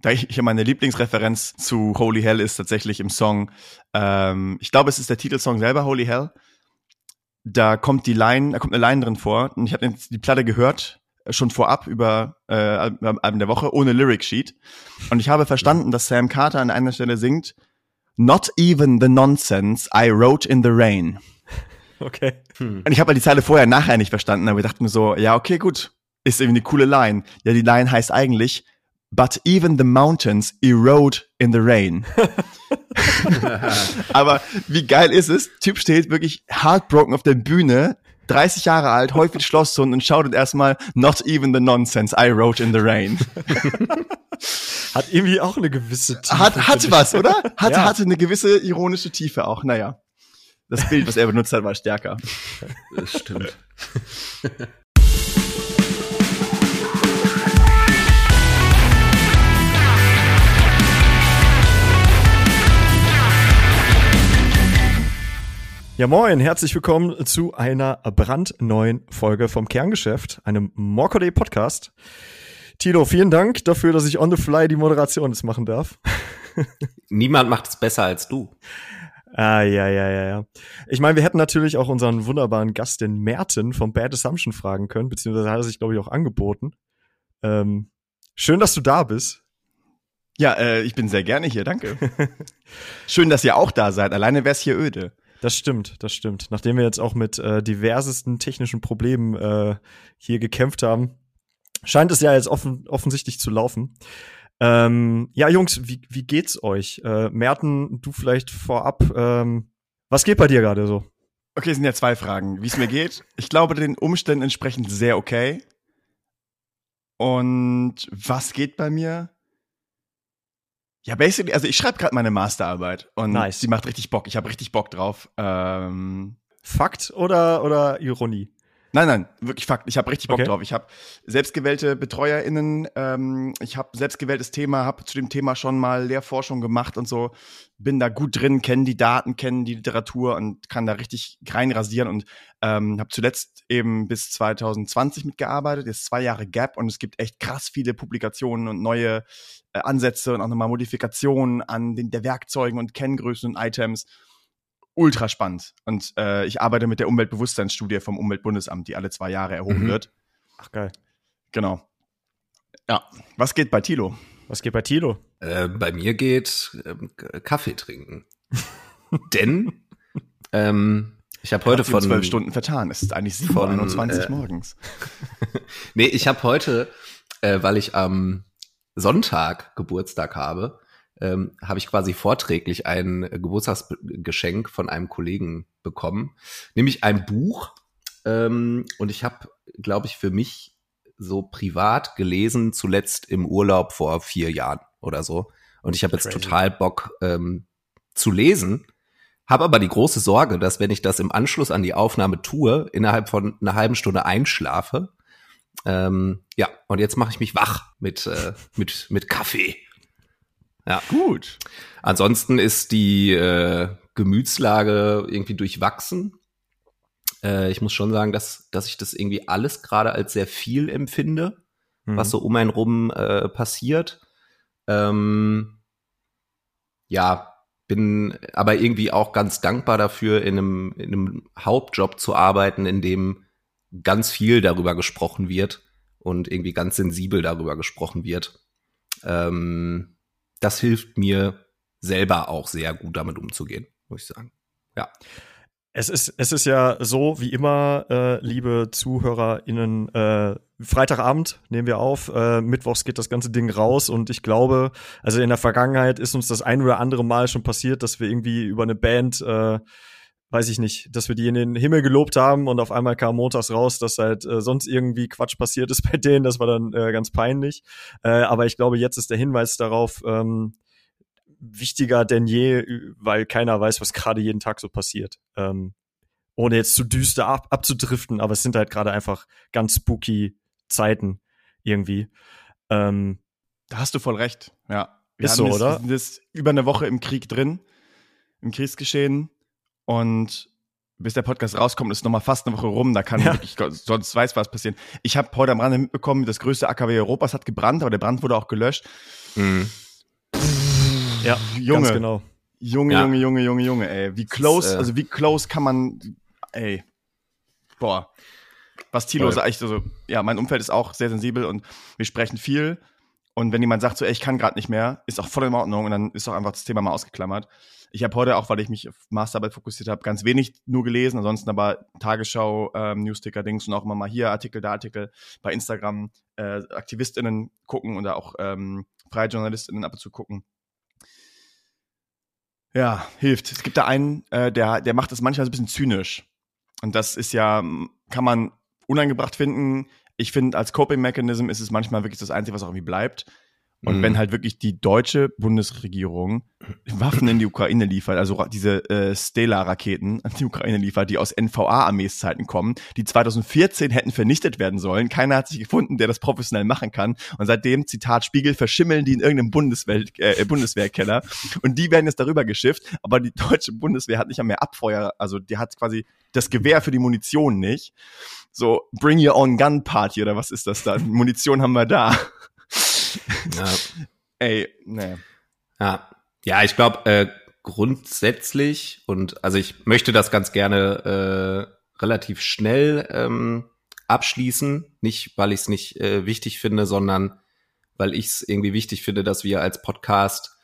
da ich, ich meine Lieblingsreferenz zu Holy Hell ist tatsächlich im Song, ähm, ich glaube, es ist der Titelsong selber, Holy Hell. Da kommt die Line, da kommt eine Line drin vor und ich habe die Platte gehört, äh, schon vorab über äh, Alben der Woche, ohne Lyric Sheet. Und ich habe verstanden, dass Sam Carter an einer Stelle singt, Not even the nonsense I wrote in the rain. Okay. Hm. Und ich habe halt die Zeile vorher nachher nicht verstanden, aber ich dachte mir so, ja, okay, gut, ist irgendwie eine coole Line. Ja, die Line heißt eigentlich, but even the mountains erode in the rain. Aber wie geil ist es? Typ steht wirklich heartbroken auf der Bühne, 30 Jahre alt, häufig Schlosshund und schaut erstmal Not even the nonsense I wrote in the rain. Hat irgendwie auch eine gewisse Tiefe. Hat, hat was, oder? Hat, ja. Hatte eine gewisse ironische Tiefe auch, naja. Das Bild, was er benutzt hat, war stärker. Das stimmt. Ja, moin, herzlich willkommen zu einer brandneuen Folge vom Kerngeschäft, einem Morcode Podcast. Tilo, vielen Dank dafür, dass ich on the fly die Moderation jetzt machen darf. Niemand macht es besser als du. Ah, ja, ja, ja, ja. Ich meine, wir hätten natürlich auch unseren wunderbaren Gast, den Merten vom Bad Assumption, fragen können, beziehungsweise hat er sich, glaube ich, auch angeboten. Ähm, schön, dass du da bist. Ja, äh, ich bin sehr gerne hier, danke. schön, dass ihr auch da seid. Alleine wär's hier öde. Das stimmt, das stimmt. Nachdem wir jetzt auch mit äh, diversesten technischen Problemen äh, hier gekämpft haben, scheint es ja jetzt offen, offensichtlich zu laufen. Ähm, ja, Jungs, wie, wie geht's euch? Äh, Merten, du vielleicht vorab. Ähm, was geht bei dir gerade so? Okay, sind ja zwei Fragen. Wie es mir geht? Ich glaube, den Umständen entsprechend sehr okay. Und was geht bei mir? Ja, basically, also ich schreibe gerade meine Masterarbeit und nice. sie macht richtig Bock. Ich habe richtig Bock drauf. Ähm, Fakt oder oder Ironie? Nein, nein, wirklich Fakt. Ich habe richtig Bock okay. drauf. Ich habe selbstgewählte BetreuerInnen, ähm, ich habe selbstgewähltes Thema, habe zu dem Thema schon mal Lehrforschung gemacht und so. Bin da gut drin, kenne die Daten, kenne die Literatur und kann da richtig reinrasieren und ähm, habe zuletzt eben bis 2020 mitgearbeitet. Jetzt zwei Jahre Gap und es gibt echt krass viele Publikationen und neue äh, Ansätze und auch nochmal Modifikationen an den der Werkzeugen und Kenngrößen und Items ultra spannend. Und äh, ich arbeite mit der Umweltbewusstseinsstudie vom Umweltbundesamt, die alle zwei Jahre erhoben mhm. wird. Ach geil. Genau. Ja. Was geht bei Tilo? Was geht bei Tilo? Äh, bei mir geht äh, Kaffee trinken. Denn ähm, ich habe heute von zwölf Stunden vertan. Es ist eigentlich 7.21 Uhr äh, morgens. nee, ich habe heute, äh, weil ich am Sonntag Geburtstag habe, ähm, habe ich quasi vorträglich ein Geburtstagsgeschenk von einem Kollegen bekommen, nämlich ein Buch. Ähm, und ich habe, glaube ich, für mich so privat gelesen, zuletzt im Urlaub vor vier Jahren oder so. Und ich habe jetzt Crazy. total Bock ähm, zu lesen. Habe aber die große Sorge, dass wenn ich das im Anschluss an die Aufnahme tue, innerhalb von einer halben Stunde einschlafe. Ähm, ja, und jetzt mache ich mich wach mit, äh, mit, mit Kaffee. Ja. Gut. Ansonsten ist die äh, Gemütslage irgendwie durchwachsen. Äh, ich muss schon sagen, dass, dass ich das irgendwie alles gerade als sehr viel empfinde, mhm. was so um einen rum äh, passiert. Ähm, ja, bin aber irgendwie auch ganz dankbar dafür, in einem, in einem Hauptjob zu arbeiten, in dem ganz viel darüber gesprochen wird und irgendwie ganz sensibel darüber gesprochen wird. Ähm, das hilft mir selber auch sehr gut damit umzugehen, muss ich sagen. Ja. Es ist, es ist ja so, wie immer, äh, liebe ZuhörerInnen, äh, Freitagabend nehmen wir auf, äh, Mittwochs geht das ganze Ding raus und ich glaube, also in der Vergangenheit ist uns das ein oder andere Mal schon passiert, dass wir irgendwie über eine Band äh, weiß ich nicht, dass wir die in den Himmel gelobt haben und auf einmal kam montags raus, dass halt äh, sonst irgendwie Quatsch passiert ist bei denen. Das war dann äh, ganz peinlich. Äh, aber ich glaube, jetzt ist der Hinweis darauf ähm, wichtiger denn je, weil keiner weiß, was gerade jeden Tag so passiert. Ähm, ohne jetzt zu düster ab abzudriften, aber es sind halt gerade einfach ganz spooky Zeiten irgendwie. Ähm, da hast du voll recht, ja. Wir ist so, jetzt, oder? Wir sind jetzt über eine Woche im Krieg drin, im Kriegsgeschehen und bis der Podcast rauskommt, ist noch mal fast eine Woche rum. Da kann ja. wirklich, sonst weiß was passieren. Ich habe heute am Rande mitbekommen, das größte AKW Europas hat gebrannt, aber der Brand wurde auch gelöscht. Mhm. Ja, Junge, ganz genau. Junge, ja. Junge, Junge, Junge, Junge, ey. Wie close, das, äh, also wie close kann man, ey. Boah. Was Tilo sagt, also, ja, mein Umfeld ist auch sehr sensibel und wir sprechen viel. Und wenn jemand sagt so, ey, ich kann gerade nicht mehr, ist auch voll in Ordnung und dann ist auch einfach das Thema mal ausgeklammert. Ich habe heute auch, weil ich mich auf Masterarbeit fokussiert habe, ganz wenig nur gelesen, ansonsten aber Tagesschau, ähm, Newsticker-Dings und auch immer mal hier Artikel, da Artikel, bei Instagram äh, AktivistInnen gucken oder auch ähm, freie JournalistInnen ab und zu gucken. Ja, hilft. Es gibt da einen, äh, der, der macht das manchmal ein bisschen zynisch. Und das ist ja, kann man unangebracht finden. Ich finde, als Coping-Mechanism ist es manchmal wirklich das Einzige, was auch irgendwie bleibt. Und mhm. wenn halt wirklich die deutsche Bundesregierung Waffen in die Ukraine liefert, also diese äh, Stela-Raketen an die Ukraine liefert, die aus NVA-Armeeszeiten kommen, die 2014 hätten vernichtet werden sollen. Keiner hat sich gefunden, der das professionell machen kann. Und seitdem, Zitat Spiegel, verschimmeln die in irgendeinem Bundeswehr, äh, Bundeswehrkeller. Und die werden jetzt darüber geschifft. Aber die deutsche Bundeswehr hat nicht mehr Abfeuer, also die hat quasi das Gewehr für die Munition nicht. So, bring your own gun party oder was ist das da? Munition haben wir da. Ja. Ey, ne. Ja, ja ich glaube, äh, grundsätzlich und also ich möchte das ganz gerne äh, relativ schnell ähm, abschließen. Nicht, weil ich es nicht äh, wichtig finde, sondern weil ich es irgendwie wichtig finde, dass wir als Podcast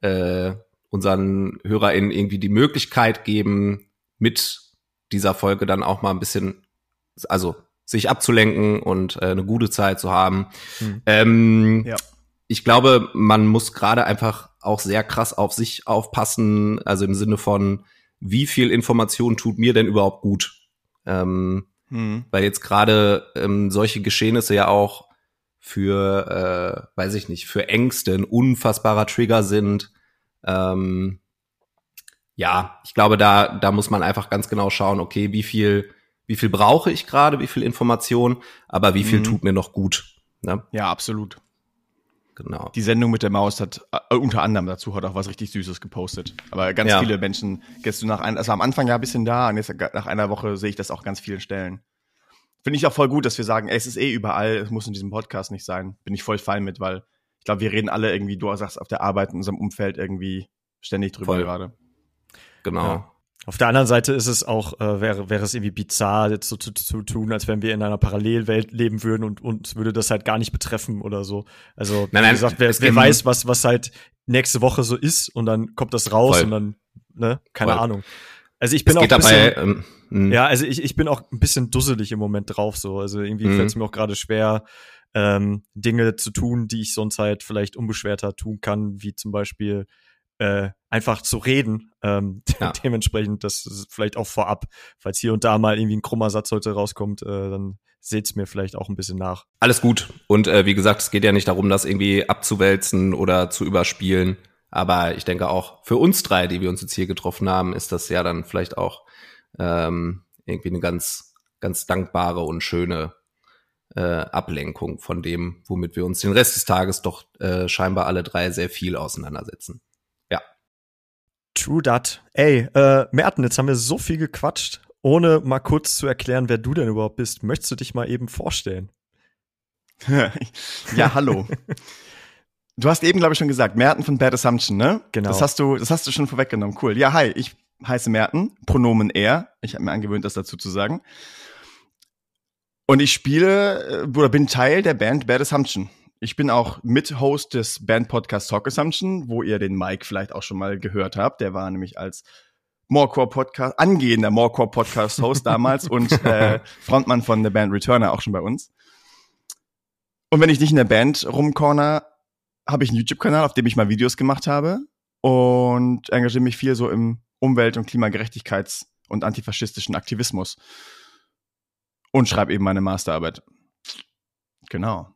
äh, unseren HörerInnen irgendwie die Möglichkeit geben, mit dieser Folge dann auch mal ein bisschen, also sich abzulenken und äh, eine gute Zeit zu haben. Mhm. Ähm, ja. Ich glaube, man muss gerade einfach auch sehr krass auf sich aufpassen, also im Sinne von, wie viel Information tut mir denn überhaupt gut? Ähm, mhm. Weil jetzt gerade ähm, solche Geschehnisse ja auch für, äh, weiß ich nicht, für Ängste ein unfassbarer Trigger sind. Ähm, ja, ich glaube, da, da muss man einfach ganz genau schauen, okay, wie viel wie viel brauche ich gerade, wie viel Information, aber wie viel mhm. tut mir noch gut. Ne? Ja, absolut. Genau. Die Sendung mit der Maus hat äh, unter anderem dazu hat auch was richtig Süßes gepostet. Aber ganz ja. viele Menschen, gehst du nach ein, also am Anfang ja ein bisschen da, und jetzt nach einer Woche sehe ich das auch ganz vielen Stellen. Finde ich auch voll gut, dass wir sagen, ey, es ist eh überall, es muss in diesem Podcast nicht sein. Bin ich voll fein mit, weil ich glaube, wir reden alle irgendwie, du sagst, auf der Arbeit in unserem Umfeld irgendwie ständig drüber voll. gerade. Genau. Ja. Auf der anderen Seite ist es auch, äh, wäre, wäre es irgendwie bizarr, jetzt so zu, zu tun, als wenn wir in einer Parallelwelt leben würden und uns würde das halt gar nicht betreffen oder so. Also, nein, nein, wie gesagt, wer, wer weiß, was, was halt nächste Woche so ist und dann kommt das raus voll. und dann, ne, keine voll. Ahnung. Also ich bin auch ein bisschen, dabei, ähm, ja, also ich, ich bin auch ein bisschen dusselig im Moment drauf, so. Also irgendwie mhm. fällt es mir auch gerade schwer, ähm, Dinge zu tun, die ich sonst halt vielleicht unbeschwerter tun kann, wie zum Beispiel äh, einfach zu reden. Ähm, ja. Dementsprechend, das ist vielleicht auch vorab, falls hier und da mal irgendwie ein krummer Satz heute rauskommt, äh, dann seht's mir vielleicht auch ein bisschen nach. Alles gut. Und äh, wie gesagt, es geht ja nicht darum, das irgendwie abzuwälzen oder zu überspielen. Aber ich denke auch für uns drei, die wir uns jetzt hier getroffen haben, ist das ja dann vielleicht auch ähm, irgendwie eine ganz, ganz dankbare und schöne äh, Ablenkung von dem, womit wir uns den Rest des Tages doch äh, scheinbar alle drei sehr viel auseinandersetzen. True dat. Ey, äh, Merten, jetzt haben wir so viel gequatscht, ohne mal kurz zu erklären, wer du denn überhaupt bist. Möchtest du dich mal eben vorstellen? ja, hallo. Du hast eben, glaube ich, schon gesagt, Merten von Bad Assumption, ne? Genau. Das hast du, das hast du schon vorweggenommen. Cool. Ja, hi, ich heiße Merten, Pronomen er. Ich habe mir angewöhnt, das dazu zu sagen. Und ich spiele äh, oder bin Teil der Band Bad Assumption. Ich bin auch Mit-Host des Band-Podcasts Talk Assumption, wo ihr den Mike vielleicht auch schon mal gehört habt. Der war nämlich als Morecore Podcast, angehender Morecore Podcast Host damals und äh, Frontmann von der Band Returner auch schon bei uns. Und wenn ich nicht in der Band rumcorner, habe ich einen YouTube-Kanal, auf dem ich mal Videos gemacht habe und engagiere mich viel so im Umwelt- und Klimagerechtigkeits- und antifaschistischen Aktivismus und schreibe eben meine Masterarbeit. Genau.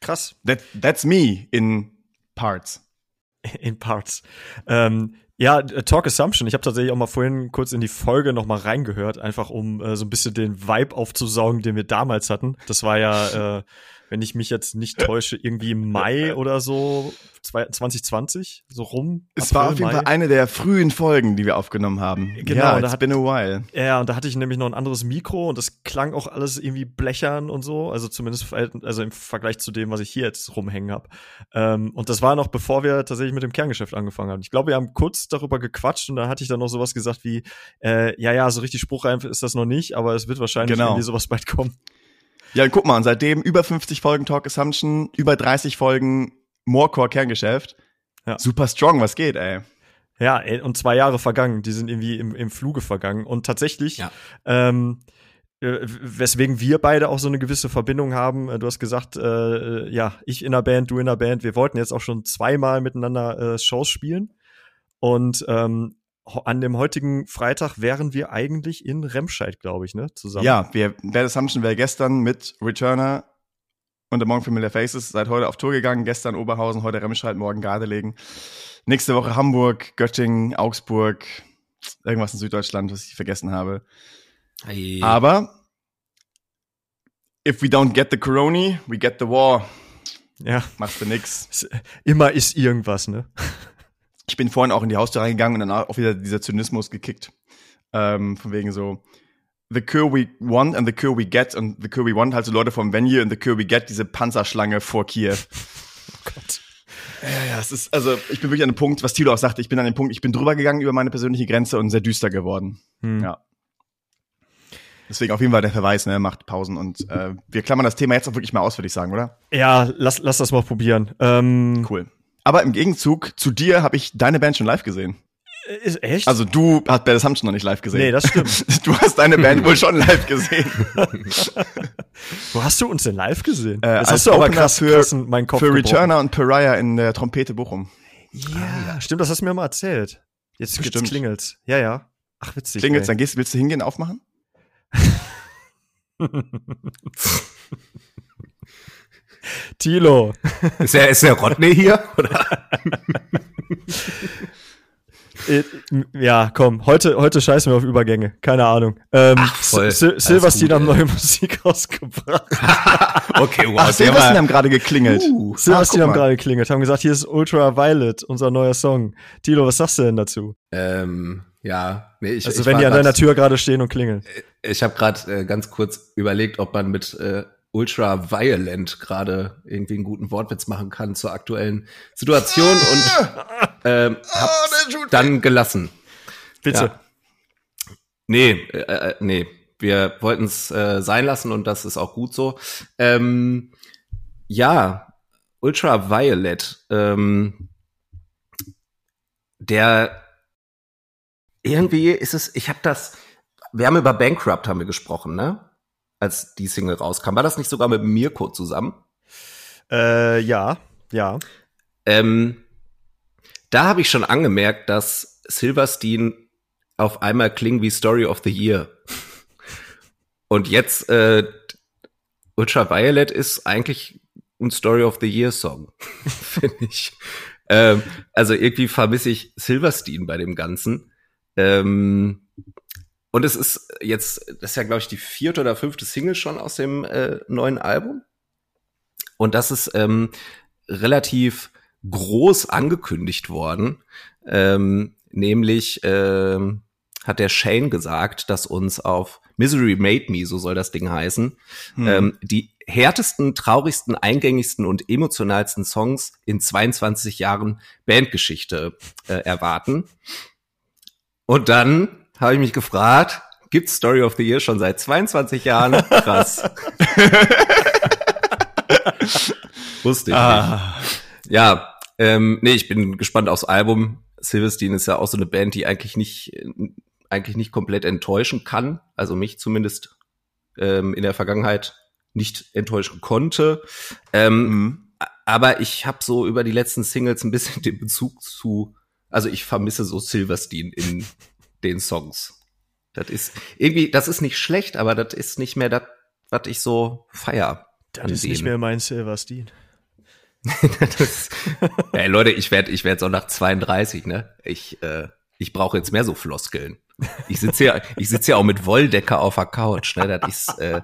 Krass. That, that's me in parts. In parts. Ähm, ja, Talk Assumption. Ich habe tatsächlich auch mal vorhin kurz in die Folge noch mal reingehört, einfach um äh, so ein bisschen den Vibe aufzusaugen, den wir damals hatten. Das war ja äh, wenn ich mich jetzt nicht täusche, irgendwie im Mai oder so, 2020, so rum. Es April, war auf jeden Mai. Fall eine der frühen Folgen, die wir aufgenommen haben. Genau, ja, it's hat, been a while. Ja, und da hatte ich nämlich noch ein anderes Mikro und das klang auch alles irgendwie blechern und so, also zumindest also im Vergleich zu dem, was ich hier jetzt rumhängen habe. Ähm, und das war noch bevor wir tatsächlich mit dem Kerngeschäft angefangen haben. Ich glaube, wir haben kurz darüber gequatscht und da hatte ich dann noch sowas gesagt wie, äh, ja, ja, so richtig spruchreif ist das noch nicht, aber es wird wahrscheinlich genau. irgendwie sowas bald kommen. Ja, guck mal, und seitdem über 50 Folgen Talk Assumption, über 30 Folgen Morecore Kerngeschäft. Ja. Super strong, was geht, ey. Ja, und zwei Jahre vergangen, die sind irgendwie im, im Fluge vergangen. Und tatsächlich, ja. ähm, äh, weswegen wir beide auch so eine gewisse Verbindung haben. Äh, du hast gesagt, äh, äh, ja, ich in der Band, du in der Band. Wir wollten jetzt auch schon zweimal miteinander äh, Shows spielen. Und ähm, an dem heutigen Freitag wären wir eigentlich in Remscheid, glaube ich, ne? Zusammen. Ja, wir, Bad Assumption wäre gestern mit Returner und Among Familiar Faces seit heute auf Tour gegangen. Gestern Oberhausen, heute Remscheid, morgen Gardelegen. Nächste Woche Hamburg, Göttingen, Augsburg, irgendwas in Süddeutschland, was ich vergessen habe. Hey. Aber if we don't get the Corona, we get the war. Ja. Machst du nix. Immer ist irgendwas, ne? Ich bin vorhin auch in die Haustür reingegangen und dann auch wieder dieser Zynismus gekickt. Ähm, von wegen so, the cure we want and the cure we get und the cure we want halt so Leute vom Venue und the cure we get diese Panzerschlange vor Kiew. Oh Gott. Ja, ja, es ist, also ich bin wirklich an dem Punkt, was Thilo auch sagte, ich bin an dem Punkt, ich bin drüber gegangen über meine persönliche Grenze und sehr düster geworden. Hm. Ja. Deswegen auf jeden Fall der Verweis, ne, macht Pausen und äh, wir klammern das Thema jetzt auch wirklich mal aus, würde ich sagen, oder? Ja, lass, lass das mal probieren. Ähm, cool. Aber im Gegenzug zu dir habe ich deine Band schon live gesehen. Ist echt? Also du hast Bad Assumption noch nicht live gesehen. Nee, das stimmt. Du hast deine Band wohl schon live gesehen. Wo hast du uns denn live gesehen? Äh, das hast du aber krass für, meinen Kopf Für Returner und Pariah in der Trompete Bochum. Ja, ah, ja, stimmt, das hast du mir mal erzählt. Jetzt, jetzt klingelt's. Ja, ja. Ach, witzig. Klingelt's, ey. dann gehst, willst du hingehen, aufmachen? Tilo. Ist der, ist der Rodney hier? Oder? Äh, ja, komm, heute, heute scheißen wir auf Übergänge. Keine Ahnung. Ähm, Ach, voll. Silverstein haben neue Musik rausgebracht. okay, wow. Ach, Silverstein haben gerade geklingelt. Uh, Silverstein haben gerade geklingelt, haben gesagt, hier ist Ultra Violet, unser neuer Song. Tilo, was sagst du denn dazu? Ähm, ja, nee, ich Also ich wenn die an deiner Tür gerade stehen und klingeln. Ich habe gerade äh, ganz kurz überlegt, ob man mit äh, ultra violent gerade irgendwie einen guten Wortwitz machen kann zur aktuellen Situation und ähm, hab oh, dann gelassen. Bitte. Ja. Nee, äh, äh, nee. Wir wollten es äh, sein lassen und das ist auch gut so. Ähm, ja, Ultra Violet. Ähm, der irgendwie ist es, ich habe das, wir haben über Bankrupt haben wir gesprochen, ne? Als die Single rauskam. War das nicht sogar mit Mirko zusammen? Äh, ja, ja. Ähm, da habe ich schon angemerkt, dass Silverstein auf einmal klingt wie Story of the Year. Und jetzt äh, Ultraviolet ist eigentlich ein Story of the Year Song, finde ich. Ähm, also irgendwie vermisse ich Silverstein bei dem Ganzen. Ähm, und es ist jetzt, das ist ja, glaube ich, die vierte oder fünfte Single schon aus dem äh, neuen Album. Und das ist ähm, relativ groß angekündigt worden. Ähm, nämlich ähm, hat der Shane gesagt, dass uns auf Misery Made Me, so soll das Ding heißen, hm. ähm, die härtesten, traurigsten, eingängigsten und emotionalsten Songs in 22 Jahren Bandgeschichte äh, erwarten. Und dann habe ich mich gefragt, gibt's Story of the Year schon seit 22 Jahren? Krass. Wusste ich ah. nicht. Ja, ähm, nee, ich bin gespannt aufs Album. Silverstein ist ja auch so eine Band, die eigentlich nicht, eigentlich nicht komplett enttäuschen kann. Also mich zumindest ähm, in der Vergangenheit nicht enttäuschen konnte. Ähm, mhm. Aber ich habe so über die letzten Singles ein bisschen den Bezug zu, also ich vermisse so Silverstein in den Songs. Das ist irgendwie, das ist nicht schlecht, aber das ist nicht mehr das, was ich so feier. Das ist nicht mehr mein Silverstein. das, ey Leute, ich werde ich werd so nach 32, ne? Ich, äh, ich brauche jetzt mehr so Floskeln. Ich sitze ja, ich sitze ja auch mit Wolldecke auf der Couch, ne? Das ist, äh,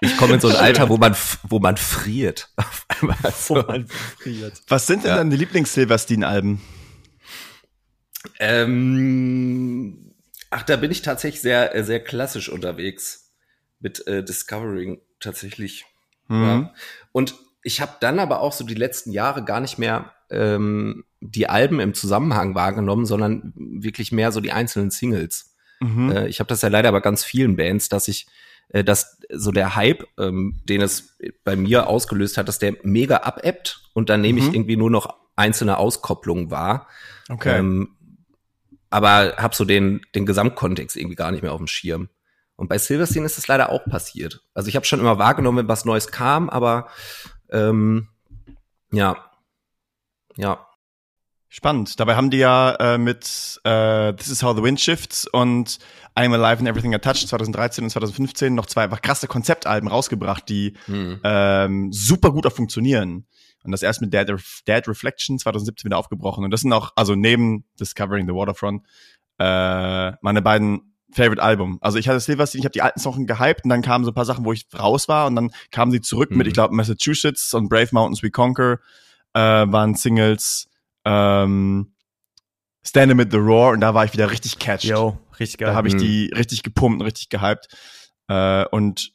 Ich komme in so ein Alter, wo man, wo man friert. so. Wo man friert. Was sind denn ja. dann die Lieblings-Silverstein-Alben? Ähm, ach, da bin ich tatsächlich sehr, äh, sehr klassisch unterwegs mit äh, Discovering tatsächlich. Mhm. Ja. Und ich habe dann aber auch so die letzten Jahre gar nicht mehr ähm, die Alben im Zusammenhang wahrgenommen, sondern wirklich mehr so die einzelnen Singles. Mhm. Äh, ich habe das ja leider bei ganz vielen Bands, dass ich äh, dass so der Hype, ähm, den es bei mir ausgelöst hat, dass der mega abebbt und dann nehme mhm. ich irgendwie nur noch einzelne Auskopplungen wahr. Okay. Ähm, aber habe so den, den Gesamtkontext irgendwie gar nicht mehr auf dem Schirm. Und bei Silverstein ist das leider auch passiert. Also ich habe schon immer wahrgenommen, wenn was Neues kam, aber ähm, ja, ja. Spannend. Dabei haben die ja äh, mit äh, This Is How the Wind Shifts und I'm Alive and Everything I Touched 2013 und 2015 noch zwei einfach krasse Konzeptalben rausgebracht, die hm. ähm, super gut auch funktionieren. Und das erst mit Dead, Dead Reflection 2017 wieder aufgebrochen. Und das sind auch, also neben Discovering the Waterfront, äh, meine beiden Favorite Album. Also ich hatte Silverstein, ich habe die alten Sachen gehypt und dann kamen so ein paar Sachen, wo ich raus war und dann kamen sie zurück mhm. mit, ich glaube, Massachusetts und Brave Mountains We Conquer äh, waren Singles. Ähm, Standing with the Roar und da war ich wieder richtig catched. Yo, richtig geil. Da habe ich mhm. die richtig gepumpt und richtig gehypt. Äh, und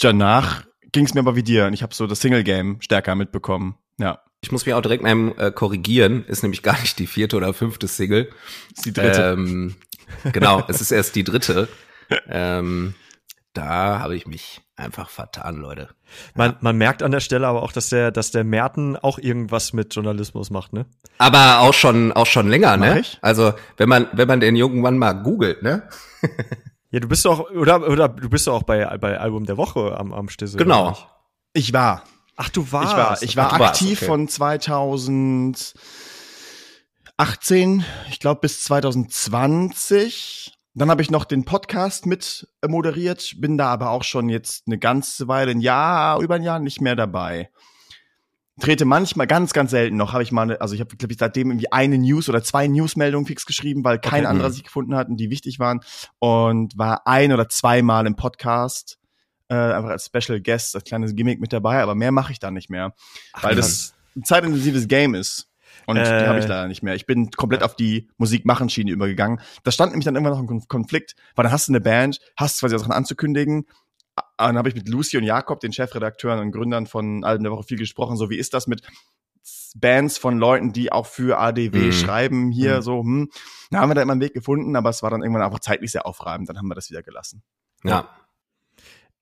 danach ging es mir aber wie dir und ich habe so das Single-Game stärker mitbekommen. Ja. Ich muss mich auch direkt mal äh, korrigieren. Ist nämlich gar nicht die vierte oder fünfte Single. Ist die dritte. Ähm, genau, es ist erst die dritte. Ähm, da habe ich mich einfach vertan, Leute. Man, man merkt an der Stelle aber auch, dass der, dass der Merten auch irgendwas mit Journalismus macht, ne? Aber auch schon, auch schon länger, Mach ne? Ich? Also, wenn man, wenn man den jungen Mann mal googelt, ne? Ja, du bist doch, oder, oder du bist doch auch bei, bei Album der Woche am, am Stissel. Genau. Ich war. Ach, du warst. Ich war, ich war Ach, aktiv okay. von 2018, ich glaube bis 2020. Dann habe ich noch den Podcast mit moderiert, bin da aber auch schon jetzt eine ganze Weile, ein Jahr, über ein Jahr nicht mehr dabei trete manchmal ganz, ganz selten noch, habe ich mal, also ich habe, glaube ich, seitdem irgendwie eine News oder zwei Newsmeldungen fix geschrieben, weil kein okay, anderer mh. sich gefunden hatten, die wichtig waren. Und war ein oder zweimal im Podcast, äh, einfach als Special Guest, als kleines Gimmick mit dabei, aber mehr mache ich da nicht mehr. Ach, weil das ein zeitintensives Game ist. Und äh, die habe ich leider nicht mehr. Ich bin komplett auf die Musikmachenschiene übergegangen. Da stand nämlich dann immer noch ein Konflikt, weil dann hast du eine Band, hast quasi Sachen anzukündigen, dann habe ich mit Lucy und Jakob, den Chefredakteuren und Gründern von Alben der Woche, viel gesprochen. So, wie ist das mit Bands von Leuten, die auch für ADW mhm. schreiben, hier mhm. so, hm. Da haben wir da immer einen Weg gefunden, aber es war dann irgendwann einfach zeitlich sehr aufreibend. Dann haben wir das wieder gelassen. Ja.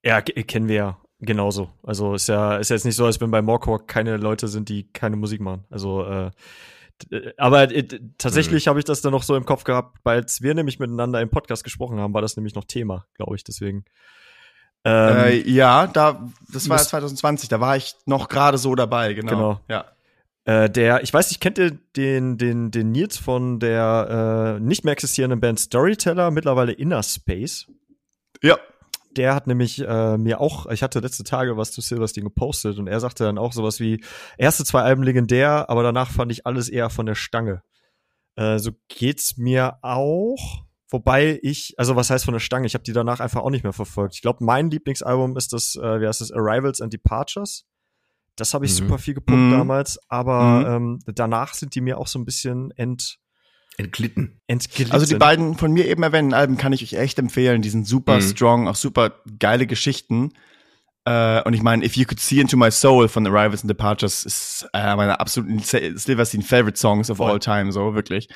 Ja, kennen wir ja genauso. Also ist ja, ist jetzt nicht so, als wenn bei Morecore keine Leute sind, die keine Musik machen. Also, äh, aber äh, tatsächlich mhm. habe ich das dann noch so im Kopf gehabt, weil wir nämlich miteinander im Podcast gesprochen haben, war das nämlich noch Thema, glaube ich. Deswegen ähm, äh, ja, da, das war 2020, da war ich noch gerade so dabei, genau. Genau. Ja. Äh, der, ich weiß nicht, kennt ihr den, den, den Nils von der äh, nicht mehr existierenden Band Storyteller, mittlerweile Inner Space? Ja. Der hat nämlich äh, mir auch, ich hatte letzte Tage was zu Silverstein gepostet und er sagte dann auch sowas wie, erste zwei Alben legendär, aber danach fand ich alles eher von der Stange. Äh, so geht's mir auch. Wobei ich, also was heißt von der Stange? Ich habe die danach einfach auch nicht mehr verfolgt. Ich glaube, mein Lieblingsalbum ist das, äh, wie heißt das, Arrivals and Departures. Das habe ich mhm. super viel gepumpt mhm. damals, aber mhm. ähm, danach sind die mir auch so ein bisschen ent entglitten. entglitten. Also die beiden von mir eben erwähnten Alben kann ich euch echt empfehlen. Die sind super mhm. strong, auch super geile Geschichten. Uh, und ich meine, If You Could See Into My Soul von Arrivals and Departures ist äh, meine absoluten Silverstein Favorite Songs of all time, so wirklich.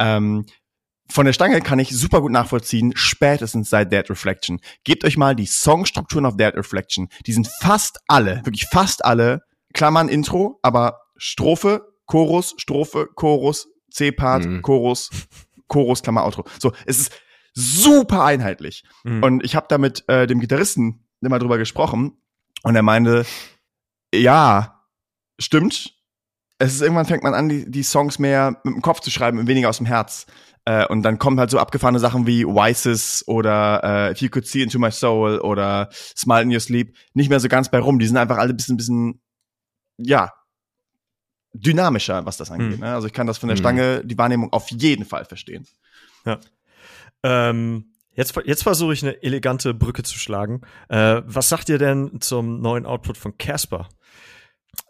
Ähm, von der Stange kann ich super gut nachvollziehen, spätestens seit Dead Reflection. Gebt euch mal die Songstrukturen auf Dead Reflection. Die sind fast alle, wirklich fast alle, Klammern Intro, aber Strophe, Chorus, Strophe, Chorus, C-Part, mhm. Chorus, Chorus, Klammer, Outro. So, es ist super einheitlich. Mhm. Und ich habe da mit äh, dem Gitarristen immer drüber gesprochen und er meinte, ja, stimmt. Es ist irgendwann fängt man an, die, die Songs mehr mit dem Kopf zu schreiben und weniger aus dem Herz. Äh, und dann kommen halt so abgefahrene Sachen wie Wises oder äh, If You Could See Into My Soul oder Smile in Your Sleep nicht mehr so ganz bei rum. Die sind einfach alle ein bisschen, bisschen, ja, dynamischer, was das angeht. Mhm. Ne? Also ich kann das von der mhm. Stange, die Wahrnehmung auf jeden Fall verstehen. Ja. Ähm, Jetzt, jetzt versuche ich eine elegante Brücke zu schlagen. Äh, was sagt ihr denn zum neuen Output von Casper?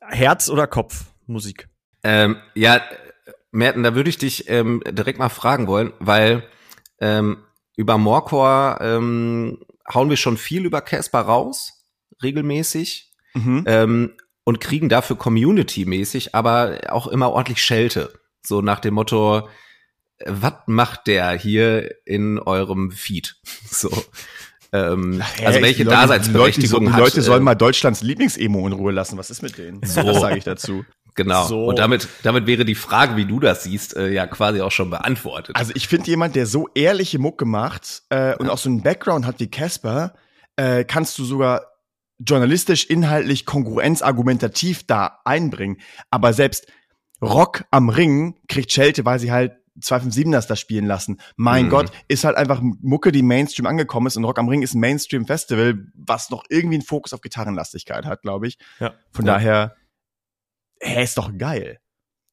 Herz oder Kopf Musik? Ähm, ja, Merten, da würde ich dich ähm, direkt mal fragen wollen, weil ähm, über Morcor ähm, hauen wir schon viel über Casper raus, regelmäßig, mhm. ähm, und kriegen dafür Community-mäßig, aber auch immer ordentlich Schelte. So nach dem Motto, was macht der hier in eurem Feed? So. Ähm, hey, also welche Leute, Daseinsberechtigung die Leute, die Leute sollen äh, mal Deutschlands Lieblingsemo in Ruhe lassen. Was ist mit denen? So. Das sage ich dazu. Genau. So. Und damit, damit wäre die Frage, wie du das siehst, äh, ja quasi auch schon beantwortet. Also ich finde jemand, der so ehrliche Mucke macht äh, und auch so einen Background hat wie Casper, äh, kannst du sogar journalistisch, inhaltlich, kongruenzargumentativ da einbringen. Aber selbst Rock am Ring kriegt Schelte, weil sie halt 257ers da spielen lassen. Mein mhm. Gott, ist halt einfach Mucke, die Mainstream angekommen ist und Rock am Ring ist ein Mainstream-Festival, was noch irgendwie einen Fokus auf Gitarrenlastigkeit hat, glaube ich. Ja. Von ja. daher, hä, ist doch geil.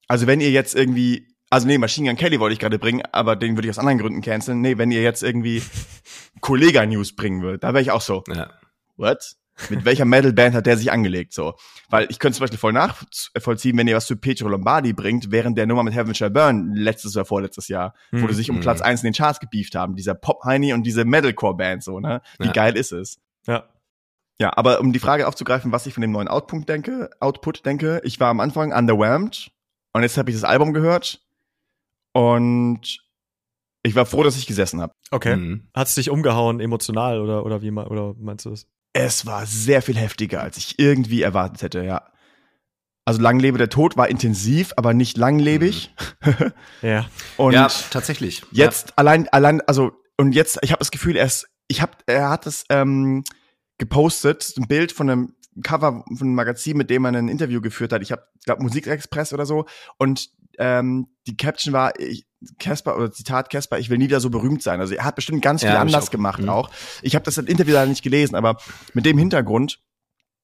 Also wenn ihr jetzt irgendwie, also nee, Machine Gun Kelly wollte ich gerade bringen, aber den würde ich aus anderen Gründen canceln. Nee, wenn ihr jetzt irgendwie Kollega-News bringen würdet, da wäre ich auch so. Ja. What? Mit welcher Metal-Band hat der sich angelegt, so? Weil ich könnte zum Beispiel voll nachvollziehen, wenn ihr was zu Pietro Lombardi bringt, während der Nummer mit Heaven Shall Burn letztes oder vorletztes Jahr, hm, wo die sich um hm. Platz eins in den Charts gebieft haben, dieser Pop-Heini und diese Metalcore-Band, so, ne? Wie ja. geil ist es? Ja. Ja, aber um die Frage aufzugreifen, was ich von dem neuen Output denke, Output denke, ich war am Anfang underwhelmed und jetzt habe ich das Album gehört und ich war froh, dass ich gesessen habe. Okay. Mhm. Hat es dich umgehauen emotional oder oder wie oder meinst du das? Es war sehr viel heftiger, als ich irgendwie erwartet hätte, ja. Also Langlebe der Tod war intensiv, aber nicht langlebig. Mhm. ja. Und ja, tatsächlich. Jetzt ja. allein allein also und jetzt ich habe das Gefühl, er ist, ich habe er hat es ähm, gepostet, ein Bild von einem Cover von einem Magazin, mit dem man ein Interview geführt hat. Ich habe, glaube Musikexpress oder so. Und ähm, die Caption war, Casper oder Zitat Casper, ich will nie wieder so berühmt sein. Also er hat bestimmt ganz viel ja, anders auch, gemacht mh. auch. Ich habe das Interview leider nicht gelesen, aber mit dem Hintergrund,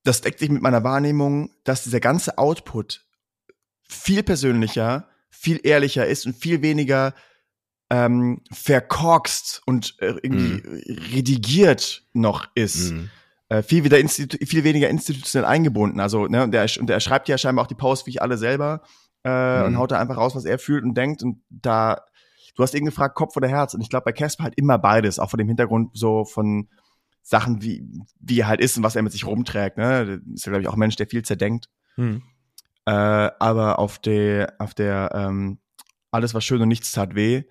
das deckt sich mit meiner Wahrnehmung, dass dieser ganze Output viel persönlicher, viel ehrlicher ist und viel weniger ähm, verkorkst und äh, irgendwie mm. redigiert noch ist. Mm äh, viel, wieder institu viel weniger institutionell eingebunden. Also, ne, und der, und der schreibt ja scheinbar auch die Posts wie ich alle selber äh, mhm. und haut da einfach raus, was er fühlt und denkt. Und da, du hast eben gefragt, Kopf oder Herz. Und ich glaube, bei Casper halt immer beides, auch vor dem Hintergrund so von Sachen, wie, wie er halt ist und was er mit sich rumträgt. Ne? Ist ja, glaube ich, auch ein Mensch, der viel zerdenkt. Mhm. Äh, aber auf der, auf der ähm, alles was schön und nichts tat weh,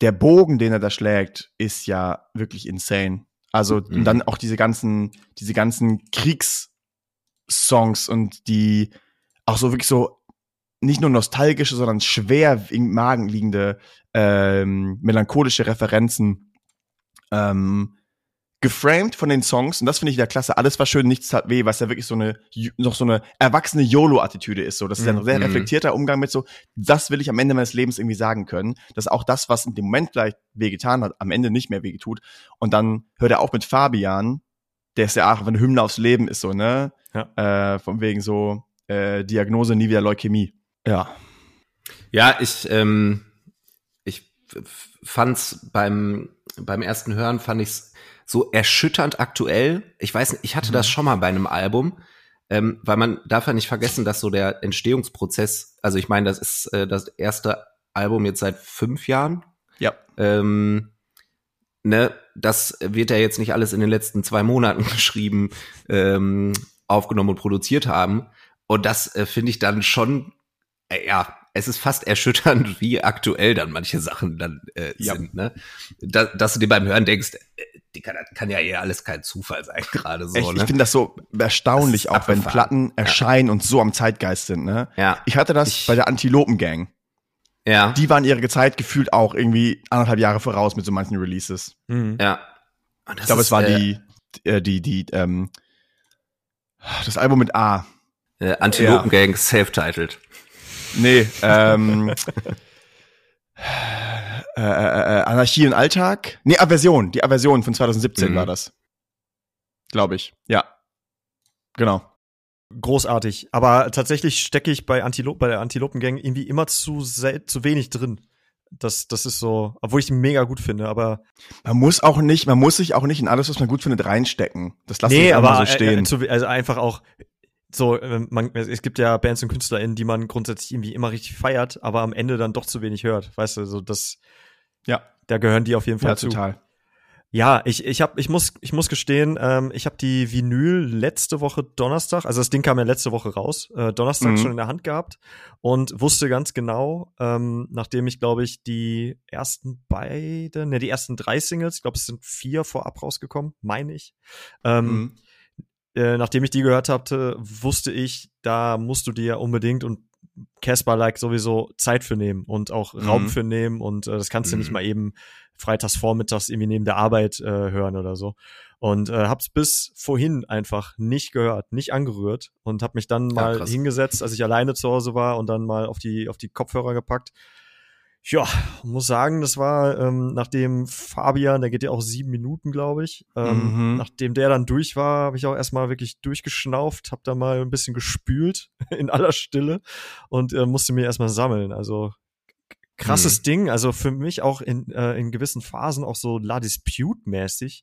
der Bogen, den er da schlägt, ist ja wirklich insane. Also mhm. und dann auch diese ganzen, diese ganzen Kriegssongs und die auch so wirklich so nicht nur nostalgische, sondern schwer im Magen liegende ähm, melancholische Referenzen ähm, geframed von den Songs und das finde ich der klasse. Alles war schön, nichts tat weh, was ja wirklich so eine noch so eine erwachsene YOLO-Attitüde ist. So, das ist ja ein sehr mhm. reflektierter Umgang mit so. Das will ich am Ende meines Lebens irgendwie sagen können, dass auch das, was in dem Moment vielleicht wehgetan hat, am Ende nicht mehr wehgetut. Und dann hört er auch mit Fabian, der ist ja auch eine Hymne aufs Leben ist so ne, ja. äh, von wegen so äh, Diagnose nie wieder Leukämie. Ja. Ja, ich ähm, ich fand's beim beim ersten Hören fand ich's so erschütternd aktuell. Ich weiß nicht, ich hatte das mhm. schon mal bei einem Album, ähm, weil man darf ja nicht vergessen, dass so der Entstehungsprozess, also ich meine, das ist äh, das erste Album jetzt seit fünf Jahren. Ja. Ähm, ne, das wird ja jetzt nicht alles in den letzten zwei Monaten geschrieben, ähm, aufgenommen und produziert haben. Und das äh, finde ich dann schon, äh, ja, es ist fast erschütternd, wie aktuell dann manche Sachen dann äh, ja. sind, ne? Da, dass du dir beim Hören denkst, äh, die kann, kann ja eher alles kein Zufall sein, gerade so. Echt, ne? Ich finde das so erstaunlich, das auch wenn Platten erscheinen ja. und so am Zeitgeist sind, ne? Ja. Ich hatte das ich, bei der Antilopen-Gang. Ja. Die waren ihre Zeit gefühlt auch irgendwie anderthalb Jahre voraus mit so manchen Releases. Mhm. Ja. ich glaube, es war äh, die, äh, die, die, ähm, das Album mit A. Äh, Antilopen-Gang, ja. self-titled. Nee, ähm, äh, äh, äh, Anarchie und Alltag. Nee, Aversion. Die Aversion von 2017 mhm. war das. Glaube ich. Ja. Genau. Großartig. Aber tatsächlich stecke ich bei, Antilop bei der Antilopengang irgendwie immer zu, zu wenig drin. Das, das ist so, obwohl ich ihn mega gut finde, aber. Man muss auch nicht, man muss sich auch nicht in alles, was man gut findet, reinstecken. Das lasse nee, ich aber so stehen. Äh, zu, also einfach auch, so, ähm, man, es gibt ja Bands und KünstlerInnen, die man grundsätzlich irgendwie immer richtig feiert, aber am Ende dann doch zu wenig hört. Weißt du, so das, ja, da gehören die auf jeden Fall ja, zu. total. Ja, ich, ich hab, ich muss, ich muss gestehen, ähm, ich habe die Vinyl letzte Woche Donnerstag, also das Ding kam ja letzte Woche raus, äh, Donnerstag Mhm. schon in der Hand gehabt und wusste ganz genau, ähm, nachdem ich glaube ich die ersten beiden, ne, die ersten drei Singles, ich glaube es sind vier vorab rausgekommen, meine ich, ähm, Mhm. Äh, nachdem ich die gehört hatte, wusste ich, da musst du dir unbedingt und Casper like sowieso Zeit für nehmen und auch Raum Mhm. für nehmen und äh, das kannst du nicht Mhm. mal eben freitags vormittags irgendwie neben der Arbeit äh, hören oder so. Und äh, hab's bis vorhin einfach nicht gehört, nicht angerührt und hab mich dann Ja, mal krass. hingesetzt, als ich alleine zu Hause war und dann mal auf die auf die Kopfhörer gepackt. Ja, muss sagen, das war ähm, nachdem Fabian, der geht ja auch sieben Minuten, glaube ich. Ähm, Mhm. Nachdem der dann durch war, habe ich auch erstmal wirklich durchgeschnauft, habe da mal ein bisschen gespült in aller Stille und äh, musste mir erstmal sammeln. Also krasses Ding, also für mich auch in, äh, in gewissen Phasen auch so La Dispute-mäßig.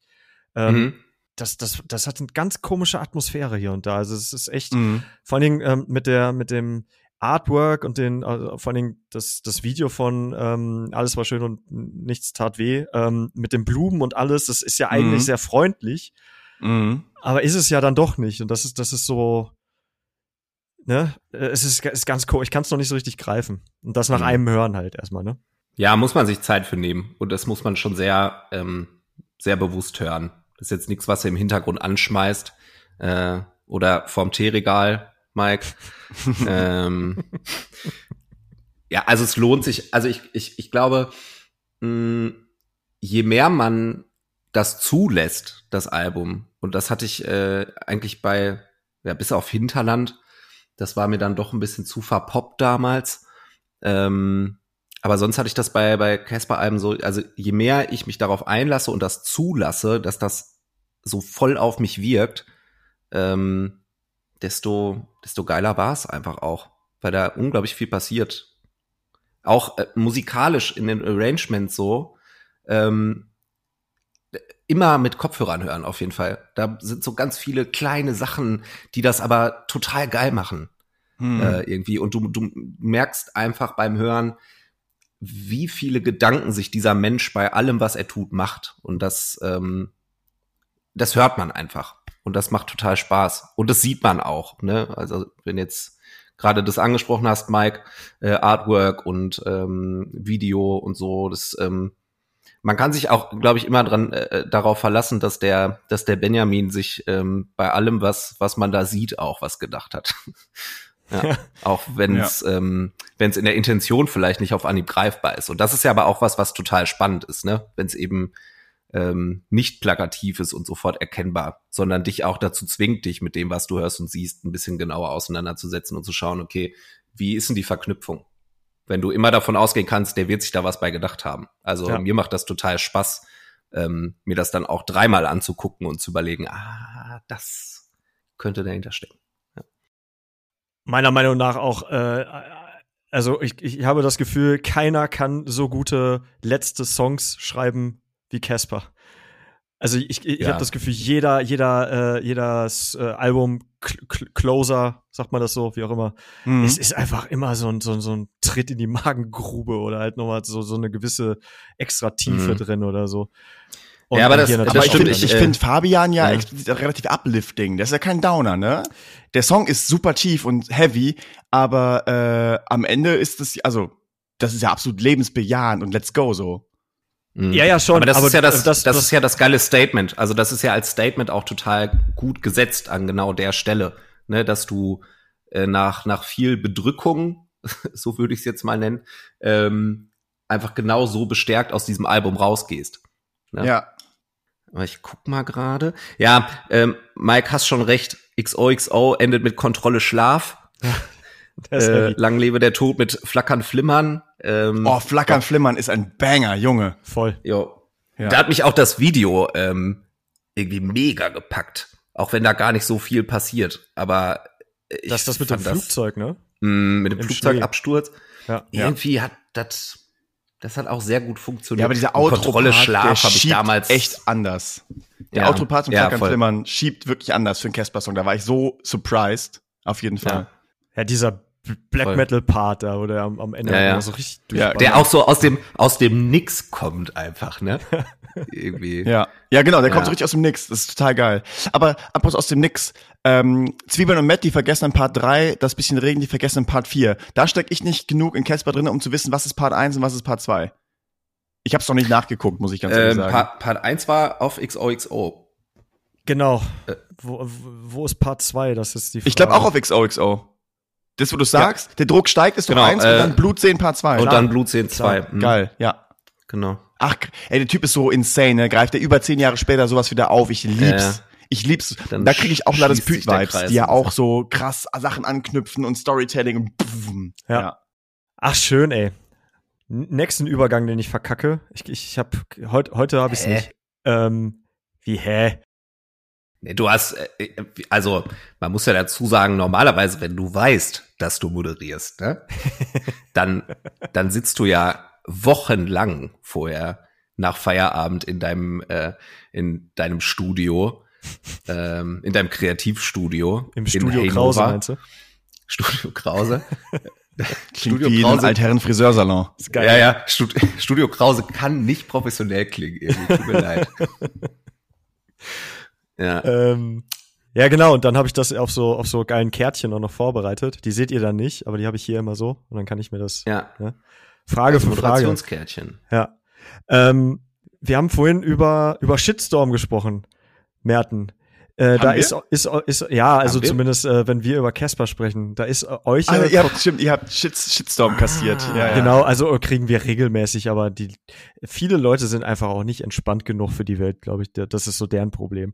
Ähm, Mhm. das, das, das hat eine ganz komische Atmosphäre hier und da. Also es ist echt, Mhm. vor allen Dingen ähm, mit der, mit dem Artwork und den, also vor allen Dingen das, das Video von ähm, Alles war schön und nichts tat weh, ähm, mit den Blumen und alles, das ist ja eigentlich Mhm. sehr freundlich, Mhm. aber ist es ja dann doch nicht. Und das ist, das ist so, ne, äh, es ist, ist ganz cool. Ich kann es noch nicht so richtig greifen. Und das nach Mhm. einem Hören halt erstmal, ne? Ja, muss man sich Zeit für nehmen. Und das muss man schon sehr, ähm, sehr bewusst hören. Das ist jetzt nichts, was ihr im Hintergrund anschmeißt. Äh, oder vorm Teeregal, Mike. ähm, ja, also es lohnt sich. Also ich, ich, ich glaube, mh, je mehr man das zulässt, das Album, und das hatte ich äh, eigentlich bei, ja, bis auf Hinterland, das war mir dann doch ein bisschen zu verpoppt damals. Ähm, aber sonst hatte ich das bei bei Casper Alben so, also je mehr ich mich darauf einlasse und das zulasse, dass das so voll auf mich wirkt, ähm, desto desto geiler war es einfach auch, weil da unglaublich viel passiert. Auch äh, musikalisch in den Arrangements so, ähm, immer mit Kopfhörern hören auf jeden Fall. Da sind so ganz viele kleine Sachen, die das aber total geil machen Mhm. äh, irgendwie. Und du, du merkst einfach beim Hören, wie viele Gedanken sich dieser Mensch bei allem, was er tut, macht. Und das, ähm, das hört man einfach. Und das macht total Spaß. Und das sieht man auch. Ne? Also wenn jetzt gerade das angesprochen hast, Mike, äh, Artwork und ähm, Video und so, das ähm, man kann sich auch, glaube ich, immer dran äh, darauf verlassen, dass der, dass der Benjamin sich ähm, bei allem, was was man da sieht, auch was gedacht hat. ja, auch wenn es ähm, wenn es in der Intention vielleicht nicht auf Anhieb greifbar ist. Und das ist ja aber auch was, was total spannend ist, ne? Wenn es eben ähm, nicht plakativ ist und sofort erkennbar, sondern dich auch dazu zwingt, dich mit dem, was du hörst und siehst, ein bisschen genauer auseinanderzusetzen und zu schauen, okay, wie ist denn die Verknüpfung? Wenn du immer davon ausgehen kannst, der wird sich da was bei gedacht haben. Also Ja. mir macht das total Spaß, ähm, mir das dann auch dreimal anzugucken und zu überlegen, ah, das könnte dahinter stecken. meiner Meinung nach auch, äh, also ich, ich habe das Gefühl, keiner kann so gute letzte Songs schreiben wie Casper. Also ich, ich, Ja. habe das Gefühl, jeder, jeder, äh, jedes äh, Album Cl Cl Closer, sagt man das so, wie auch immer, Mhm. es ist einfach immer so ein, so, ein- so ein Tritt in die Magengrube oder halt nochmal so, so eine gewisse extra Tiefe Mhm. drin oder so. Ja, aber das- das ich finde, ich, äh, finde Fabian ja, ja. relativ uplifting. Das ist ja kein Downer, ne? Der Song ist super tief und heavy, aber äh, am Ende ist es, also, das ist ja absolut lebensbejahend und let's go so. Mhm. Ja, ja, schon, Aber das aber ist ja das, das- das, das- ist ja das geile Statement. Also das ist ja als Statement auch total gut gesetzt an genau der Stelle, ne, dass du äh, nach nach viel Bedrückung, so würde ich es jetzt mal nennen, ähm, einfach genau so bestärkt aus diesem Album rausgehst. Ja. Ja. Aber ich guck mal gerade. Ja, ähm, Mike hast schon recht. XOXO endet mit Kontrolle Schlaf. Äh, lang lebe der Tod mit Flackern Flimmern. Ähm, Oh, Flackern, Flimmern ist ein Banger, Junge. voll. Jo. Ja. Da hat mich auch das Video ähm, irgendwie mega gepackt. Auch wenn da gar nicht so viel passiert. Aber ich Das ist das mit dem fand Flugzeug, ne? mh, mit dem im Flugzeugabsturz. Ja. Ja. Irgendwie hat das Das hat auch sehr gut funktioniert. Ja, aber dieser Outro Kontrolle Schlaf habe ich damals echt anders. Der Ja. Outro-Part zum Ja. Flimmern schiebt wirklich anders für einen Casper-Song. Da war ich so surprised. Auf jeden Fall. Ja, dieser B- Black Voll. Metal Part da, wo der am, am Ende Ja, ja. so richtig Ja. Der auch so aus dem aus dem Nix kommt einfach, ne? Irgendwie. Ja, ja genau, der kommt Ja. so richtig aus dem Nix. Das ist total geil. Aber apropos aus dem Nix, ähm, Zwiebeln und Matt, die vergessen in Part 3, das bisschen Regen, die vergessen in Part 4. Da stecke ich nicht genug in Casper drin, um zu wissen, was ist Part 1 und was ist Part 2. Ich habe es noch nicht nachgeguckt, muss ich ganz ehrlich Ähm, sagen. Part, Part 1 war auf XOXO. Genau. Äh. Wo, wo wo ist Part 2? Das ist die Frage. ich glaube auch auf XOXO. Das, wo du sagst, der Druck steigt, ist doch Genau, eins äh, und dann Blutsehen Part 2. Und dann Blutsehen 2. Klar. Mhm, Geil, ja. Genau. Ach, ey, der Typ ist so insane, ne? Greift er über zehn Jahre später sowas wieder auf. Ich lieb's. Ja, ja. Ich lieb's. Dann da kriege ich auch Lades schließt sich der Püt-Vibes, Kreis die ja auch so krass Sachen anknüpfen und Storytelling und pfff. Ja. Ach, schön, ey. Nächsten Übergang, den ich verkacke. Ich, ich, ich hab, heut, heute habe ich es Hä? nicht. Ähm, wie, hä? Du hast, äh, also man muss ja dazu sagen, normalerweise, wenn du weißt, dass du moderierst, ne, dann, dann sitzt du ja wochenlang vorher nach Feierabend in deinem, äh, in deinem Studio, ähm, in deinem Kreativstudio. Im Studio. Krause, meinst du? Studio Krause. Studio wie Krause. altherren Friseursalon. Ist geil. Ja, ja, Stud Studio Krause kann nicht professionell klingen, irgendwie, tut mir leid. Ja. Ähm, ja, genau. Und dann habe ich das auf so, auf so geilen Kärtchen auch noch vorbereitet. Die seht ihr dann nicht, aber die habe ich hier immer so. Und dann kann ich mir das Ja. Frage für Frage. Ja. Ähm, wir haben vorhin über, über Shitstorm gesprochen, Merten. Äh, da ist, ist, ist, ja, also Haben zumindest, äh, wenn wir über Casper sprechen, da ist äh, euch, Ah, ihr habt, stimmt, ihr habt Shit, Shitstorm kassiert. Ja, ja. genau, also äh, kriegen wir regelmäßig, aber die, viele Leute sind einfach auch nicht entspannt genug für die Welt, glaube ich. Das ist so deren Problem.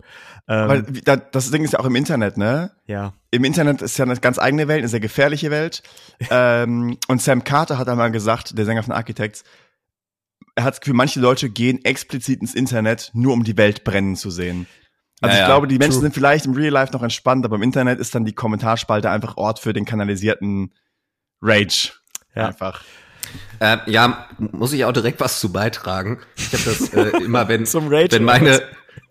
Ähm, Weil wie- da- das Ding ist ja auch im Internet, ne? ja. Im Internet ist ja eine ganz eigene Welt, eine sehr gefährliche Welt. ähm, und Sam Carter hat einmal gesagt, der Sänger von Architects, er hat das Gefühl, manche Leute gehen explizit ins Internet, nur um die Welt brennen zu sehen. Also Ja, ich glaube, die Menschen true. sind vielleicht im Real Life noch entspannt, aber im Internet ist dann die Kommentarspalte einfach Ort für den kanalisierten Rage. Ja. Einfach. Äh, ja, muss ich auch direkt was zu beitragen. Ich habe das äh, immer, wenn, Zum Rage wenn meine,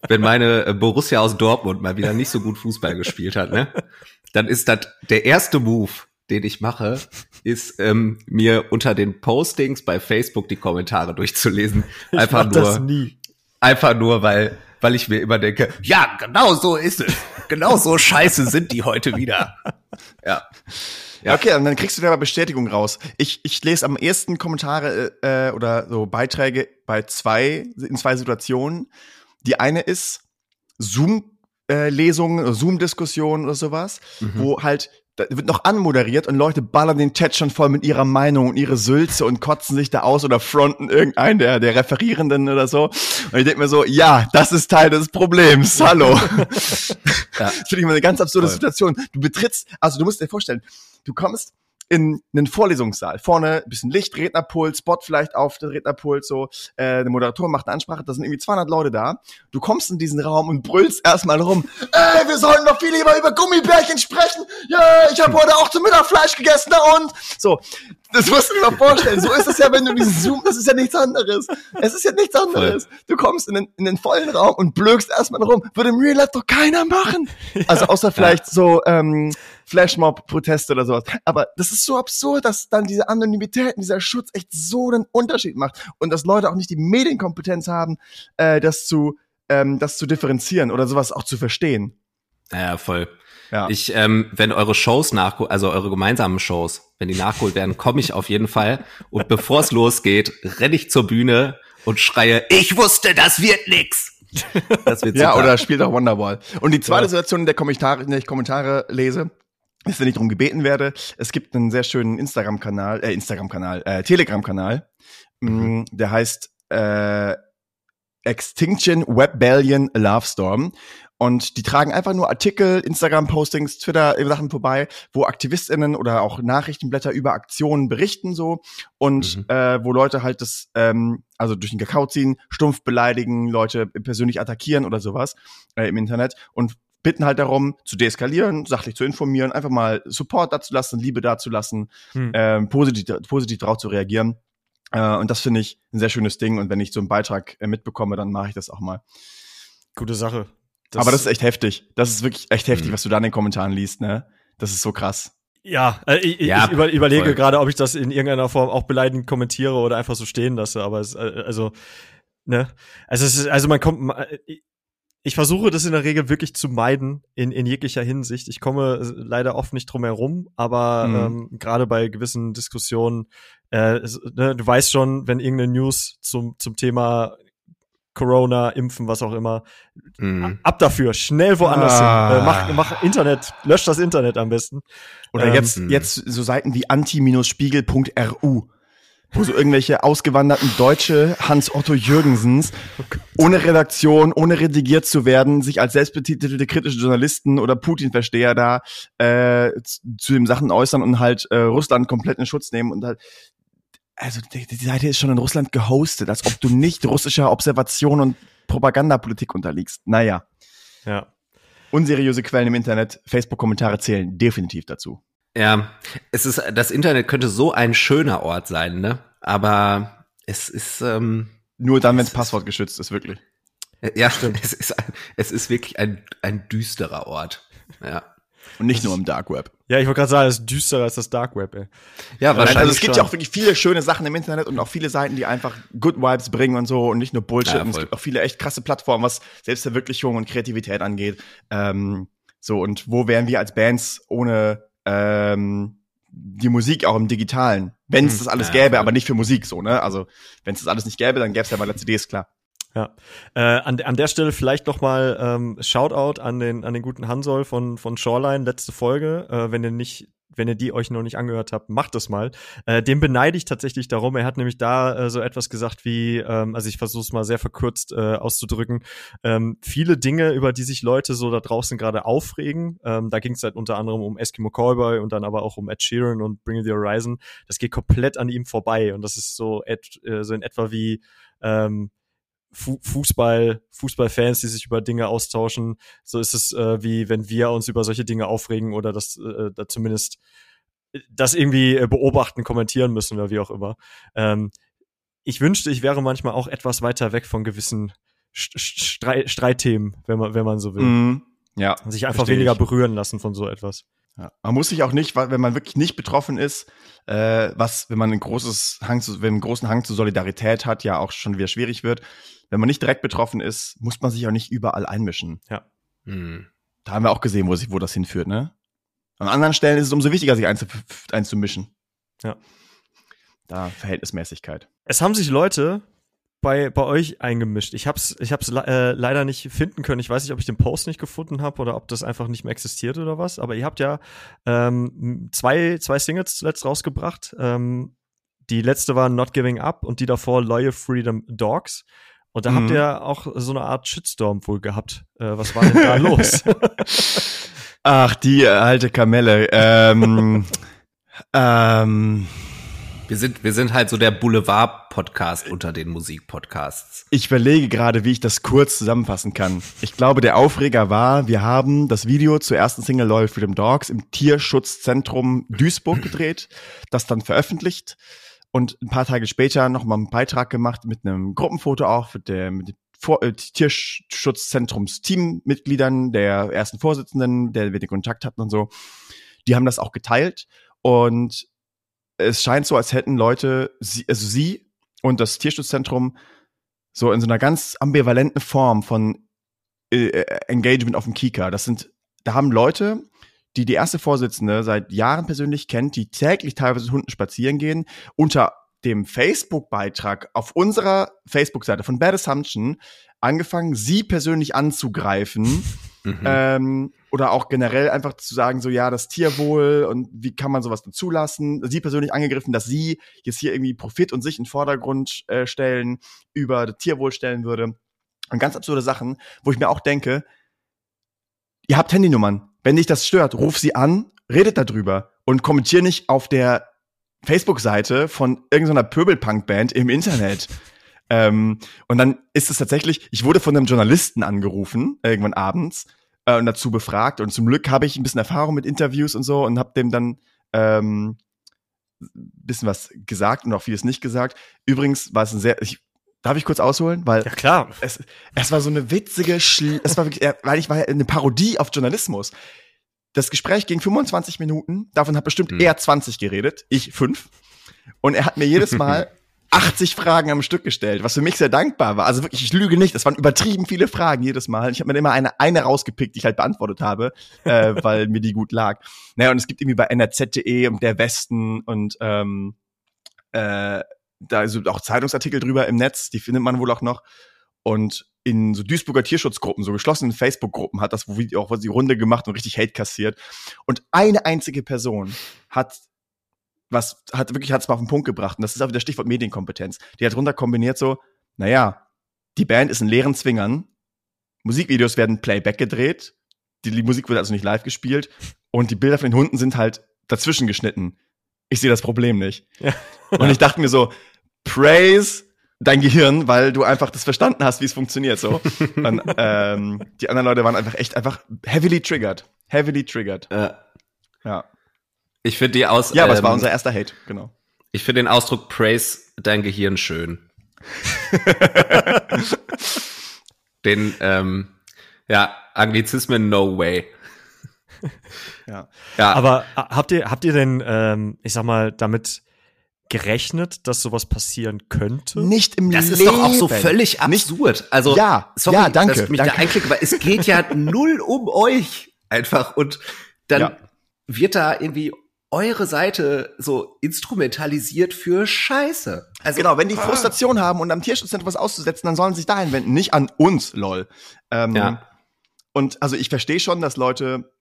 wenn meine äh, Borussia aus Dortmund mal wieder nicht so gut Fußball gespielt hat, ne, dann ist das der erste Move, den ich mache, ist ähm, mir unter den Postings bei Facebook die Kommentare durchzulesen. Ich Einfach nur, nie. einfach nur, weil, weil ich mir immer denke, ja, genau so ist es. Genau so scheiße sind die heute wieder. Ja. Ja. Okay, und dann kriegst du da mal Bestätigung raus. Ich, ich lese am ersten Kommentare äh, oder so Beiträge bei zwei, in zwei Situationen. Die eine ist Zoom-Lesungen, Zoom-Diskussionen oder sowas, wo halt da wird noch anmoderiert und Leute ballern den Chat schon voll mit ihrer Meinung und ihre Sülze und kotzen sich da aus oder fronten irgendeinen der, der Referierenden oder so. Und ich denke mir so, ja, das ist Teil des Problems. Hallo. Ja. Das finde ich mal eine ganz absurde. Situation. Du betrittst, also du musst dir vorstellen, du kommst in einen Vorlesungssaal. Vorne ein bisschen Licht, Rednerpult, Spot vielleicht auf der Rednerpult, so, äh, der Moderator macht eine Ansprache, da sind irgendwie 200 Leute da. Du kommst in diesen Raum und brüllst erstmal rum, ey, wir sollen doch viel lieber über Gummibärchen sprechen. Ja, ich habe heute auch zum Mittag Fleisch gegessen, na und? So, das musst du dir mal vorstellen. So ist es ja, wenn du diesen Zoom, das ist ja nichts anderes. Es ist ja nichts anderes. Du kommst in den, in den vollen Raum und blökst erstmal rum. Würde im Real Life doch keiner machen. Also außer vielleicht so ähm, Flashmob-Proteste oder sowas. Aber das ist so absurd, dass dann diese Anonymität und dieser Schutz echt so einen Unterschied macht. Und dass Leute auch nicht die Medienkompetenz haben, äh, das zu, ähm, das zu differenzieren oder sowas auch zu verstehen. Ja, voll. Ja. Ich, ähm, wenn eure Shows nachgeholt, also eure gemeinsamen Shows, wenn die nachgeholt werden, komme ich auf jeden Fall. Und bevor es losgeht, renne ich zur Bühne und schreie, ich wusste, das wird nix. Das wird Ja, super. oder spielt auch Wonderwall. Und die zweite Ja. Situation, in der, Kommentare, in der ich Kommentare lese, wenn ich darum gebeten werde, es gibt einen sehr schönen Instagram-Kanal, äh, Instagram-Kanal, äh, Telegram-Kanal, mhm. der heißt äh, Extinction Webballion Love Storm. Und die tragen einfach nur Artikel, Instagram-Postings, Twitter-Sachen vorbei, wo AktivistInnen oder auch Nachrichtenblätter über Aktionen berichten so und Mhm. äh, wo Leute halt das, ähm, also durch den Kakao ziehen, stumpf beleidigen, Leute persönlich attackieren oder sowas äh, im Internet und bitten halt darum, zu deeskalieren, sachlich zu informieren, einfach mal Support dazu lassen, Liebe dazu lassen, Hm. ähm, positiv, positiv drauf zu reagieren. Äh, und das finde ich ein sehr schönes Ding. Und wenn ich so einen Beitrag äh, mitbekomme, dann mache ich das auch mal. Gute Sache. Das Aber das ist echt heftig. Das ist wirklich echt heftig, mhm. was du da in den Kommentaren liest, ne? Das ist so krass. Ja, äh, ich, ja, ich über, überlege gerade, ob ich das in irgendeiner Form auch beleidigend kommentiere oder einfach so stehen lasse. Aber es, äh, also, ne? Also, es ist, also man kommt, ich versuche das in der Regel wirklich zu meiden in, in jeglicher Hinsicht. Ich komme leider oft nicht drum herum, aber mhm. ähm, gerade bei gewissen Diskussionen, äh, ne, du weißt schon, wenn irgendeine News zum, zum Thema Corona, Impfen, was auch immer, mhm. ab dafür, schnell woanders ah. hin. Äh, mach, mach Internet, lösch das Internet am besten. Oder ähm, jetzt, jetzt so Seiten wie anti-spiegel.ru wo so irgendwelche ausgewanderten Deutsche Hans Otto Jürgensens ohne Redaktion, ohne redigiert zu werden, sich als selbstbetitelte kritische Journalisten oder Putin-Versteher da äh, zu den Sachen äußern und halt äh, Russland komplett in Schutz nehmen und halt also die, die Seite ist schon in Russland gehostet, als ob du nicht russischer Observation und Propagandapolitik unterliegst. Naja. Ja. Unseriöse Quellen im Internet, Facebook-Kommentare zählen definitiv dazu. Ja, es ist, das Internet könnte so ein schöner Ort sein, ne? Aber es ist, ähm, Nur dann, wenn es Passwort geschützt ist, wirklich. Ja, stimmt. Es ist, ein, es ist wirklich ein, ein düsterer Ort. Ja. Und nicht nur im Dark Web. Ja, ich wollte gerade sagen, es ist düsterer als das Dark Web, ey. Ja, wahrscheinlich. Also es gibt schon. ja auch wirklich viele schöne Sachen im Internet und auch viele Seiten, die einfach Good Vibes bringen und so und nicht nur Bullshit. Ja, und es gibt auch viele echt krasse Plattformen, was Selbstverwirklichung und Kreativität angeht. Ähm, so, und wo wären wir als Bands ohne ähm, die Musik auch im Digitalen, wenn es hm, das alles ja, gäbe, aber nicht für Musik so, ne? Also wenn es das alles nicht gäbe, dann gäbe es ja mal CDs, klar. Ja, äh, an, an der Stelle vielleicht noch mal ähm, Shoutout an den an den guten Hansol von von Shoreline letzte Folge, äh, wenn ihr nicht wenn ihr die euch noch nicht angehört habt, macht es mal. Äh, dem beneide ich tatsächlich darum. Er hat nämlich da äh, so etwas gesagt wie, ähm, also ich versuche es mal sehr verkürzt äh, auszudrücken, ähm, viele Dinge, über die sich Leute so da draußen gerade aufregen. Ähm, da ging es halt unter anderem um Eskimo Callboy und dann aber auch um Ed Sheeran und Bring the Horizon. Das geht komplett an ihm vorbei und das ist so, et, äh, so in etwa wie ähm, Fußball, Fußballfans, die sich über Dinge austauschen. So ist es, äh, wie wenn wir uns über solche Dinge aufregen oder das äh, da zumindest das irgendwie äh, beobachten, kommentieren müssen oder wie auch immer. Ähm, ich wünschte, ich wäre manchmal auch etwas weiter weg von gewissen Streit Streitthemen, wenn man, wenn man so will. Mm, ja. Sich einfach weniger ich. berühren lassen von so etwas. Ja. Man muss sich auch nicht, wenn man wirklich nicht betroffen ist, äh, was, wenn man ein großes Hang zu, wenn einen großen Hang zu Solidarität hat, ja auch schon wieder schwierig wird. Wenn man nicht direkt betroffen ist, muss man sich auch nicht überall einmischen. Ja. Hm. Da haben wir auch gesehen, wo, sich, wo das hinführt, ne? An anderen Stellen ist es umso wichtiger, sich einzu, einzumischen. Ja. Da Verhältnismäßigkeit. Es haben sich Leute bei, bei euch eingemischt. Ich hab's, ich hab's äh, leider nicht finden können. Ich weiß nicht, ob ich den Post nicht gefunden habe oder ob das einfach nicht mehr existiert oder was. Aber ihr habt ja ähm, zwei, zwei Singles zuletzt rausgebracht. Ähm, die letzte war Not Giving Up und die davor Loyal Freedom Dogs. Und da mhm. habt ihr auch so eine Art Shitstorm wohl gehabt. Äh, was war denn da los? Ach, die alte Kamelle. Ähm, ähm, wir sind, wir sind halt so der Boulevard-Podcast unter den Musikpodcasts. Ich überlege gerade, wie ich das kurz zusammenfassen kann. Ich glaube, der Aufreger war, wir haben das Video zur ersten Single Loyal Freedom Dogs im Tierschutzzentrum Duisburg gedreht, das dann veröffentlicht und ein paar Tage später nochmal einen Beitrag gemacht mit einem Gruppenfoto auch mit der, mit Vor äh, Tierschutzzentrums Teammitgliedern, der ersten Vorsitzenden, der wir den Kontakt hatten und so. Die haben das auch geteilt und es scheint so, als hätten Leute, sie, also sie und das Tierschutzzentrum so in so einer ganz ambivalenten Form von äh, äh, Engagement auf dem Kika. Das sind, da haben Leute, die die erste Vorsitzende seit Jahren persönlich kennt, die täglich teilweise Hunden spazieren gehen, unter dem Facebook-Beitrag auf unserer Facebook-Seite von Bad Assumption angefangen, sie persönlich anzugreifen. Mhm. Ähm, oder auch generell einfach zu sagen, so ja, das Tierwohl und wie kann man sowas denn zulassen? Sie persönlich angegriffen, dass sie jetzt hier irgendwie Profit und sich in den Vordergrund äh, stellen, über das Tierwohl stellen würde. Und ganz absurde Sachen, wo ich mir auch denke, ihr habt Handynummern. Wenn dich das stört, ruf sie an, redet darüber und kommentier nicht auf der Facebook-Seite von irgendeiner Pöbelpunk-Band im Internet. ähm, und dann ist es tatsächlich, ich wurde von einem Journalisten angerufen, irgendwann abends, äh, und dazu befragt. Und zum Glück habe ich ein bisschen Erfahrung mit Interviews und so und habe dem dann ähm, bisschen was gesagt und auch vieles nicht gesagt. Übrigens war es ein sehr, ich, darf ich kurz ausholen? Weil Ja, klar. es, es war so eine witzige, Schl es war wirklich, weil ich war eine Parodie auf Journalismus. Das Gespräch ging 25 Minuten, davon hat bestimmt Hm. er 20 geredet, ich fünf. Und er hat mir jedes Mal 80 Fragen am Stück gestellt, was für mich sehr dankbar war. Also wirklich, ich lüge nicht, es waren übertrieben viele Fragen jedes Mal. Ich habe mir immer eine, eine rausgepickt, die ich halt beantwortet habe, äh, weil mir die gut lag. Naja, und es gibt irgendwie bei nrz.de und der Westen und ähm, äh, da sind auch Zeitungsartikel drüber im Netz, die findet man wohl auch noch. Und in so Duisburger Tierschutzgruppen, so geschlossenen Facebook-Gruppen hat das Video auch die Runde gemacht und richtig Hate kassiert. Und eine einzige Person hat was, hat wirklich, hat es mal auf den Punkt gebracht. Und das ist auch wieder Stichwort Medienkompetenz. Die hat runter kombiniert so, naja, die Band ist in leeren Zwingern, Musikvideos werden Playback gedreht, die, die Musik wird also nicht live gespielt und die Bilder von den Hunden sind halt dazwischen geschnitten. Ich sehe das Problem nicht. Ja. Und ich dachte mir so, praise dein Gehirn, weil du einfach das verstanden hast, wie es funktioniert. So. Und, ähm, die anderen Leute waren einfach echt einfach heavily triggered. Heavily triggered. Äh, Ja. Ich finde die aus. Ja, aber es ähm, war unser erster Hate, genau. Ich finde den Ausdruck Praise dein Gehirn schön. den, ähm, ja, Anglizismen no way. Ja. Ja, Aber äh, habt ihr, habt ihr denn, ähm, ich sag mal, damit gerechnet, dass sowas passieren könnte? Nicht im das Leben. ist doch auch so völlig absurd. Also, Ja, sorry, ja, danke, dass ich mich danke. da einklicke, weil es geht ja null um euch einfach und dann Ja. wird da irgendwie eure Seite so instrumentalisiert für Scheiße. Also, Genau, wenn die Frustration haben und am Tierschutzzentrum was auszusetzen, dann sollen sie sich dahin wenden, nicht an uns, lol. Ähm, Ja. Und also ich verstehe schon, dass Leute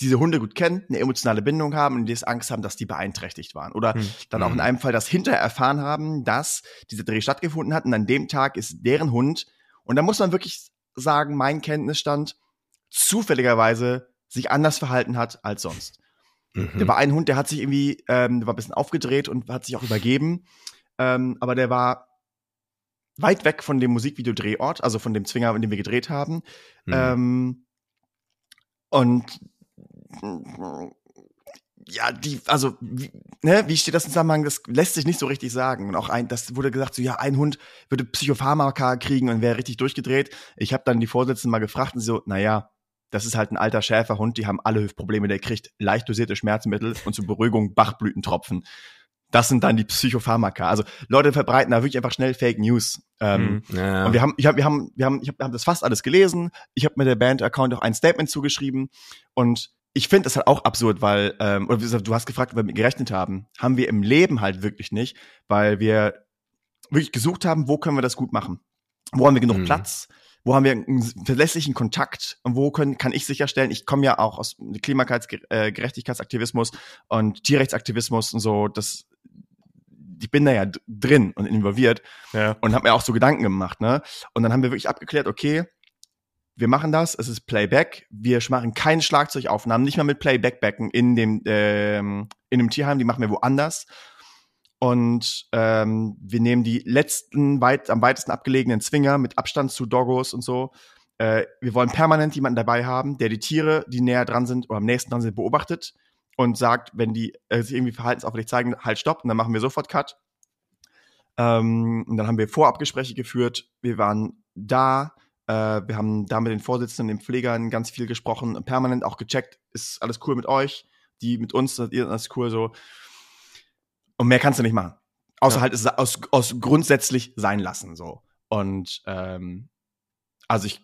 diese Hunde gut kennen, eine emotionale Bindung haben und die jetzt Angst haben, dass die beeinträchtigt waren. Oder Hm. dann auch in Hm. einem Fall das hinterher erfahren haben, dass dieser Dreh stattgefunden hat und an dem Tag ist deren Hund. Und da muss man wirklich sagen, mein Kenntnisstand zufälligerweise sich anders verhalten hat als sonst. Mhm. Da war ein Hund, der hat sich irgendwie, ähm, der war ein bisschen aufgedreht und hat sich auch übergeben. Ähm, aber der war weit weg von dem Musikvideodrehort, also von dem Zwinger, in dem wir gedreht haben. Mhm. Ähm, und ja, die, also, wie, ne, wie steht das im Zusammenhang? Das lässt sich nicht so richtig sagen. Und auch ein, das wurde gesagt, so, ja, ein Hund würde Psychopharmaka kriegen und wäre richtig durchgedreht. Ich habe dann die Vorsitzende mal gefragt und sie so, naja, das ist halt ein alter Schäferhund, die haben alle Hüftprobleme, der kriegt leicht dosierte Schmerzmittel und zur Beruhigung Bachblütentropfen. Das sind dann die Psychopharmaka. Also Leute verbreiten da wirklich einfach schnell Fake News. Ähm, Mhm. ja. und wir haben, ich hab, wir haben, wir haben, ich hab, haben das fast alles gelesen. Ich habe mir der Band-Account auch ein Statement zugeschrieben. Und ich finde das halt auch absurd, weil, ähm, oder wie gesagt, du hast gefragt, ob wir mit gerechnet haben. Haben wir im Leben halt wirklich nicht, weil wir wirklich gesucht haben, wo können wir das gut machen? Wo haben wir genug Mhm. Platz? Wo haben wir einen verlässlichen Kontakt? Und wo können, kann ich sicherstellen, ich komme ja auch aus Klimagerechtigkeitsaktivismus und Tierrechtsaktivismus und so, das, ich bin da ja drin und involviert Ja. und habe mir auch so Gedanken gemacht, ne? Und dann haben wir wirklich abgeklärt, okay, wir machen das, es ist Playback, wir machen keine Schlagzeugaufnahmen, nicht mal mit Playback-Becken in dem ähm, in dem Tierheim, die machen wir woanders. Und ähm, wir nehmen die letzten weit am weitesten abgelegenen Zwinger mit Abstand zu Doggos und so. Äh, wir wollen permanent jemanden dabei haben, der die Tiere, die näher dran sind oder am nächsten dran sind, beobachtet und sagt, wenn die äh, sich irgendwie verhaltensauffällig zeigen, halt stopp, und dann machen wir sofort Cut. Ähm, und dann haben wir Vorabgespräche geführt. Wir waren da. Äh, wir haben da mit den Vorsitzenden, den Pflegern ganz viel gesprochen, permanent auch gecheckt, ist alles cool mit euch, die mit uns, ihr alles cool so. Und mehr kannst du nicht machen. Außer Ja. halt es aus, aus grundsätzlich sein lassen so. Und ähm, also ich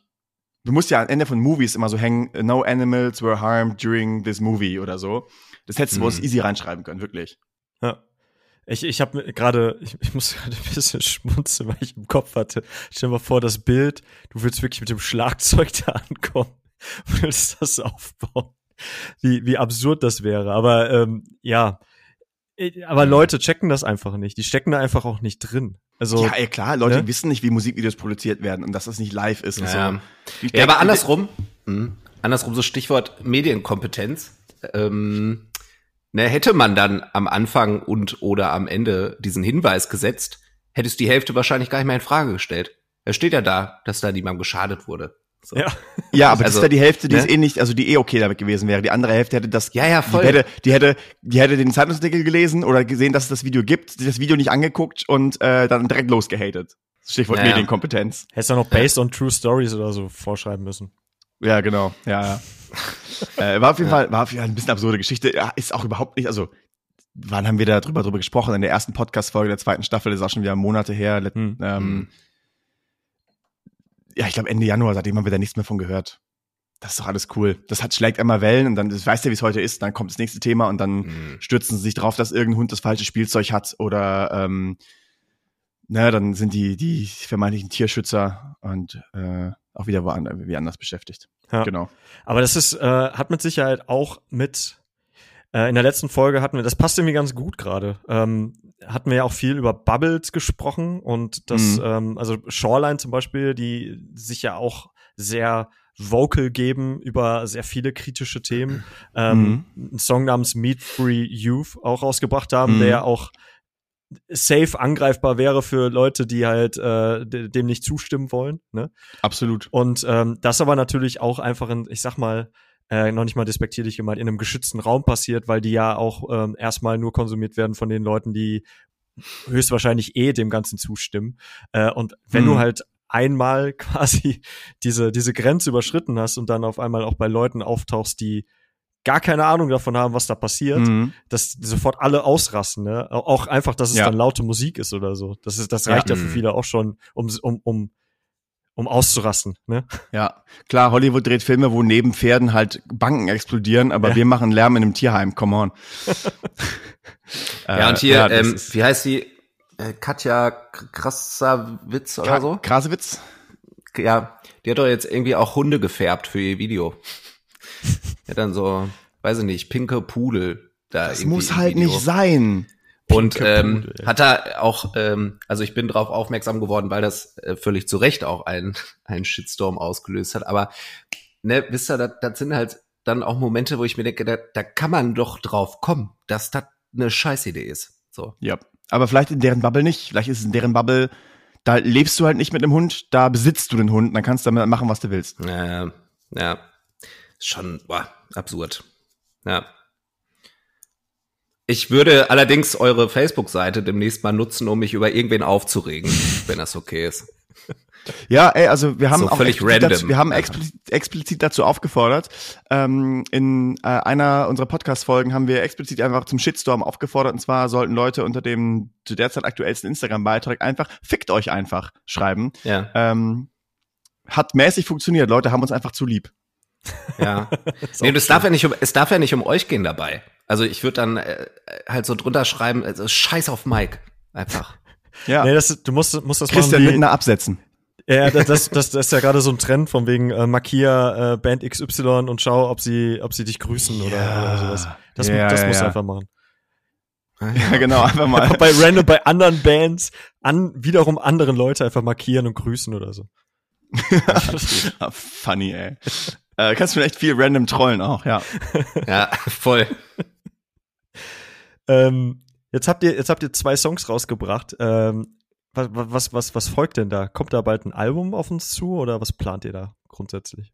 du musst ja am Ende von Movies immer so hängen, no animals were harmed during this movie oder so. Das hättest du Mhm. easy reinschreiben können, wirklich. Ja. Ich, ich habe gerade, ich, ich muss gerade ein bisschen schmunzeln, weil ich im Kopf hatte. Stell dir mal vor, das Bild, du willst wirklich mit dem Schlagzeug da ankommen willst das aufbauen. Wie, wie absurd das wäre. Aber ähm, ja, Äh, aber Leute checken das einfach nicht. Die stecken da einfach auch nicht drin. Also, ja, ey, klar, Leute ne? wissen nicht, wie Musikvideos produziert werden und dass das nicht live ist und Ja. so. Die Ja, aber andersrum, mh, andersrum so Stichwort Medienkompetenz. Ähm, ne, hätte man dann am Anfang und oder am Ende diesen Hinweis gesetzt, hättest die Hälfte wahrscheinlich gar nicht mehr in Frage gestellt. Es steht ja da, dass da niemandem geschadet wurde. So. Ja. Ja, aber das Also, ist ja die Hälfte, die ne? ist eh nicht, also die eh okay damit gewesen wäre. Die andere Hälfte hätte das, Ja, ja, voll. Die hätte, die hätte, die hätte den Zeitungsartikel gelesen oder gesehen, dass es das Video gibt, das Video nicht angeguckt und äh, dann direkt losgehatet. Stichwort Ja, ja. Medienkompetenz. Hättest du noch based on true stories oder so vorschreiben müssen. Ja, genau. Ja, ja. äh, war auf jeden Fall, war auf jeden Fall ein bisschen absurde Geschichte. Ja, ist auch überhaupt nicht, also wann haben wir da drüber, drüber gesprochen? In der ersten Podcast-Folge der zweiten Staffel, das ist auch schon wieder Monate her. Hm. Ähm, Hm. Ja, ich glaube Ende Januar, seitdem haben wir da nichts mehr von gehört. Das ist doch alles cool. Das hat schlägt einmal Wellen und dann, das weißt du, wie es heute ist, dann kommt das nächste Thema und dann Mhm. stürzen sie sich drauf, dass irgendein Hund das falsche Spielzeug hat oder ähm, na, dann sind die, die vermeintlichen Tierschützer und äh, auch wieder woanders, wie anders beschäftigt. Ja. Genau. Aber das ist, äh, hat mit Sicherheit auch mit, äh, in der letzten Folge hatten wir, das passt irgendwie ganz gut gerade, ähm, hatten wir ja auch viel über Bubbles gesprochen und das, Mhm. ähm, also Shoreline zum Beispiel, die sich ja auch sehr vocal geben über sehr viele kritische Themen. Ähm, Einen Song namens Meat Free Youth auch rausgebracht haben, Mhm. der auch safe angreifbar wäre für Leute, die halt äh, de- dem nicht zustimmen wollen. Ne? Absolut. Und ähm, das aber natürlich auch einfach in, ich sag mal, äh, noch nicht mal despektierlich gemeint, in einem geschützten Raum passiert, weil die ja auch ähm, erstmal nur konsumiert werden von den Leuten, die höchstwahrscheinlich eh dem Ganzen zustimmen. Äh, und wenn Hm. du halt einmal quasi diese, diese Grenze überschritten hast und dann auf einmal auch bei Leuten auftauchst, die gar keine Ahnung davon haben, was da passiert, Mhm. dass sofort alle ausrasten, ne? Au- Auch einfach, dass es Ja. dann laute Musik ist oder so. Das ist, das reicht ja, Ja. für Mhm. viele auch schon, um, um, um, um auszurasten, ne? Ja, klar, Hollywood dreht Filme, wo neben Pferden halt Banken explodieren, aber Ja. wir machen Lärm in einem Tierheim, come on. Ja, Äh, und hier, das ähm, wie heißt die? Äh, Katja K- Krassawitz oder Kra- so? Krasewitz? Ja, die hat doch jetzt irgendwie auch Hunde gefärbt für ihr Video. ja, dann so, weiß ich nicht, pinke Pudel da Das muss halt Video. nicht sein. Und ähm, hat er auch, ähm, also ich bin drauf aufmerksam geworden, weil das äh, völlig zu Recht auch ein, ein Shitstorm ausgelöst hat. Aber ne, wisst ihr, das, das sind halt dann auch Momente, wo ich mir denke, da, da kann man doch drauf kommen, dass das eine Scheißidee ist. So. Ja. Aber vielleicht in deren Bubble nicht. Vielleicht ist es in deren Bubble, da lebst du halt nicht mit einem Hund, da besitzt du den Hund, dann kannst du damit machen, was du willst. Ja, ja. Schon, boah, absurd. Ja. Ich würde allerdings eure Facebook-Seite demnächst mal nutzen, um mich über irgendwen aufzuregen, wenn das okay ist. Ja, ey, also wir haben So auch völlig explizit random. Dazu, wir haben explizit, explizit dazu aufgefordert. Ähm, in äh, einer unserer Podcast-Folgen haben wir explizit einfach zum Shitstorm aufgefordert. Und zwar sollten Leute unter dem zu derzeit aktuellsten Instagram-Beitrag einfach fickt euch einfach schreiben. Ja, Ähm, hat mäßig funktioniert. Leute haben uns einfach zu lieb. Ja. Nee, das darf ja nicht um, es darf ja nicht um euch gehen dabei. Also ich würde dann äh, halt so drunter schreiben, also Scheiß auf Mike. Einfach. Ja. Nee, das, du musst, musst das Christian machen wie, Lindner absetzen. Ja, das, das, das, das ist ja gerade so ein Trend von wegen äh, markier äh, Band XY und schau, ob sie, ob sie dich grüßen oder, Ja. oder sowas. Das, Ja, das ja, musst du einfach machen. Ja, genau, einfach mal. Einfach bei random, bei anderen Bands an wiederum anderen Leute einfach markieren und grüßen oder so. Ah, Funny, ey. Äh, kannst du echt viel random trollen auch, ja. Ja, voll. Ähm, jetzt habt ihr, jetzt habt ihr zwei Songs rausgebracht. Ähm, was, was, was, was folgt denn da? Kommt da bald ein Album auf uns zu oder was plant ihr da grundsätzlich?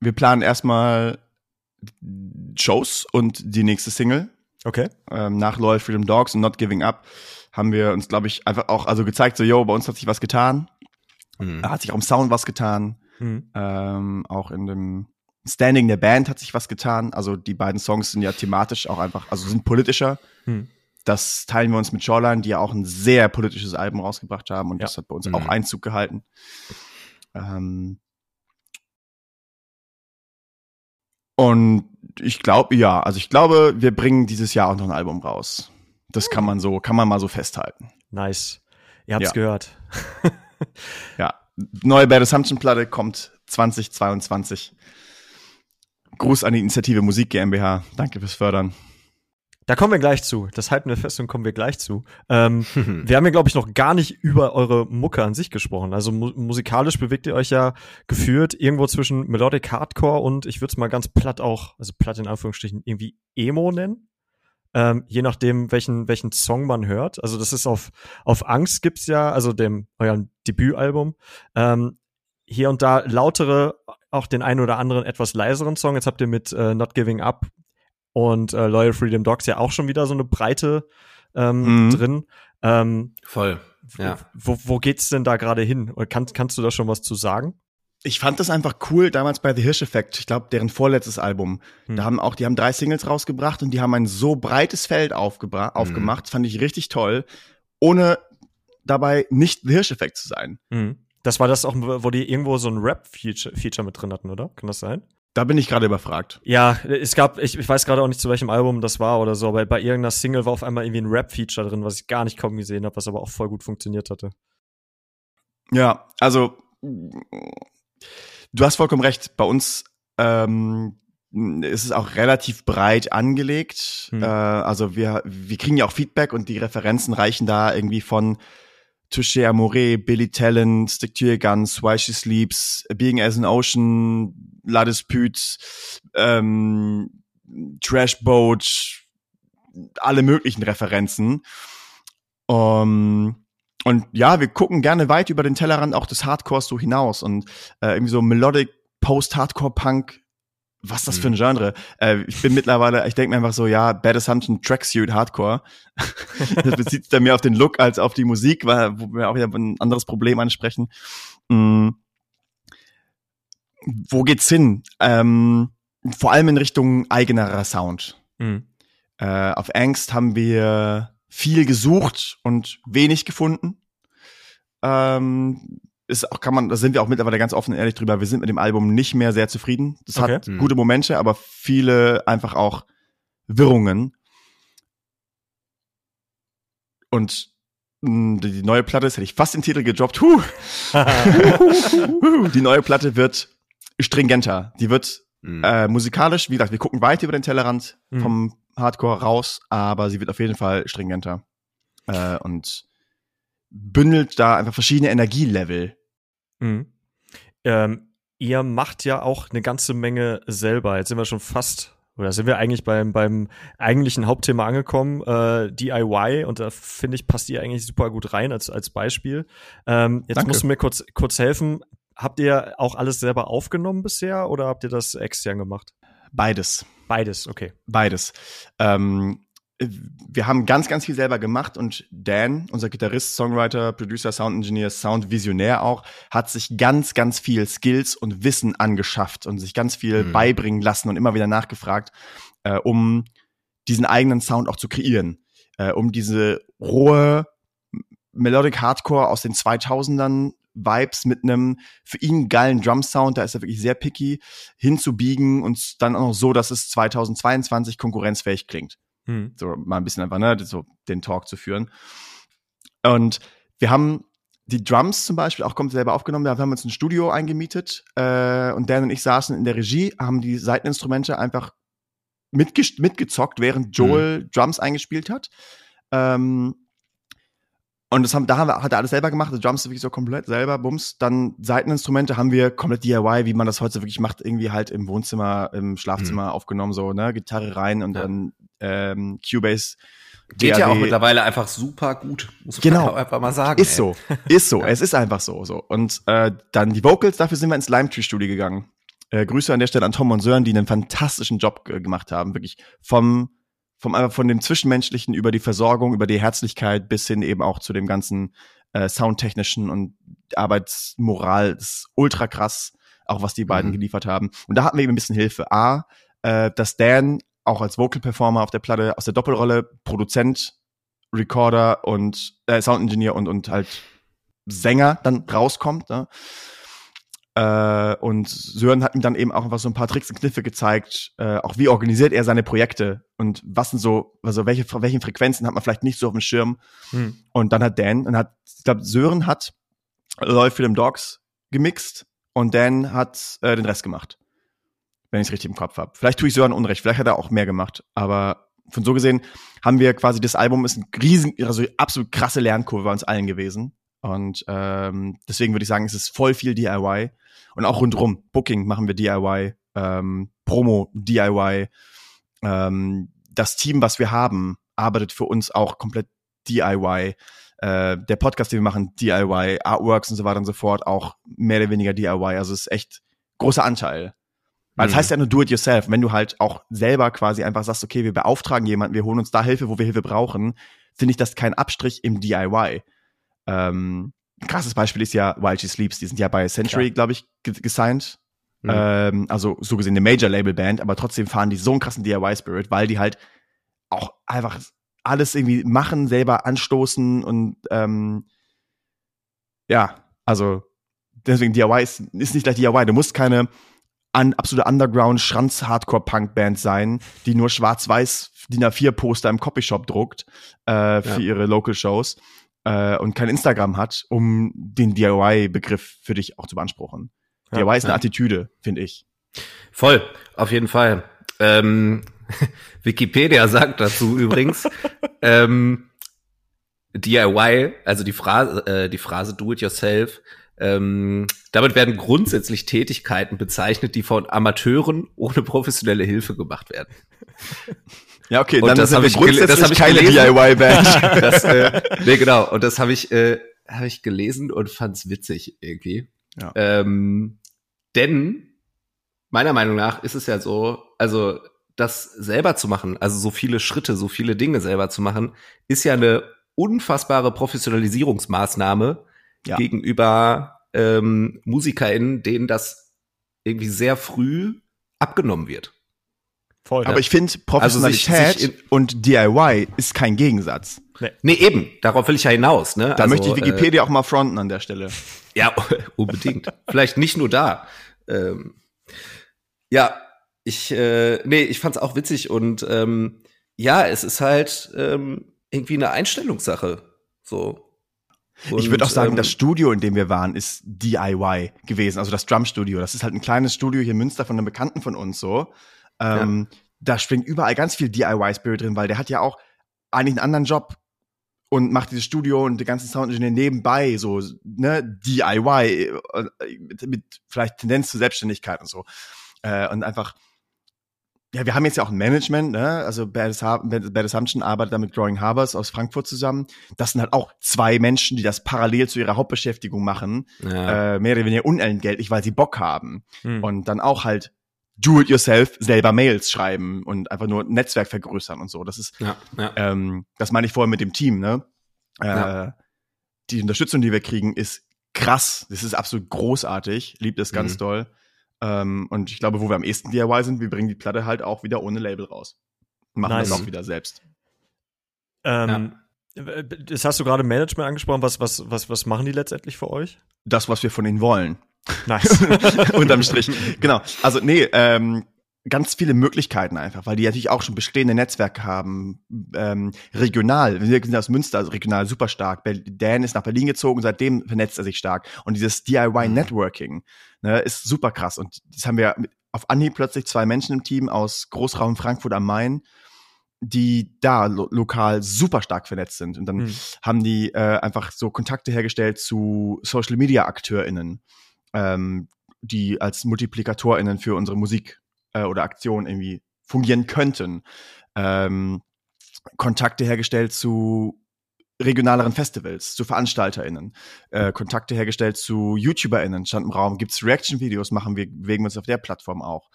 Wir planen erstmal Shows und die nächste Single. Okay. ähm, nach Loyal Freedom Dogs und Not Giving Up haben wir uns, glaube ich, einfach auch also gezeigt, so, yo, bei uns hat sich was getan. Hm. Da hat sich auch im Sound was getan. Mhm. Ähm, auch in dem Standing der Band hat sich was getan. Also die beiden Songs sind ja thematisch auch einfach, also sind politischer. Hm. Das teilen wir uns mit Shoreline, die ja auch ein sehr politisches Album rausgebracht haben und Ja. das hat bei uns Mhm. auch Einzug gehalten. Ähm und ich glaube, ja, also ich glaube, wir bringen dieses Jahr auch noch ein Album raus. Das kann man so, kann man mal so festhalten. Nice. Ihr habt's Ja. gehört. Ja, neue Bad Assumption Platte kommt 2022. Gruß an die Initiative Musik GmbH. Danke fürs Fördern. Da kommen wir gleich zu. Das halten wir fest und kommen wir gleich zu. Ähm, Hm. wir haben ja, glaube ich, noch gar nicht über eure Mucke an sich gesprochen. Also mu musikalisch bewegt ihr euch ja geführt irgendwo zwischen Melodic Hardcore und ich würde es mal ganz platt auch, also platt in Anführungsstrichen, irgendwie Emo nennen. Ähm, je nachdem, welchen, welchen Song man hört. Also das ist auf, auf Angst gibt's ja, also dem, eurem Debütalbum, ähm, hier und da lautere, auch den einen oder anderen etwas leiseren Song. Jetzt habt ihr mit äh, Not Giving Up und äh, Loyal Freedom Dogs ja auch schon wieder so eine Breite ähm, mhm. drin. Ähm, Voll. Ja. Wo, wo geht's denn da gerade hin? Kann, kannst du da schon was zu sagen? Ich fand das einfach cool damals bei The Hirsch Effect. Ich glaube, deren vorletztes Album. Hm. Da haben auch, die haben drei Singles rausgebracht und die haben ein so breites Feld aufgebra hm. aufgemacht. Fand ich richtig toll. Ohne dabei nicht The Hirsch Effect zu sein. Hm. Das war das auch, wo die irgendwo so ein Rap-Feature Feature mit drin hatten, oder? Kann das sein? Da bin ich gerade überfragt. Ja, es gab, ich, ich weiß gerade auch nicht, zu welchem Album das war oder so, aber bei irgendeiner Single war auf einmal irgendwie ein Rap-Feature drin, was ich gar nicht kaum gesehen habe, was aber auch voll gut funktioniert hatte. Ja, also du hast vollkommen recht. Bei uns ähm, ist es auch relativ breit angelegt. Hm. Äh, also wir, wir kriegen ja auch Feedback und die Referenzen reichen da irgendwie von Touché Amore, Billy Talent, Stick to Your Guns, Why She Sleeps, Being as an Ocean, La Dispute, ähm, Trash Boat, alle möglichen Referenzen. Um, und ja, wir gucken gerne weit über den Tellerrand auch des Hardcores so hinaus und äh, irgendwie so Melodic Post-Hardcore-Punk was ist das für ein mhm. Genre? Äh, ich bin mittlerweile, ich denke mir einfach so, ja, Bad Assumption Tracksuit Hardcore. das bezieht sich dann mehr auf den Look als auf die Musik, weil, wo wir auch wieder ein anderes Problem ansprechen. Mhm. Wo geht's hin? Ähm, vor allem in Richtung eigenerer Sound. Mhm. Äh, auf Angst haben wir viel gesucht und wenig gefunden. Ähm, ist auch, kann man, da sind wir auch mittlerweile ganz offen und ehrlich drüber. Wir sind mit dem Album nicht mehr sehr zufrieden. Das okay. hat mhm. gute Momente, aber viele einfach auch Wirrungen. Und mh, die neue Platte, das hätte ich fast den Titel gedroppt. Huh. die neue Platte wird stringenter. Die wird mhm. äh, musikalisch, wie gesagt, wir gucken weit über den Tellerrand mhm. vom Hardcore raus, aber sie wird auf jeden Fall stringenter. Äh, und bündelt da einfach verschiedene Energielevel. Mhm. Ähm, ihr macht ja auch eine ganze Menge selber. Jetzt sind wir schon fast oder sind wir eigentlich beim, beim eigentlichen Hauptthema angekommen, äh, DIY, und da finde ich, passt ihr eigentlich super gut rein als, als Beispiel. Ähm, jetzt Danke. musst du mir kurz, kurz helfen. Habt ihr auch alles selber aufgenommen bisher oder habt ihr das extern gemacht? Beides. Beides, okay. Beides. Ähm, wir haben ganz, ganz viel selber gemacht und Dan, unser Gitarrist, Songwriter, Producer, Sound Engineer, Sound Visionär auch, hat sich ganz, ganz viel Skills und Wissen angeschafft und sich ganz viel mhm. beibringen lassen und immer wieder nachgefragt, äh, um diesen eigenen Sound auch zu kreieren, äh, um diese rohe Melodic Hardcore aus den 2000ern Vibes mit einem für ihn geilen Drum Sound, da ist er wirklich sehr picky, hinzubiegen und dann auch noch so, dass es 2022 konkurrenzfähig klingt. Hm. So mal ein bisschen einfach, ne, so den Talk zu führen. Und wir haben die Drums zum Beispiel auch kommt selber aufgenommen. Wir haben uns ein Studio eingemietet äh, und Dan und ich saßen in der Regie, haben die Seiteninstrumente einfach mitge mitgezockt, während Joel mhm. Drums eingespielt hat. Ähm, und das haben, da haben wir, hat er alles selber gemacht, die Drums wirklich so komplett selber, Bums. Dann Seiteninstrumente haben wir komplett DIY, wie man das heute wirklich macht, irgendwie halt im Wohnzimmer, im Schlafzimmer mhm. aufgenommen, so, ne, Gitarre rein und ja. dann ähm, Cubase. Geht DAW. ja auch mittlerweile einfach super gut, muss genau. man einfach mal sagen. Ist ey. so, ist so, ja. es ist einfach so, so. Und äh, dann die Vocals, dafür sind wir ins Lime Tree Studio gegangen. Äh, Grüße an der Stelle an Tom und Sören, die einen fantastischen Job äh, gemacht haben, wirklich vom vom einfach von dem Zwischenmenschlichen über die Versorgung, über die Herzlichkeit bis hin eben auch zu dem ganzen äh, Soundtechnischen und Arbeitsmoral. Das ist ultra krass, auch was die beiden mhm. geliefert haben. Und da hatten wir eben ein bisschen Hilfe. A, äh, dass Dan auch als Vocal Performer auf der Platte aus der Doppelrolle Produzent, Recorder und äh, Sound Engineer und und halt Sänger dann rauskommt. Ne? Äh, und Sören hat ihm dann eben auch einfach so ein paar Tricks und Kniffe gezeigt, äh, auch wie organisiert er seine Projekte und was sind so, also welche, welchen Frequenzen hat man vielleicht nicht so auf dem Schirm. Hm. Und dann hat Dan, und hat, ich glaube, Sören hat Läufe Film Dogs gemixt und Dan hat äh, den Rest gemacht. Wenn ich es richtig im Kopf habe. Vielleicht tue ich Sören Unrecht, vielleicht hat er auch mehr gemacht, aber von so gesehen haben wir quasi das Album ist ein riesen, also absolut krasse Lernkurve bei uns allen gewesen. Und ähm, deswegen würde ich sagen, es ist voll viel DIY. Und auch rundrum. Booking machen wir DIY, ähm, Promo DIY. Ähm, das Team, was wir haben, arbeitet für uns auch komplett DIY. Äh, der Podcast, den wir machen, DIY, Artworks und so weiter und so fort, auch mehr oder weniger DIY. Also es ist echt großer Anteil. Weil es Mhm. heißt ja nur do it yourself. Wenn du halt auch selber quasi einfach sagst, okay, wir beauftragen jemanden, wir holen uns da Hilfe, wo wir Hilfe brauchen, finde ich das kein Abstrich im DIY. Ähm, ein krasses Beispiel ist ja While She Sleeps. Die sind ja bei Century, glaube ich, ge gesigned. Mhm. Ähm, also so gesehen eine Major-Label-Band, aber trotzdem fahren die so einen krassen DIY-Spirit, weil die halt auch einfach alles irgendwie machen, selber anstoßen und ähm, ja, also deswegen DIY ist, ist nicht gleich DIY. Du musst keine an, absolute Underground Schranz Hardcore Punk Band sein, die nur schwarz-weiß DIN A4 Poster im Copyshop druckt äh, für Ja. ihre Local Shows äh, und kein Instagram hat, um den DIY Begriff für dich auch zu beanspruchen. Ja, DIY ist eine ja. Attitüde, finde ich. Voll, auf jeden Fall. Ähm, Wikipedia sagt dazu übrigens, ähm, DIY, also die Phrase, äh, die Phrase Do It Yourself, ähm, damit werden grundsätzlich Tätigkeiten bezeichnet, die von Amateuren ohne professionelle Hilfe gemacht werden. Ja, okay, Und dann das ist hab wir ich das hab ich keine gelesen. DIY-Band. Das, äh, nee, genau. Und das habe ich, äh, hab ich gelesen und fand's witzig irgendwie. Ja. Ähm, denn meiner Meinung nach ist es ja so, also das selber zu machen, also so viele Schritte, so viele Dinge selber zu machen, ist ja eine unfassbare Professionalisierungsmaßnahme Ja. gegenüber ähm, MusikerInnen, denen das irgendwie sehr früh abgenommen wird. Voll. Aber ich finde, Professionalität Also sich- sich und DIY ist kein Gegensatz. Nee, eben, darauf will ich ja hinaus. Ne? Da Also, möchte ich äh, Wikipedia auch mal fronten an der Stelle. Ja, unbedingt. Vielleicht nicht nur da. Ähm, ja, ich, äh, nee, ich fand's auch witzig und ähm, ja, es ist halt ähm, irgendwie eine Einstellungssache. So. ich Und, würde auch sagen, ähm, das Studio, in dem wir waren, ist DIY gewesen, also das Drumstudio. Das ist halt ein kleines Studio hier in Münster von einem Bekannten von uns so. Ähm, Da springt überall ganz viel DIY-Spirit drin, weil der hat ja auch eigentlich einen anderen Job und macht dieses Studio und den ganzen Soundingenieur nebenbei, so, ne, DIY, äh, mit, mit vielleicht Tendenz zur Selbstständigkeit und so. Äh, und einfach, ja, wir haben jetzt ja auch ein Management, ne? Also Bad Bad Assumption arbeitet da mit Growing Harbors aus Frankfurt zusammen. Das sind halt auch zwei Menschen, die das parallel zu ihrer Hauptbeschäftigung machen, ja, äh, mehr oder weniger unentgeltlich, weil sie Bock haben. Hm. Und dann auch halt do it yourself, selber Mails schreiben und einfach nur Netzwerk vergrößern und so. Das ist, ja, ja. ähm, das meine ich vorher mit dem Team, ne? Äh, Ja. Die Unterstützung, die wir kriegen, ist krass. Das ist absolut großartig. Liebt es ganz Mhm. doll. Ähm, und ich glaube, wo wir am ehesten DIY sind, wir bringen die Platte halt auch wieder ohne Label raus. Machen Nice. das auch wieder selbst. ähm, Das hast du gerade Management angesprochen. Was, was, was, was machen die letztendlich für euch? Das, was wir von ihnen wollen. Nice. Unterm Strich. Genau. Also, nee, ähm, ganz viele Möglichkeiten einfach, weil die natürlich auch schon bestehende Netzwerke haben. Ähm, regional, wir sind aus Münster, also regional super stark. Dan ist nach Berlin gezogen, seitdem vernetzt er sich stark. Und dieses DIY-Networking ne, ist super krass. Und das haben wir auf Anhieb plötzlich zwei Menschen im Team aus Großraum Frankfurt am Main, die da lo lokal super stark vernetzt sind. Und dann Hm. haben die äh, einfach so Kontakte hergestellt zu Social Media AkteurInnen, ähm, die als MultiplikatorInnen für unsere Musik äh, oder Aktion irgendwie fungieren könnten. Ähm, Kontakte hergestellt zu regionaleren Festivals, zu VeranstalterInnen, äh, Kontakte hergestellt zu YouTuberInnen, stand im Raum, gibt's Reaction-Videos, machen wir, bewegen wir uns auf der Plattform auch.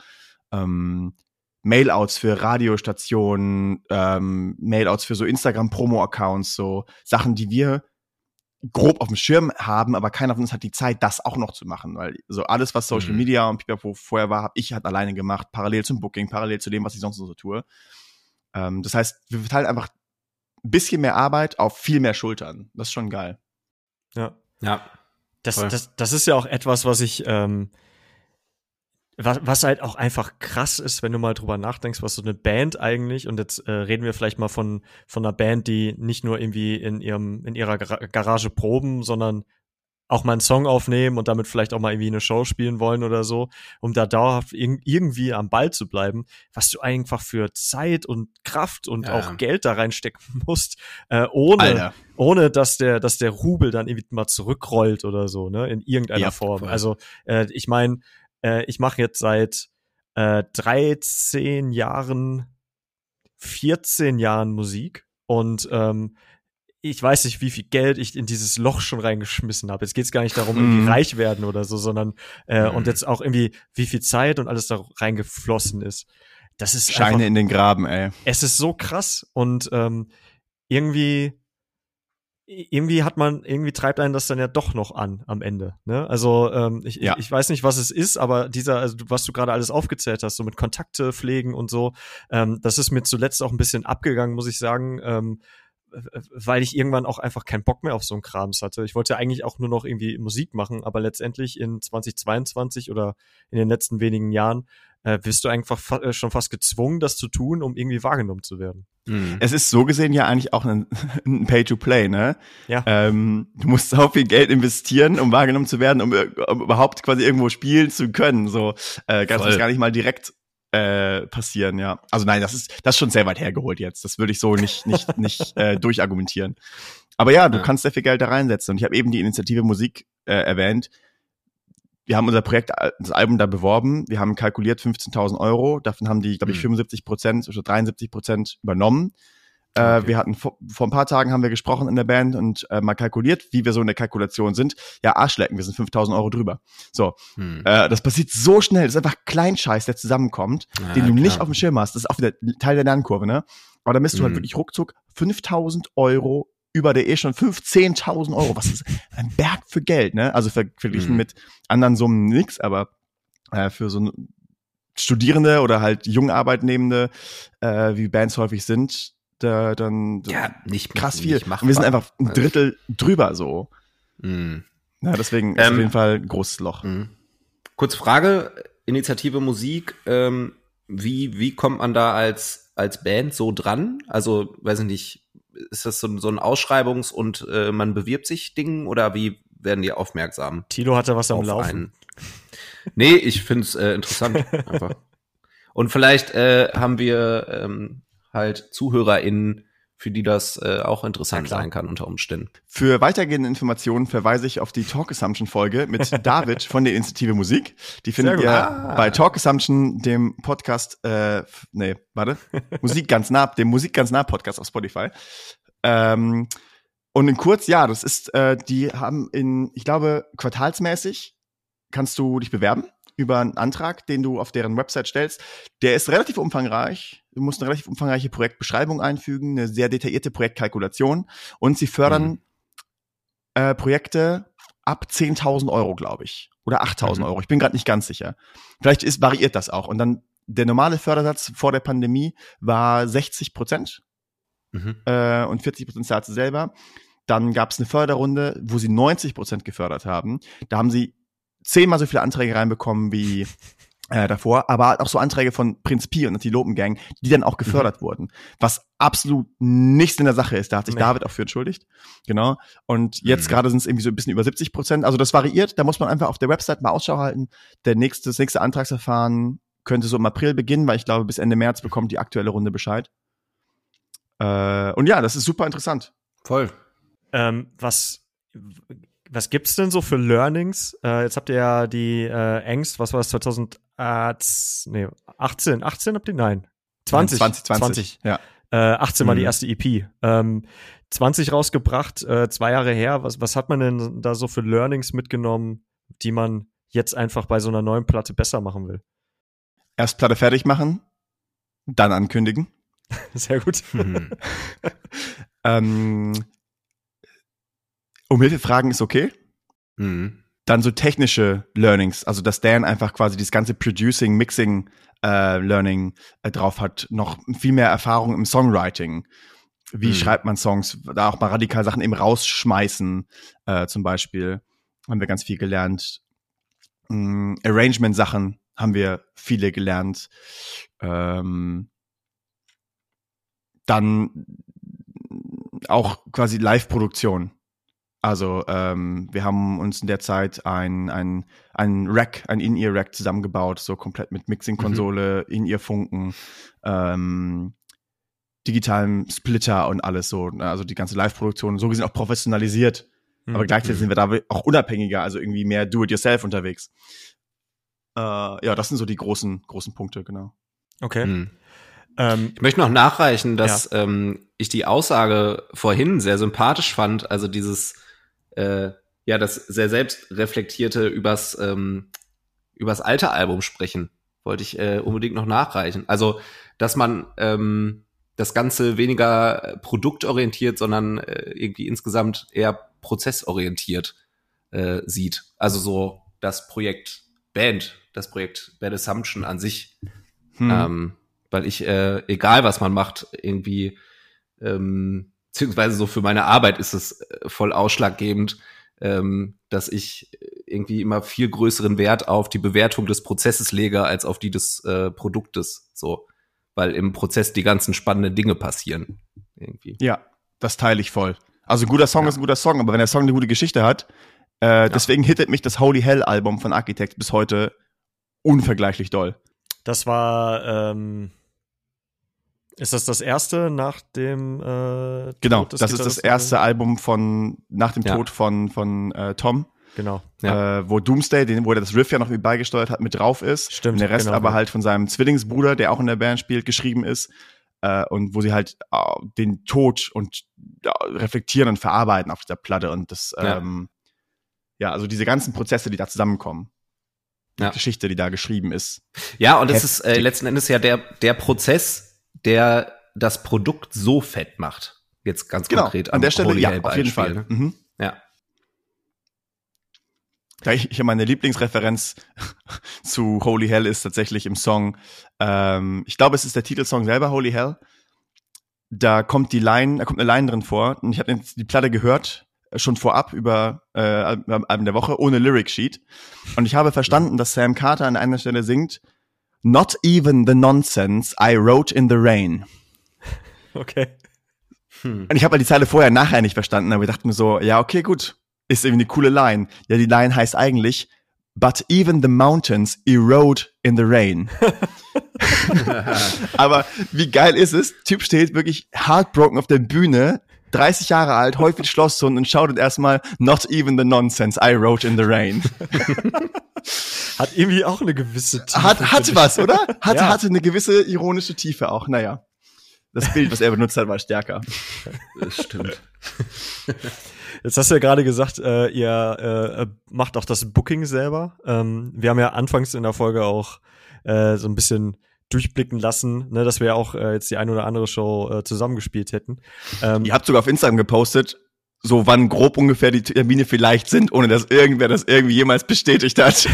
Ähm, Mailouts für Radiostationen, ähm, Mailouts für so Instagram-Promo-Accounts, so Sachen, die wir grob auf dem Schirm haben, aber keiner von uns hat die Zeit, das auch noch zu machen, weil so alles, was Social Mhm. Media und Pipapo vorher war, habe ich halt alleine gemacht, parallel zum Booking, parallel zu dem, was ich sonst noch so tue. Ähm, das heißt, wir verteilen einfach ein bisschen mehr Arbeit auf viel mehr Schultern. Das ist schon geil. ja. ja. Das, Voll. das, das ist ja auch etwas, was ich, ähm, was, was halt auch einfach krass ist, wenn du mal drüber nachdenkst, was so eine Band eigentlich, und jetzt äh, reden wir vielleicht mal von, von einer Band, die nicht nur irgendwie in ihrem, in ihrer Gar Garage proben, sondern auch mal einen Song aufnehmen und damit vielleicht auch mal irgendwie eine Show spielen wollen oder so, um da dauerhaft irg irgendwie am Ball zu bleiben, was du einfach für Zeit und Kraft und Ja. auch Geld da reinstecken musst, äh, ohne, ohne dass der, dass der Rubel dann irgendwie mal zurückrollt oder so, ne, in irgendeiner Ja, Form. voll. Also äh, ich meine, äh, ich mache jetzt seit äh, 13 Jahren, 14 Jahren Musik und ähm, ich weiß nicht, wie viel Geld ich in dieses Loch schon reingeschmissen habe. Jetzt geht es gar nicht darum, irgendwie mm. reich werden oder so, sondern äh, mm. und jetzt auch irgendwie, wie viel Zeit und alles da reingeflossen ist. Das ist Scheine einfach, in den Graben, ey. Es ist so krass und ähm, irgendwie irgendwie hat man, irgendwie treibt einen das dann ja doch noch an am Ende. Ne? Also ähm, ich, ja. ich, ich weiß nicht, was es ist, aber dieser, also was du gerade alles aufgezählt hast, so mit Kontakte pflegen und so, ähm, das ist mir zuletzt auch ein bisschen abgegangen, muss ich sagen. Ähm, weil ich irgendwann auch einfach keinen Bock mehr auf so einen Krams hatte. Ich wollte ja eigentlich auch nur noch irgendwie Musik machen, aber letztendlich in 2022 oder in den letzten wenigen Jahren äh, bist du einfach fa äh, schon fast gezwungen, das zu tun, um irgendwie wahrgenommen zu werden. Mhm. Es ist so gesehen ja eigentlich auch ein, ein Pay-to-Play, ne? Ja. Ähm, du musst so viel Geld investieren, um wahrgenommen zu werden, um, um überhaupt quasi irgendwo spielen zu können. So äh, kannst du gar nicht mal direkt äh, passieren, ja. Also nein, das ist das ist schon sehr weit hergeholt jetzt. Das würde ich so nicht nicht nicht äh, durchargumentieren. Aber ja, du ja. kannst sehr viel Geld da reinsetzen. Und ich habe eben die Initiative Musik äh, erwähnt wir haben unser Projekt, äh, das Album da beworben. Wir haben kalkuliert 15.000 Euro. Davon haben die, glaube ich, 75 hm. Prozent oder 73 Prozent übernommen. Äh, okay. Äh, wir hatten vor, vor ein paar Tagen haben wir gesprochen in der Band und äh, mal kalkuliert, wie wir so in der Kalkulation sind. Ja, Arschlecken, wir sind 5000 Euro drüber. So, hm. äh, das passiert so schnell. Das ist einfach Kleinscheiß, der zusammenkommt, ja, den du klar. nicht auf dem Schirm hast. Das ist auch wieder Teil der Lernkurve, ne? Aber da bist hm. du halt hm. wirklich ruckzuck 5000 Euro über der eh schon 15.000 Euro. Was ist ein Berg für Geld, ne? Also verglichen mhm. mit anderen Summen nix, aber äh, für so Studierende oder halt Jungarbeitnehmende, äh, wie Bands häufig sind, da dann ja, nicht krass viel. Nicht Und wir sind einfach ein Drittel drüber so. Mhm. Ja, deswegen ist ähm, auf jeden Fall ein großes Loch. Mhm. Kurz Frage, Initiative Musik, ähm, wie, wie kommt man da als, als Band so dran? Also, weiß ich nicht, ist das so, so ein Ausschreibungs- und äh, man bewirbt sich Ding oder wie werden die aufmerksam? Tilo hatte was am Laufen. Einen? Nee, ich finde es äh, interessant einfach. Und vielleicht äh, haben wir ähm, halt ZuhörerInnen, für die das äh, auch interessant ja, sein kann unter Umständen. Für weitergehende Informationen verweise ich auf die Talk Assumption Folge mit David von der Initiative Musik. Die findet ihr ah. bei Talk Assumption, dem Podcast, äh, nee, warte, Musik ganz nah, dem Musik ganz nah Podcast auf Spotify. Ähm, und in kurz, ja, das ist, äh, die haben in, ich glaube, quartalsmäßig kannst du dich bewerben über einen Antrag, den du auf deren Website stellst. Der ist relativ umfangreich. Du musst eine relativ umfangreiche Projektbeschreibung einfügen, eine sehr detaillierte Projektkalkulation und sie fördern mhm. äh, Projekte ab 10.000 Euro, glaube ich. Oder 8.000 mhm. Euro. Ich bin gerade nicht ganz sicher. Vielleicht ist, variiert das auch. Und dann der normale Fördersatz vor der Pandemie war 60 Prozent mhm. äh, und 40 Prozent zahlt sie selber. Dann gab es eine Förderrunde, wo sie 90 Prozent gefördert haben. Da haben sie zehnmal so viele Anträge reinbekommen wie äh, davor, aber auch so Anträge von Prinz Pi und Antilopengang, die dann auch gefördert mhm. wurden. Was absolut nichts in der Sache ist. Da hat sich nee. David auch für entschuldigt. Genau. Und jetzt mhm. gerade sind es irgendwie so ein bisschen über 70 Prozent. Also das variiert. Da muss man einfach auf der Website mal Ausschau halten. Der nächste, das nächste Antragsverfahren könnte so im April beginnen, weil ich glaube, bis Ende März bekommt die aktuelle Runde Bescheid. Äh, und ja, das ist super interessant. Voll. Ähm, was was gibt's denn so für Learnings? Äh, jetzt habt ihr ja die äh, Angst, was war das, 2000, äh, nee, 18, 18 habt ihr? Nein. 20. 20, 20, 20. ja. Äh, 18 war mhm. die erste EP. Ähm, 20 rausgebracht, äh, zwei Jahre her. Was, was hat man denn da so für Learnings mitgenommen, die man jetzt einfach bei so einer neuen Platte besser machen will? Erst Platte fertig machen, dann ankündigen. Sehr gut. Mhm. ähm, um Hilfe fragen ist okay. Mhm. Dann so technische Learnings, also dass Dan einfach quasi dieses ganze Producing, Mixing äh, Learning äh, drauf hat, noch viel mehr Erfahrung im Songwriting. Wie mhm. schreibt man Songs? Da auch mal radikal Sachen eben rausschmeißen, äh, zum Beispiel. Haben wir ganz viel gelernt. Ähm, Arrangement-Sachen haben wir viele gelernt. Ähm, dann auch quasi Live-Produktion. Also ähm, wir haben uns in der Zeit ein, ein, ein Rack, ein In-Ear-Rack zusammengebaut, so komplett mit Mixing-Konsole, mhm. In-Ear-Funken, ähm, digitalen Splitter und alles so. Also die ganze Live-Produktion, so gesehen auch professionalisiert. Mhm. Aber gleichzeitig sind wir da auch unabhängiger, also irgendwie mehr Do-it-yourself unterwegs. Äh, ja, das sind so die großen, großen Punkte, genau. Okay. Mhm. Ähm, ich möchte noch nachreichen, dass ja. ähm, ich die Aussage vorhin sehr sympathisch fand, also dieses, äh, ja, das sehr selbstreflektierte übers, ähm, übers alte Album sprechen, wollte ich äh, unbedingt noch nachreichen. Also, dass man ähm, das Ganze weniger produktorientiert, sondern äh, irgendwie insgesamt eher prozessorientiert äh, sieht. Also so das Projekt Band, das Projekt Bad Assumption an sich. Hm. Ähm, weil ich, äh, egal was man macht, irgendwie, ähm, beziehungsweise so für meine Arbeit ist es äh, voll ausschlaggebend, ähm, dass ich irgendwie immer viel größeren Wert auf die Bewertung des Prozesses lege als auf die des äh, Produktes. So, weil im Prozess die ganzen spannenden Dinge passieren. Irgendwie. Ja, das teile ich voll. Also ein guter Song ja. ist ein guter Song, aber wenn der Song eine gute Geschichte hat, äh, ja. deswegen hittet mich das Holy Hell Album von Architect bis heute unvergleichlich doll. Das war, ähm, ist das das erste nach dem äh, Genau, das ist das erste Album von nach dem ja. Tod von von äh, Tom. Genau. Ja. Äh, wo Doomsday, den, wo er das Riff ja noch mit beigesteuert hat, mit drauf ist. Stimmt. Und der Rest genau, aber halt von seinem Zwillingsbruder, der auch in der Band spielt, geschrieben ist. Äh, und wo sie halt äh, den Tod und äh, reflektieren und verarbeiten auf dieser Platte. Und das, ja. ähm, ja, also diese ganzen Prozesse, die da zusammenkommen. Die ja. Geschichte, die da geschrieben ist. Ja, und das ist äh, letzten Endes ja der, der Prozess, der das Produkt so fett macht. Jetzt ganz genau, konkret an der Stelle, Holy ja, auf jeden Fall. Ne? Mhm. Ja. Ja, ich, ich meine Lieblingsreferenz zu Holy Hell ist tatsächlich im Song. Ähm, ich glaube, es ist der Titelsong selber, Holy Hell. Da kommt die Line, da kommt eine Line drin vor. Und ich habe die Platte gehört äh, schon vorab über äh, Album der Woche ohne Lyric Sheet. Und ich habe verstanden, dass Sam Carter an einer Stelle singt, Not even the nonsense I wrote in the rain. Okay. Hm. Und ich habe halt die Zeile vorher nachher nicht verstanden, aber ich dachte mir so, ja, okay, gut. Ist irgendwie eine coole Line. Ja, die Line heißt eigentlich, but even the mountains erode in the rain. aber wie geil ist es? Typ steht wirklich heartbroken auf der Bühne, 30 Jahre alt, häufig Schlosshund und schaut erstmal Not even the nonsense I wrote in the rain. Hat irgendwie auch eine gewisse Tiefe. Hat, hat was, oder? Hat, ja. Hatte eine gewisse ironische Tiefe auch. Naja. Das Bild, was er benutzt hat, war stärker. Das stimmt. Jetzt hast du ja gerade gesagt, äh, ihr äh, macht auch das Booking selber. Ähm, wir haben ja anfangs in der Folge auch äh, so ein bisschen durchblicken lassen, ne, dass wir ja auch äh, jetzt die ein oder andere Show äh, zusammengespielt hätten. Ähm, Ihr habt sogar auf Instagram gepostet, so wann grob ungefähr die Termine vielleicht sind, ohne dass irgendwer das irgendwie jemals bestätigt hat.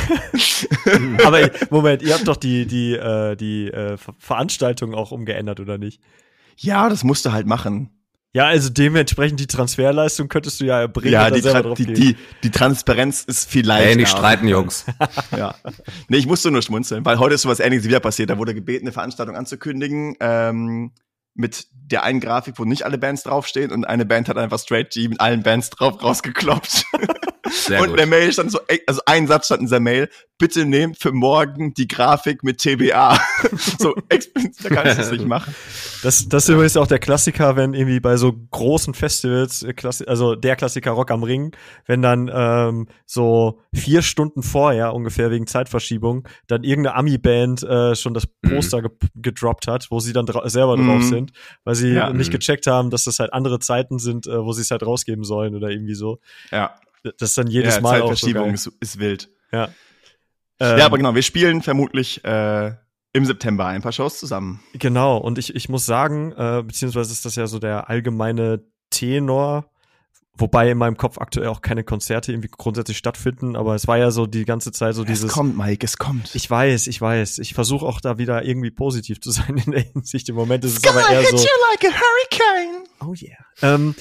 Aber Moment, ihr habt doch die die äh, die äh, Veranstaltung auch umgeändert oder nicht? Ja, das musst du halt machen. Ja, also dementsprechend die Transferleistung könntest du ja erbringen. Ja, die, Tra die, die, die, Transparenz ist vielleicht. Ey, nicht streiten, Jungs. ja. Nee, ich musste nur schmunzeln, weil heute ist sowas ähnliches wieder passiert. Da wurde gebeten, eine Veranstaltung anzukündigen. Ähm, mit der einen Grafik, wo nicht alle Bands draufstehen und eine Band hat einfach Straight G mit allen Bands drauf rausgekloppt. Sehr und in der Mail stand so, also ein Satz stand in dieser Mail, bitte nehmt für morgen die Grafik mit TBA. so, da kann ich das nicht machen. Das, das ist übrigens auch der Klassiker, wenn irgendwie bei so großen Festivals, äh, also der Klassiker Rock am Ring, wenn dann ähm, so vier Stunden vorher ungefähr wegen Zeitverschiebung dann irgendeine Ami-Band äh, schon das mhm. Poster ge gedroppt hat, wo sie dann dra selber mhm. drauf sind, weil sie ja. nicht mhm. gecheckt haben, dass das halt andere Zeiten sind, äh, wo sie es halt rausgeben sollen oder irgendwie so. Ja. Das ist dann jedes ja, Mal Zeitverschiebung auch so ist, ist wild. Ja. Ähm, ja, aber genau, wir spielen vermutlich äh, im September ein paar Shows zusammen. Genau, und ich, ich muss sagen, äh, beziehungsweise ist das ja so der allgemeine Tenor, wobei in meinem Kopf aktuell auch keine Konzerte irgendwie grundsätzlich stattfinden, aber es war ja so die ganze Zeit so dieses. Es kommt, Mike, es kommt. Ich weiß, ich weiß. Ich versuche auch da wieder irgendwie positiv zu sein in der Hinsicht. Im Moment ist es aber eher so. You like a hurricane. Oh yeah. Ähm,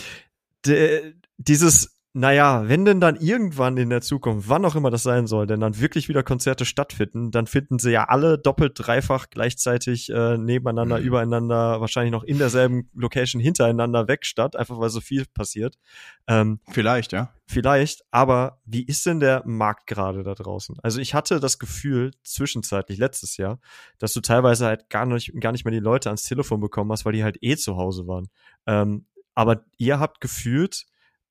dieses naja, wenn denn dann irgendwann in der Zukunft, wann auch immer das sein soll, denn dann wirklich wieder Konzerte stattfinden, dann finden sie ja alle doppelt, dreifach gleichzeitig äh, nebeneinander, mhm. übereinander, wahrscheinlich noch in derselben Location hintereinander weg statt, einfach weil so viel passiert. Ähm, vielleicht, ja. Vielleicht, aber wie ist denn der Markt gerade da draußen? Also ich hatte das Gefühl, zwischenzeitlich letztes Jahr, dass du teilweise halt gar nicht, gar nicht mehr die Leute ans Telefon bekommen hast, weil die halt eh zu Hause waren. Ähm, aber ihr habt gefühlt,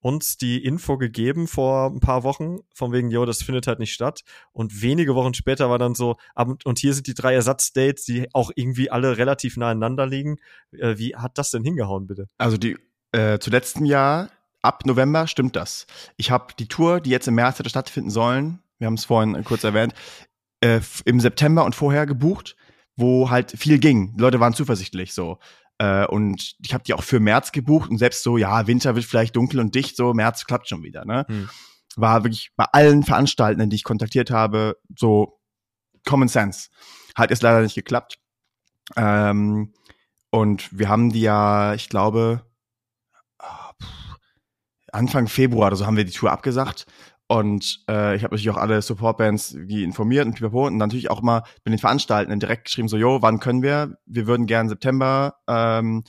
uns die Info gegeben vor ein paar Wochen, von wegen, yo, das findet halt nicht statt. Und wenige Wochen später war dann so, und hier sind die drei Ersatzdates, die auch irgendwie alle relativ nah aneinander liegen. Äh, wie hat das denn hingehauen, bitte? Also die äh, zu letztem Jahr, ab November stimmt das. Ich habe die Tour, die jetzt im März hätte stattfinden sollen, wir haben es vorhin kurz erwähnt, äh, im September und vorher gebucht, wo halt viel ging. Die Leute waren zuversichtlich so. Äh, und ich habe die auch für März gebucht und selbst so, ja, Winter wird vielleicht dunkel und dicht, so März klappt schon wieder. Ne? Hm. War wirklich bei allen Veranstaltenden, die ich kontaktiert habe, so Common Sense. Hat jetzt leider nicht geklappt. Ähm, und wir haben die ja, ich glaube, ah, Anfang Februar oder so haben wir die Tour abgesagt. Und äh, ich habe natürlich auch alle Supportbands die informiert und pipapo. Und natürlich auch mal bin den Veranstaltenden direkt geschrieben, so, jo, wann können wir? Wir würden gerne September, ähm,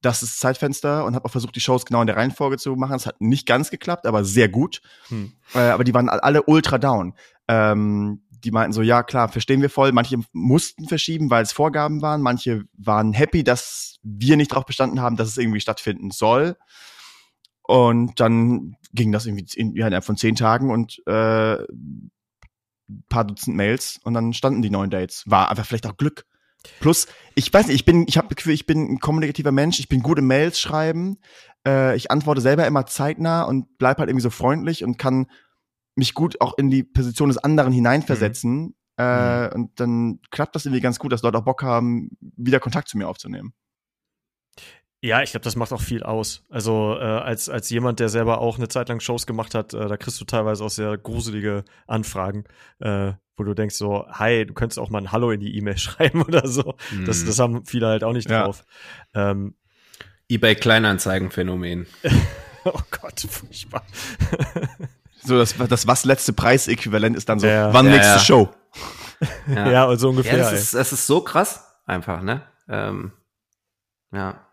das ist Zeitfenster und habe auch versucht, die Shows genau in der Reihenfolge zu machen. Es hat nicht ganz geklappt, aber sehr gut. Hm. Äh, aber die waren alle ultra down. Ähm, die meinten so, ja klar, verstehen wir voll. Manche mussten verschieben, weil es Vorgaben waren. Manche waren happy, dass wir nicht darauf bestanden haben, dass es irgendwie stattfinden soll. Und dann ging das irgendwie in, innerhalb von zehn Tagen und äh, paar Dutzend Mails und dann standen die neuen Dates. War einfach vielleicht auch Glück. Plus, ich weiß nicht, ich bin, ich habe Gefühl, ich bin ein kommunikativer Mensch, ich bin gut im Mails schreiben, äh, ich antworte selber immer zeitnah und bleib halt irgendwie so freundlich und kann mich gut auch in die Position des anderen hineinversetzen. Mhm. Äh, mhm. Und dann klappt das irgendwie ganz gut, dass Leute auch Bock haben, wieder Kontakt zu mir aufzunehmen. Ja, ich glaube, das macht auch viel aus. Also äh, als, als jemand, der selber auch eine Zeit lang Shows gemacht hat, äh, da kriegst du teilweise auch sehr gruselige Anfragen, äh, wo du denkst so, hi, du könntest auch mal ein Hallo in die E-Mail schreiben oder so. Mhm. Das, das haben viele halt auch nicht ja. drauf. Ähm, eBay Kleinanzeigen-Phänomen. oh Gott, furchtbar. so das, das was letzte Preis-Äquivalent ist dann so, ja. wann ja, nächste Show? Ja, ja so ungefähr. Ja, das, ist, das ist so krass einfach, ne? Ähm, ja.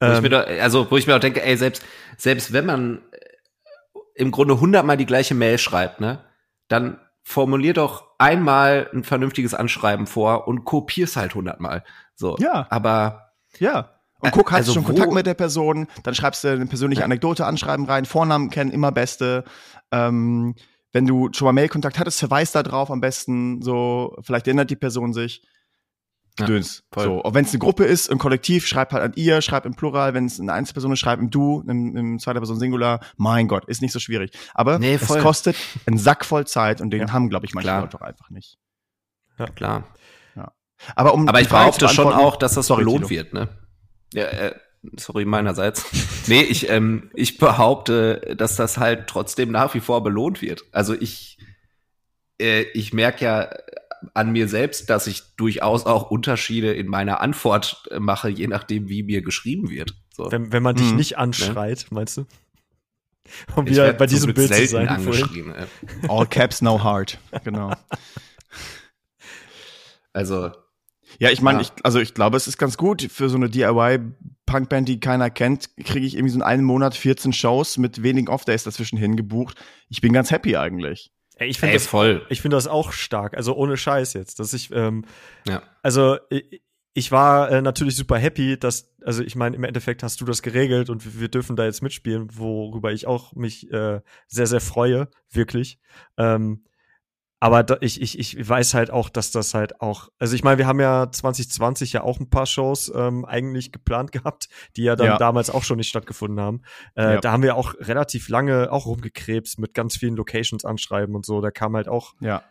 Wo ähm, ich mir da, also, wo ich mir auch denke, ey, selbst, selbst wenn man äh, im Grunde hundertmal die gleiche Mail schreibt, ne, dann formulier doch einmal ein vernünftiges Anschreiben vor und kopier's halt hundertmal. So. Ja. Aber. Ja. Und guck, hast also du schon Kontakt mit der Person, dann schreibst du eine persönliche Anekdote anschreiben rein, Vornamen kennen, immer beste. Ähm, wenn du schon mal Mailkontakt hattest, verweis da drauf am besten, so, vielleicht erinnert die Person sich. Gedöns. Ja, so, auch wenn es eine Gruppe ist, ein Kollektiv, schreib halt an ihr, schreib im Plural, wenn es eine Einzelperson ist, schreib im Du, im, im zweiter Person Singular. Mein Gott, ist nicht so schwierig. Aber nee, es kostet einen Sack voll Zeit und den ja, haben, glaube ich, manche Leute doch einfach nicht. Ja, klar. Ja. Aber, um Aber ich behaupte schon auch, dass das sorry, belohnt wird, ne? Ja, äh, sorry meinerseits. nee, ich, ähm, ich behaupte, dass das halt trotzdem nach wie vor belohnt wird. Also ich, äh, ich merke ja an mir selbst, dass ich durchaus auch Unterschiede in meiner Antwort äh, mache, je nachdem, wie mir geschrieben wird. So. Wenn, wenn man dich hm. nicht anschreit, ne? meinst du? Um wieder bei diesem Bild zu sein. Angeschrieben, All caps, no heart. Genau. Also. Ja, ich meine, ja. ich, also ich glaube, es ist ganz gut für so eine DIY-Punkband, die keiner kennt, kriege ich irgendwie so in einem Monat 14 Shows mit wenigen Off-Days dazwischen hingebucht. Ich bin ganz happy eigentlich. Ey, ich finde das voll. Ich finde das auch stark. Also ohne Scheiß jetzt, dass ich, ähm, ja. also ich, ich war äh, natürlich super happy, dass, also ich meine, im Endeffekt hast du das geregelt und wir, wir dürfen da jetzt mitspielen, worüber ich auch mich äh, sehr, sehr freue, wirklich. Ähm, aber da, ich, ich, ich weiß halt auch, dass das halt auch, also ich meine, wir haben ja 2020 ja auch ein paar Shows ähm, eigentlich geplant gehabt, die ja dann ja. damals auch schon nicht stattgefunden haben. Äh, ja. Da haben wir auch relativ lange auch rumgekrebst mit ganz vielen Locations anschreiben und so. Da kam halt auch ja.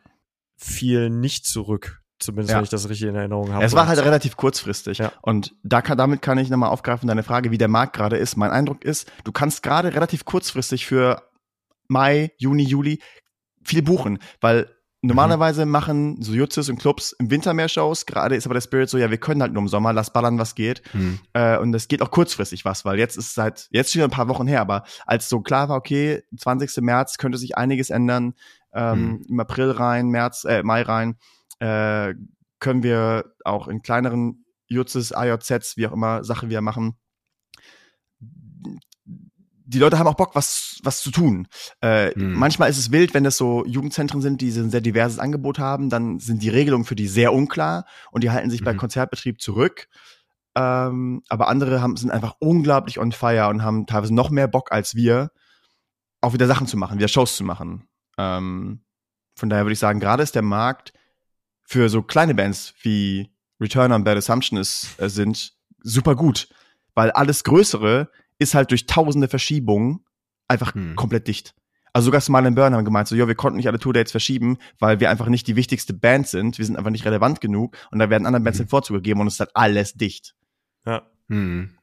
viel nicht zurück. Zumindest, ja. wenn ich das richtig in Erinnerung habe. Es war halt relativ kurzfristig. Ja. Und da kann, damit kann ich nochmal aufgreifen, deine Frage, wie der Markt gerade ist. Mein Eindruck ist, du kannst gerade relativ kurzfristig für Mai, Juni, Juli viel buchen, weil Normalerweise mhm. machen so Jutzes und Clubs im Winter mehr Shows. Gerade ist aber der Spirit so, ja, wir können halt nur im Sommer, lass ballern, was geht. Mhm. Äh, und es geht auch kurzfristig was, weil jetzt ist seit, jetzt schon ein paar Wochen her, aber als so klar war, okay, 20. März könnte sich einiges ändern, ähm, mhm. im April rein, März, äh, Mai rein, äh, können wir auch in kleineren Jutzes, AJZs, wie auch immer, Sachen wir machen, die Leute haben auch Bock, was, was zu tun. Äh, hm. Manchmal ist es wild, wenn das so Jugendzentren sind, die ein sehr diverses Angebot haben, dann sind die Regelungen für die sehr unklar und die halten sich mhm. bei Konzertbetrieb zurück. Ähm, aber andere haben, sind einfach unglaublich on fire und haben teilweise noch mehr Bock als wir. auch wieder Sachen zu machen, wieder Shows zu machen. Ähm, von daher würde ich sagen, gerade ist der Markt für so kleine Bands wie Return on Bad Assumption ist, äh, sind super gut, weil alles Größere ist halt durch tausende Verschiebungen einfach hm. komplett dicht. Also sogar Smile and Burn haben gemeint, so, ja, wir konnten nicht alle Tour-Dates verschieben, weil wir einfach nicht die wichtigste Band sind. Wir sind einfach nicht relevant genug und da werden anderen Bands mhm. den Vorzug gegeben und es ist halt alles dicht. Ja. Hm.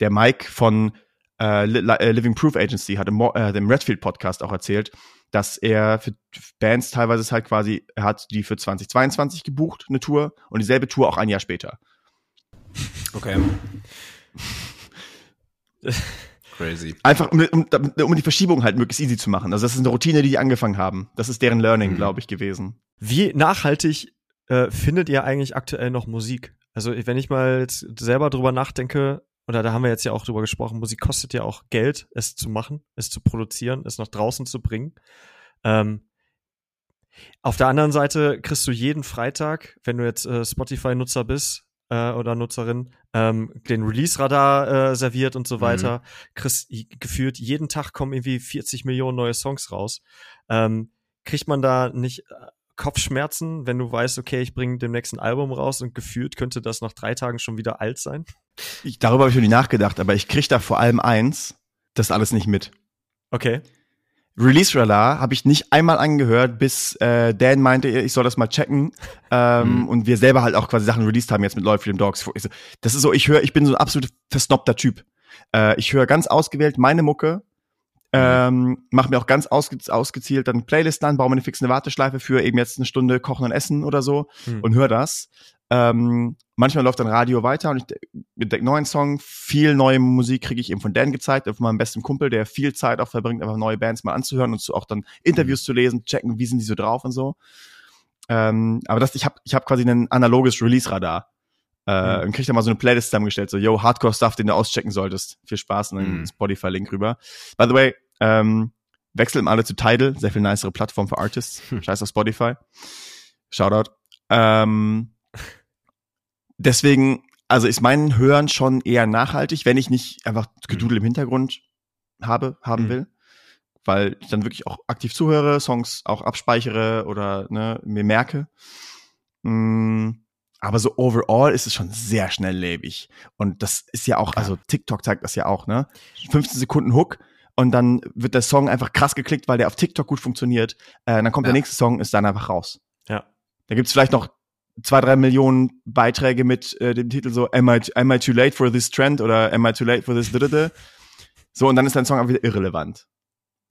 Der Mike von äh, äh Living Proof Agency hat im, äh, dem Redfield Podcast auch erzählt, dass er für Bands teilweise ist halt quasi, er hat die für 2022 gebucht, eine Tour, und dieselbe Tour auch ein Jahr später. Okay. Crazy. Einfach, um, um, um, die Verschiebung halt möglichst easy zu machen. Also das ist eine Routine, die die angefangen haben. Das ist deren Learning, mhm. glaube ich, gewesen. Wie nachhaltig äh, findet ihr eigentlich aktuell noch Musik? Also wenn ich mal jetzt selber drüber nachdenke, oder da haben wir jetzt ja auch drüber gesprochen, Musik kostet ja auch Geld, es zu machen, es zu produzieren, es nach draußen zu bringen. Ähm, auf der anderen Seite kriegst du jeden Freitag, wenn du jetzt äh, Spotify-Nutzer bist äh, oder Nutzerin, ähm, den Release-Radar äh, serviert und so mhm. weiter. Mhm. Kriegst gefühlt jeden Tag kommen irgendwie 40 Millionen neue Songs raus. Ähm, kriegt man da nicht äh, Kopfschmerzen, wenn du weißt, okay, ich bringe dem nächsten Album raus und gefühlt könnte das nach drei Tagen schon wieder alt sein? Ich, darüber habe ich noch nie nachgedacht, aber ich kriege da vor allem eins, das alles nicht mit. Okay. Release Radar habe ich nicht einmal angehört, bis äh, Dan meinte, ich soll das mal checken. Ähm, mhm. Und wir selber halt auch quasi Sachen released haben jetzt mit Loyal Freedom Dogs. Das ist so, ich höre, ich bin so ein absolut versnobter Typ. Äh, ich höre ganz ausgewählt meine Mucke ähm, mach mir auch ganz ausge ausgezielt dann Playlisten an, baue mir eine fixe Warteschleife für eben jetzt eine Stunde Kochen und Essen oder so hm. und höre das. Ähm, manchmal läuft dann Radio weiter und ich entdecke neuen Song. Viel neue Musik kriege ich eben von Dan gezeigt, von meinem besten Kumpel, der viel Zeit auch verbringt, einfach neue Bands mal anzuhören und zu, auch dann Interviews mhm. zu lesen, checken, wie sind die so drauf und so. Ähm, aber das, ich habe ich hab quasi ein analoges Release-Radar. Äh, mhm. Und krieg da mal so eine Playlist zusammengestellt, so, yo, Hardcore-Stuff, den du auschecken solltest. Viel Spaß und dann mhm. Spotify-Link rüber. By the way, ähm, wechseln alle zu Tidal, sehr viel nicere Plattform für Artists. Hm. Scheiß auf Spotify. Shoutout. Ähm, deswegen, also ist mein Hören schon eher nachhaltig, wenn ich nicht einfach Gedudel im Hintergrund habe, haben mhm. will. Weil ich dann wirklich auch aktiv zuhöre, Songs auch abspeichere oder ne, mir merke. Mm, aber so overall ist es schon sehr schnelllebig. Und das ist ja auch, also TikTok zeigt das ja auch, ne? 15 Sekunden Hook, und dann wird der Song einfach krass geklickt, weil der auf TikTok gut funktioniert. Äh, dann kommt ja. der nächste Song, ist dann einfach raus. Ja. Da gibt's vielleicht noch zwei, drei Millionen Beiträge mit äh, dem Titel so Am I, Am I too late for this trend oder Am I too late for this dritte? So, und dann ist dein Song einfach wieder irrelevant.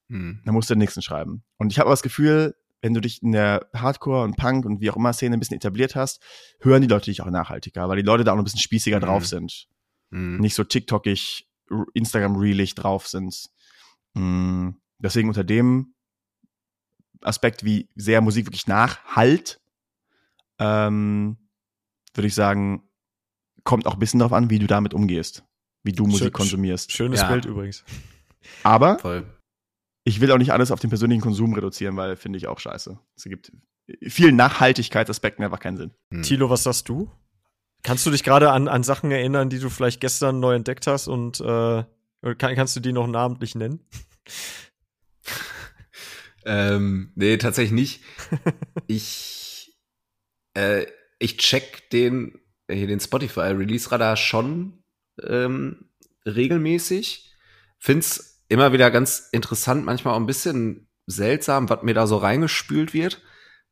Hm. Dann musst du den nächsten schreiben. Und ich habe das Gefühl, wenn du dich in der Hardcore und Punk und wie auch immer Szene ein bisschen etabliert hast, hören die Leute dich auch nachhaltiger, weil die Leute da auch noch ein bisschen spießiger hm. drauf sind. Hm. Nicht so TikTokig, Instagram-reelig drauf sind. Mm, deswegen unter dem Aspekt, wie sehr Musik wirklich nachhalt, ähm, würde ich sagen, kommt auch ein bisschen darauf an, wie du damit umgehst, wie du Musik Schön, konsumierst. Schönes ja. Bild übrigens. Aber Voll. ich will auch nicht alles auf den persönlichen Konsum reduzieren, weil finde ich auch scheiße. Es gibt vielen Nachhaltigkeitsaspekten einfach keinen Sinn. Hm. Tilo, was sagst du? Kannst du dich gerade an, an Sachen erinnern, die du vielleicht gestern neu entdeckt hast und äh, kann, kannst du die noch namentlich nennen? ähm, nee, tatsächlich nicht. ich, äh, ich check den, hier den Spotify Release Radar schon ähm, regelmäßig. Find's immer wieder ganz interessant, manchmal auch ein bisschen seltsam, was mir da so reingespült wird.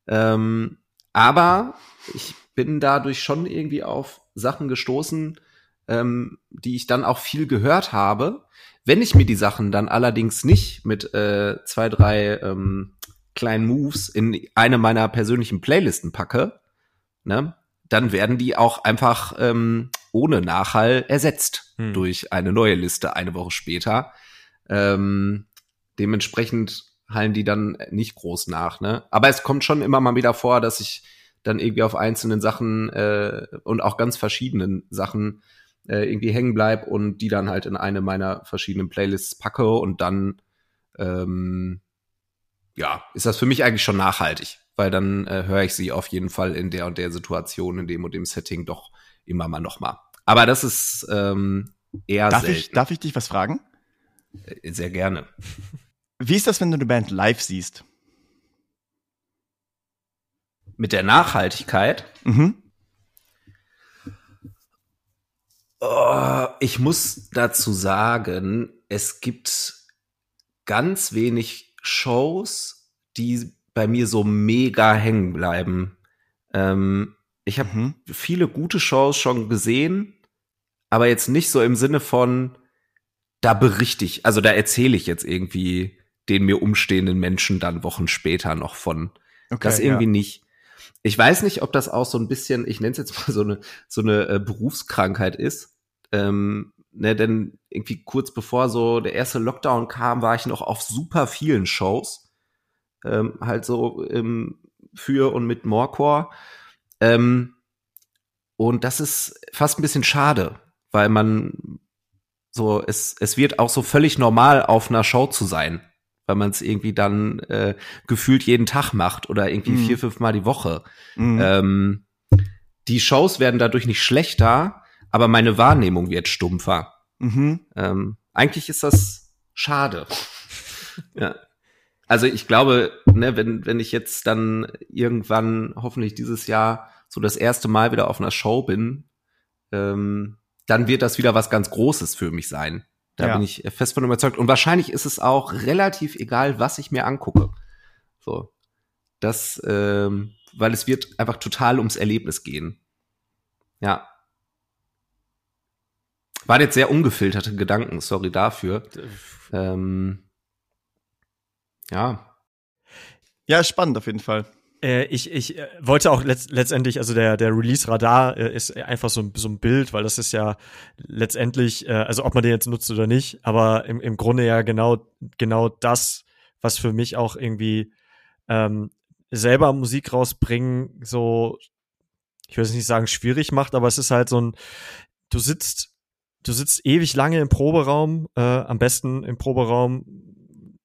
Ähm, aber ich bin dadurch schon irgendwie auf Sachen gestoßen, ähm, die ich dann auch viel gehört habe. Wenn ich mir die Sachen dann allerdings nicht mit äh, zwei, drei ähm, kleinen Moves in eine meiner persönlichen Playlisten packe, ne, dann werden die auch einfach ähm, ohne Nachhall ersetzt hm. durch eine neue Liste eine Woche später. Ähm, dementsprechend hallen die dann nicht groß nach. Ne? Aber es kommt schon immer mal wieder vor, dass ich dann irgendwie auf einzelnen Sachen äh, und auch ganz verschiedenen Sachen äh, irgendwie hängen bleib und die dann halt in eine meiner verschiedenen Playlists packe und dann ähm, ja, ist das für mich eigentlich schon nachhaltig, weil dann äh, höre ich sie auf jeden Fall in der und der Situation, in dem und dem Setting doch immer mal noch mal. Aber das ist ähm, eher darf selten. Ich, darf ich dich was fragen? Äh, sehr gerne. Wie ist das, wenn du eine Band live siehst? Mit der Nachhaltigkeit? Mhm. Oh, ich muss dazu sagen, es gibt ganz wenig Shows, die bei mir so mega hängen bleiben. Ähm, ich habe mhm. viele gute Shows schon gesehen, aber jetzt nicht so im Sinne von, da berichte ich, also da erzähle ich jetzt irgendwie den mir umstehenden Menschen dann Wochen später noch von. Okay, das irgendwie ja. nicht. Ich weiß nicht, ob das auch so ein bisschen, ich nenne es jetzt mal so eine so eine äh, Berufskrankheit ist. Ähm, ne, denn irgendwie kurz bevor so der erste Lockdown kam, war ich noch auf super vielen Shows. Ähm, halt so ähm, für und mit Morecore. Ähm, und das ist fast ein bisschen schade, weil man so, es, es wird auch so völlig normal auf einer Show zu sein, weil man es irgendwie dann äh, gefühlt jeden Tag macht oder irgendwie mhm. vier, fünf Mal die Woche. Mhm. Ähm, die Shows werden dadurch nicht schlechter, aber meine Wahrnehmung wird stumpfer. Mhm. Ähm, eigentlich ist das schade. ja. Also ich glaube, ne, wenn, wenn ich jetzt dann irgendwann, hoffentlich dieses Jahr, so das erste Mal wieder auf einer Show bin, ähm, dann wird das wieder was ganz Großes für mich sein. Da ja. bin ich fest von überzeugt. Und wahrscheinlich ist es auch relativ egal, was ich mir angucke. So. Das, ähm, weil es wird einfach total ums Erlebnis gehen. Ja. Waren jetzt sehr ungefilterte Gedanken, sorry dafür. Ähm, ja. Ja, spannend auf jeden Fall. Äh, ich, ich äh, wollte auch letzt, letztendlich, also der, der Release-Radar äh, ist einfach so, so ein Bild, weil das ist ja letztendlich, also ob man den jetzt nutzt oder nicht, aber im, im Grunde ja genau, genau das, was für mich auch irgendwie ähm, selber Musik rausbringen, so, ich will es nicht sagen, schwierig macht, aber es ist halt so ein, du sitzt, du sitzt ewig lange im Proberaum, äh, am besten im Proberaum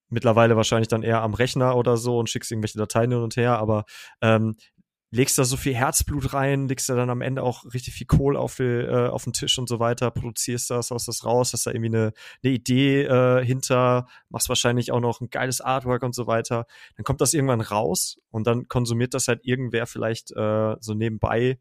mittlerweile wahrscheinlich dann eher am Rechner oder so und schickst irgendwelche Dateien hin und her, aber ähm, legst da so viel Herzblut rein, legst da dann am Ende auch richtig viel Kohl auf, die, äh, auf den Tisch und so weiter, produzierst das, haust das raus, hast da irgendwie eine, eine Idee äh, hinter, machst wahrscheinlich auch noch ein geiles Artwork und so weiter. Dann kommt das irgendwann raus und dann konsumiert das halt irgendwer vielleicht äh, so nebenbei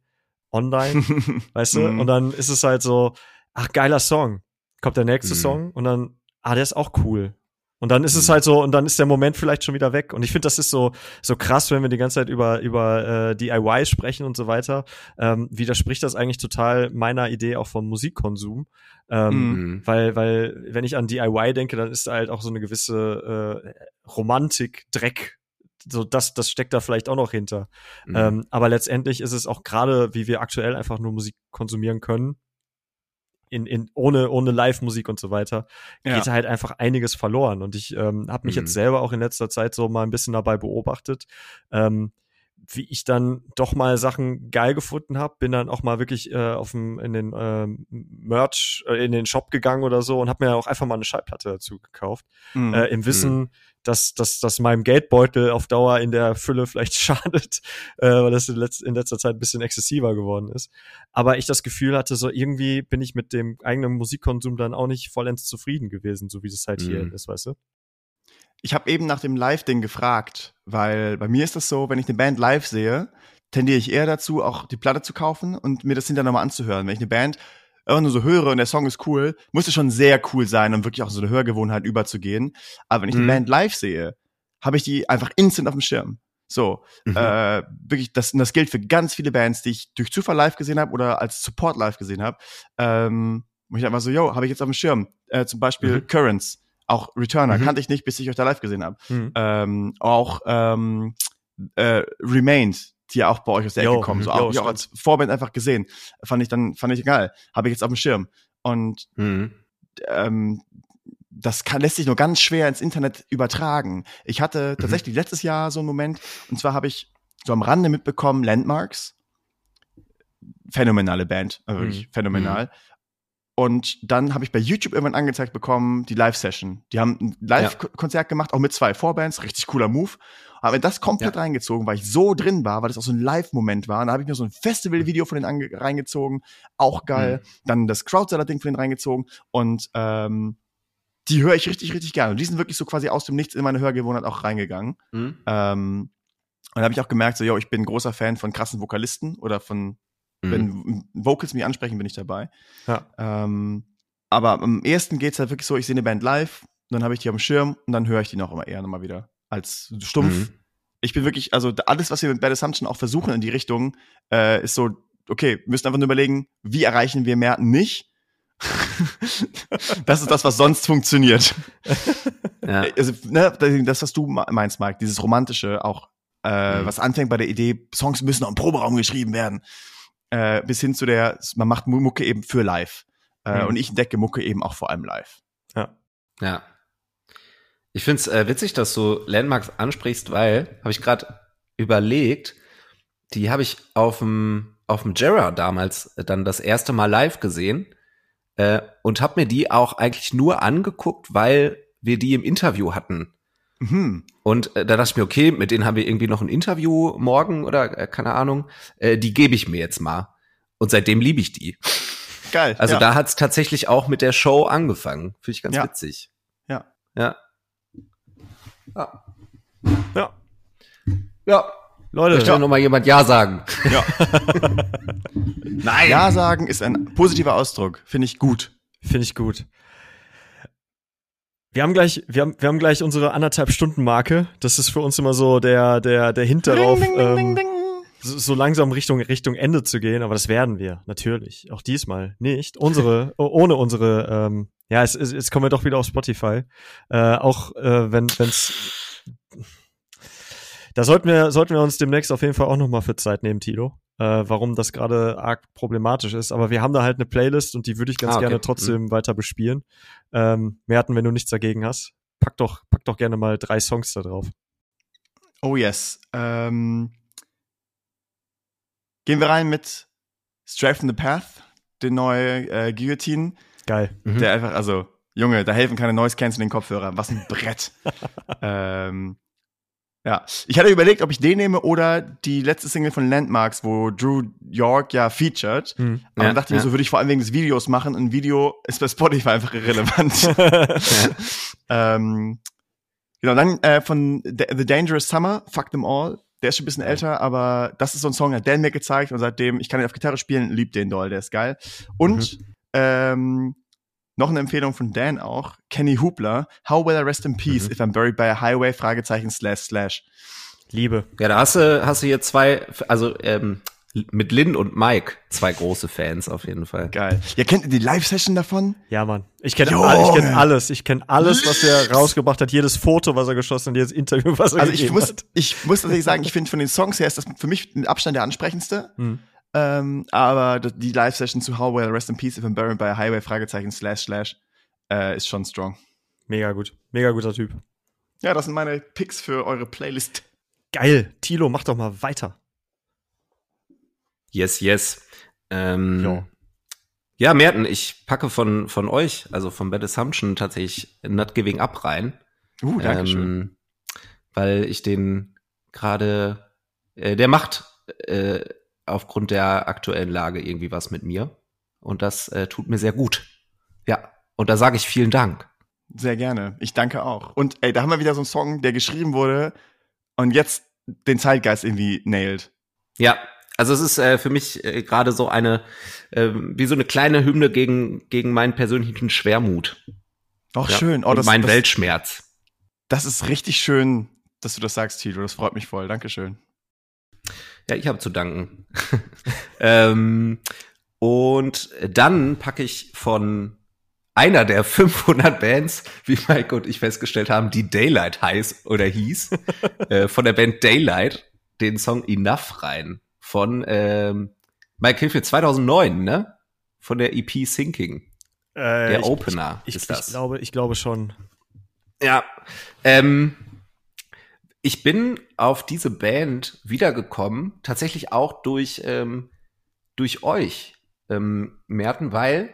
online, weißt du? Mhm. Und dann ist es halt so, ach, geiler Song. Kommt der nächste mhm. Song und dann, ah, der ist auch cool. Und dann ist es mhm. halt so, und dann ist der Moment vielleicht schon wieder weg. Und ich finde, das ist so, so krass, wenn wir die ganze Zeit über, über äh, DIY sprechen und so weiter. Ähm, widerspricht das eigentlich total meiner Idee auch vom Musikkonsum. Ähm, mhm. Weil, weil, wenn ich an DIY denke, dann ist da halt auch so eine gewisse äh, Romantik, Dreck so das, das steckt da vielleicht auch noch hinter. Mhm. Ähm, aber letztendlich ist es auch gerade, wie wir aktuell einfach nur Musik konsumieren können, in, in, ohne, ohne Live-Musik und so weiter, ja. geht halt einfach einiges verloren. Und ich ähm, habe mich mhm. jetzt selber auch in letzter Zeit so mal ein bisschen dabei beobachtet, ähm, wie ich dann doch mal Sachen geil gefunden habe, bin dann auch mal wirklich äh, auf dem, in den äh, Merch, äh, in den Shop gegangen oder so und habe mir auch einfach mal eine Schallplatte dazu gekauft. Mhm. Äh, Im Wissen, mhm dass, dass, dass meinem Geldbeutel auf Dauer in der Fülle vielleicht schadet, äh, weil das in, letz in letzter Zeit ein bisschen exzessiver geworden ist. Aber ich das Gefühl hatte, so irgendwie bin ich mit dem eigenen Musikkonsum dann auch nicht vollends zufrieden gewesen, so wie es halt mhm. hier ist, weißt du? Ich habe eben nach dem Live-Ding gefragt, weil bei mir ist das so, wenn ich eine Band live sehe, tendiere ich eher dazu, auch die Platte zu kaufen und mir das hinterher nochmal anzuhören. Wenn ich eine Band einfach nur so höre und der Song ist cool, muss es schon sehr cool sein, um wirklich auch so eine Hörgewohnheit überzugehen. Aber wenn ich mhm. eine Band live sehe, habe ich die einfach instant auf dem Schirm. So, mhm. äh, wirklich, das, das gilt für ganz viele Bands, die ich durch Zufall live gesehen habe oder als Support live gesehen habe. Ähm, wo ich einfach so, yo, habe ich jetzt auf dem Schirm. Äh, zum Beispiel mhm. Currents, auch Returner, mhm. kannte ich nicht, bis ich euch da live gesehen habe. Mhm. Ähm, auch ähm, äh, Remained, die ja auch bei euch aus der Ecke kommen. So auch, auch als Vorband einfach gesehen. Fand ich dann, fand ich egal. Habe ich jetzt auf dem Schirm. Und mhm. ähm, das kann, lässt sich nur ganz schwer ins Internet übertragen. Ich hatte mhm. tatsächlich mhm. letztes Jahr so einen Moment, und zwar habe ich so am Rande mitbekommen, Landmarks. Phänomenale Band, also wirklich mhm. phänomenal. Und dann habe ich bei YouTube irgendwann angezeigt bekommen, die Live-Session. Die haben ein Live-Konzert gemacht, auch mit zwei Vorbands, richtig cooler Move. Aber das komplett ja. reingezogen, weil ich so drin war, weil das auch so ein Live-Moment war. Und da habe ich mir so ein Festival-Video von denen reingezogen, auch geil. Mhm. Dann das Crowdseller-Ding von denen reingezogen. Und ähm, die höre ich richtig, richtig gerne. Und die sind wirklich so quasi aus dem Nichts in meine Hörgewohnheit auch reingegangen. Mhm. Ähm, und da habe ich auch gemerkt, so, yo, ich bin ein großer Fan von krassen Vokalisten oder von, Mhm. wenn Vocals mich ansprechen, bin ich dabei. Ja. Ähm, aber am ersten geht's halt wirklich so, ich sehe eine Band live, dann habe ich die auf dem Schirm und dann höre ich die noch immer eher nochmal wieder als stumpf. Mhm. Ich bin wirklich, also alles, was wir mit Bad Assumption auch versuchen in die Richtung, äh, ist so, okay, wir müssen einfach nur überlegen, wie erreichen wir Merten nicht? das ist das, was sonst funktioniert. Ja. Also, ne, das, was du meinst, Mike, dieses romantische auch, äh, Mhm. was anfängt bei der Idee, Songs müssen auch im Proberaum geschrieben werden, äh, bis hin zu der, man macht Mu- Mucke eben für live. Äh, Mhm. Und ich entdecke Mucke eben auch vor allem live. Ja. Ich find's äh, witzig, dass du Landmarks ansprichst, weil, habe ich gerade überlegt, die habe ich auf dem auf dem Jera damals äh, dann das erste Mal live gesehen äh, und habe mir die auch eigentlich nur angeguckt, weil wir die im Interview hatten. Mhm. Und äh, da dachte ich mir, okay, mit denen haben wir irgendwie noch ein Interview morgen oder äh, keine Ahnung. Äh, die gebe ich mir jetzt mal. Und seitdem liebe ich die. Geil. Also ja. da hat's tatsächlich auch mit der Show angefangen. Finde ich ganz Ja. witzig. Ja. Ja. Ja. Ja. Ja. Leute, Möchte noch mal jemand Ja sagen? Ja. Nein. ja sagen ist ein positiver Ausdruck. Finde ich gut. Finde ich gut. Wir haben gleich, wir haben, wir haben gleich unsere anderthalb Stunden Marke. Das ist für uns immer so der, der, der Hint darauf, Ding, ding, ähm, ding. so, so langsam Richtung, Richtung Ende zu gehen. Aber das werden wir natürlich. Auch diesmal nicht. Unsere, oh- ohne unsere, ähm, ja, es, es, jetzt kommen wir doch wieder auf Spotify. Äh, auch äh, wenn, wenn's, da sollten wir, sollten wir uns demnächst auf jeden Fall auch noch mal für Zeit nehmen, Tilo. Äh, warum das gerade arg problematisch ist. Aber wir haben da halt eine Playlist und die würde ich ganz Ah, okay. gerne trotzdem weiter bespielen. Ähm, Merten, wenn du nichts dagegen hast, pack doch, pack doch gerne mal drei Songs da drauf. Oh yes. Ähm, gehen wir rein mit Stray from the Path, den neuen äh, Guillotine. Geil. Mhm. Der einfach, also, Junge, da helfen keine Noise Canceling Kopfhörer. Was ein Brett. ähm, ja, ich hatte überlegt, ob ich den nehme oder die letzte Single von Landmarks, wo Drew York ja featured. Hm. Aber Ja, dann dachte ich mir so, würde ich vor allem wegen des Videos machen. Ein Video ist bei Spotify einfach irrelevant. ähm, genau, dann äh, von The, Dangerous Summer, Fuck Them All. Der ist schon ein bisschen älter, aber das ist so ein Song, der hat Dan mir gezeigt und seitdem, ich kann ihn auf Gitarre spielen, lieb den doll, der ist geil. Und ähm, noch eine Empfehlung von Dan auch, Kenny Hoopla, How Will I Rest in Peace Mhm. if I'm Buried by a Highway, Fragezeichen, slash, slash. Liebe. Ja, da hast du, hast du hier zwei, also ähm, mit Lynn und Mike zwei große Fans auf jeden Fall. Geil. Ja, kennt ihr die Live-Session davon? Ja, Mann. Ich kenne all, ich kenn alles. Ich kenne alles, was er rausgebracht hat. Jedes Foto, was er geschossen hat, jedes Interview, was er Also ich muss, hat. ich muss tatsächlich sagen, ich finde von den Songs her ist das für mich mit Abstand der ansprechendste. Hm. Ähm, aber die Live-Session zu How Will I Rest in Peace if I'm Buried by a Highway, Fragezeichen, slash, slash, äh, ist schon strong. Mega gut. Mega guter Typ. Ja, das sind meine Picks für eure Playlist. Geil. Tilo, mach doch mal weiter. Yes, yes. Ähm, Ja. ja, Merten, ich packe von, von euch, also von Bad Assumption tatsächlich Not Giving Up rein. Uh, danke schön. Ähm, weil ich den gerade, äh, der macht äh, aufgrund der aktuellen Lage irgendwie was mit mir. Und das äh, tut mir sehr gut. Ja, und da sage ich vielen Dank. Sehr gerne. Ich danke auch. Und ey, da haben wir wieder so einen Song, der geschrieben wurde und jetzt den Zeitgeist irgendwie nailed. Ja, also es ist äh, für mich äh, gerade so eine, äh, wie so eine kleine Hymne gegen, gegen meinen persönlichen Schwermut. Auch Ja. schön. Oh, und das, meinen das, Weltschmerz. das ist richtig schön, dass du das sagst, Tilo. Das freut mich voll. Dankeschön. Ja, ich habe zu danken. ähm, und dann packe ich von einer der 500 Bands, wie Mike und ich festgestellt haben, die Daylight heißt oder hieß, äh, von der Band Daylight den Song Enough rein. Von ähm, Mike Hilfe 2009, ne? Von der EP Sinking. Äh, Der ich, Opener ich, ist ich, das. Ich glaube, ich glaube schon. Ja. Ähm, ich bin auf diese Band wiedergekommen, tatsächlich auch durch, ähm, durch euch, ähm, Merten, weil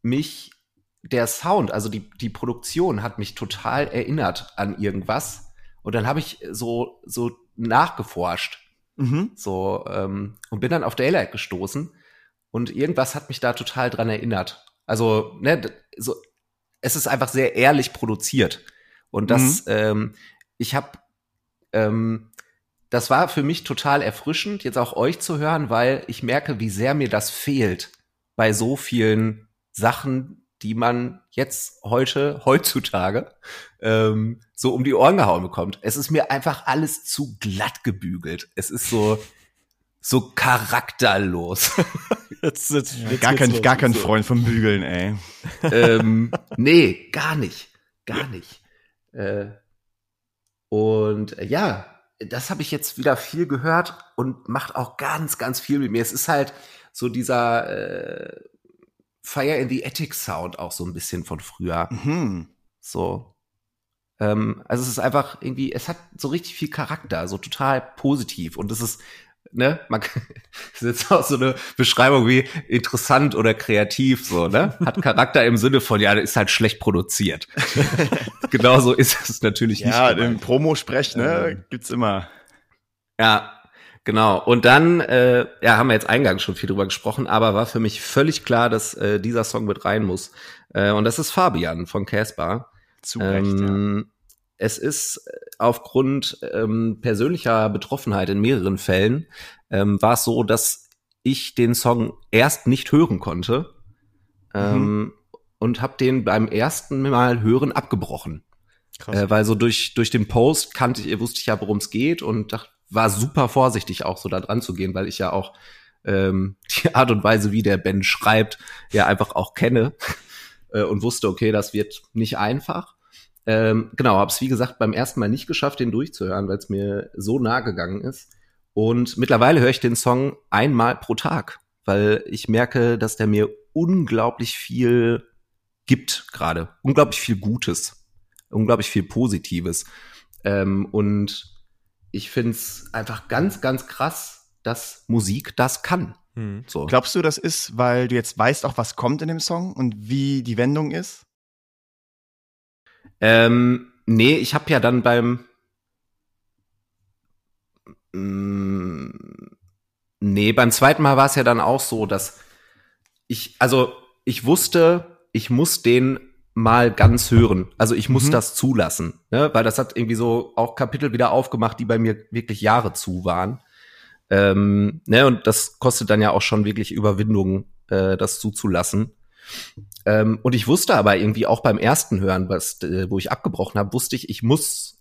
mich der Sound, also die, die Produktion hat mich total erinnert an irgendwas. Und dann habe ich so, so nachgeforscht. Mhm. So, ähm, und bin dann auf Daylight gestoßen und irgendwas hat mich da total dran erinnert. Also, ne, so es ist einfach sehr ehrlich produziert. Und das, mhm. ähm, ich habe, ähm, das war für mich total erfrischend, jetzt auch euch zu hören, weil ich merke, wie sehr mir das fehlt bei so vielen Sachen, die man jetzt heute, heutzutage, ähm, so um die Ohren gehauen bekommt. Es ist mir einfach alles zu glatt gebügelt. Es ist so, so charakterlos. jetzt, jetzt, ja, gar kein, gar kein Freund vom Bügeln, ey. ähm, nee, gar nicht. Gar nicht. Äh, und äh, ja, das habe ich jetzt wieder viel gehört und macht auch ganz, ganz viel mit mir. Es ist halt so dieser äh, Fire in the Attic Sound auch so ein bisschen von früher. Mhm. So. Ähm, also es ist einfach irgendwie, es hat so richtig viel Charakter, so total positiv und es ist ne, man das ist jetzt auch so eine Beschreibung wie interessant oder kreativ, so, ne? Hat Charakter im Sinne von, ja, ist halt schlecht produziert. Genauso ist es natürlich ja, nicht. Ja, im Promo-Sprech, ne, ähm, gibt's immer. Ja, genau. Und dann, äh, ja, haben wir jetzt eingangs schon viel drüber gesprochen, aber war für mich völlig klar, dass äh, dieser Song mit rein muss. Äh, und das ist Fabian von Casper. Zu Recht, ähm, ja. Es ist äh, aufgrund ähm, persönlicher Betroffenheit in mehreren Fällen ähm, war es so, dass ich den Song erst nicht hören konnte ähm, mhm. und habe den beim ersten Mal hören abgebrochen. Krass. Äh, weil so durch durch den Post kannte ich, wusste ich ja, worum es geht und dachte, war super vorsichtig auch so da dran zu gehen, weil ich ja auch ähm, die Art und Weise, wie der Ben schreibt, ja einfach auch kenne äh, und wusste, okay, das wird nicht einfach. Ähm, genau, habe es wie gesagt beim ersten Mal nicht geschafft, den durchzuhören, weil es mir so nah gegangen ist. Und mittlerweile höre ich den Song einmal pro Tag, weil ich merke, dass der mir unglaublich viel gibt gerade, unglaublich viel Gutes, unglaublich viel Positives. Ähm, und ich find's einfach ganz, ganz krass, dass Musik das kann. Hm. So. Glaubst du, das ist, weil du jetzt weißt auch, was kommt in dem Song und wie die Wendung ist? Ähm, nee, ich habe ja dann beim mm, Nee, beim zweiten Mal war es ja dann auch so, dass ich, also ich wusste, ich muss den mal ganz hören. Also ich muss mhm. das zulassen, ne? weil das hat irgendwie so auch Kapitel wieder aufgemacht, die bei mir wirklich Jahre zu waren. Ähm, ne? Und das kostet dann ja auch schon wirklich Überwindung, äh, das zuzulassen. Ähm, und ich wusste aber irgendwie auch beim ersten Hören, was, äh, wo ich abgebrochen habe, wusste ich, ich muss,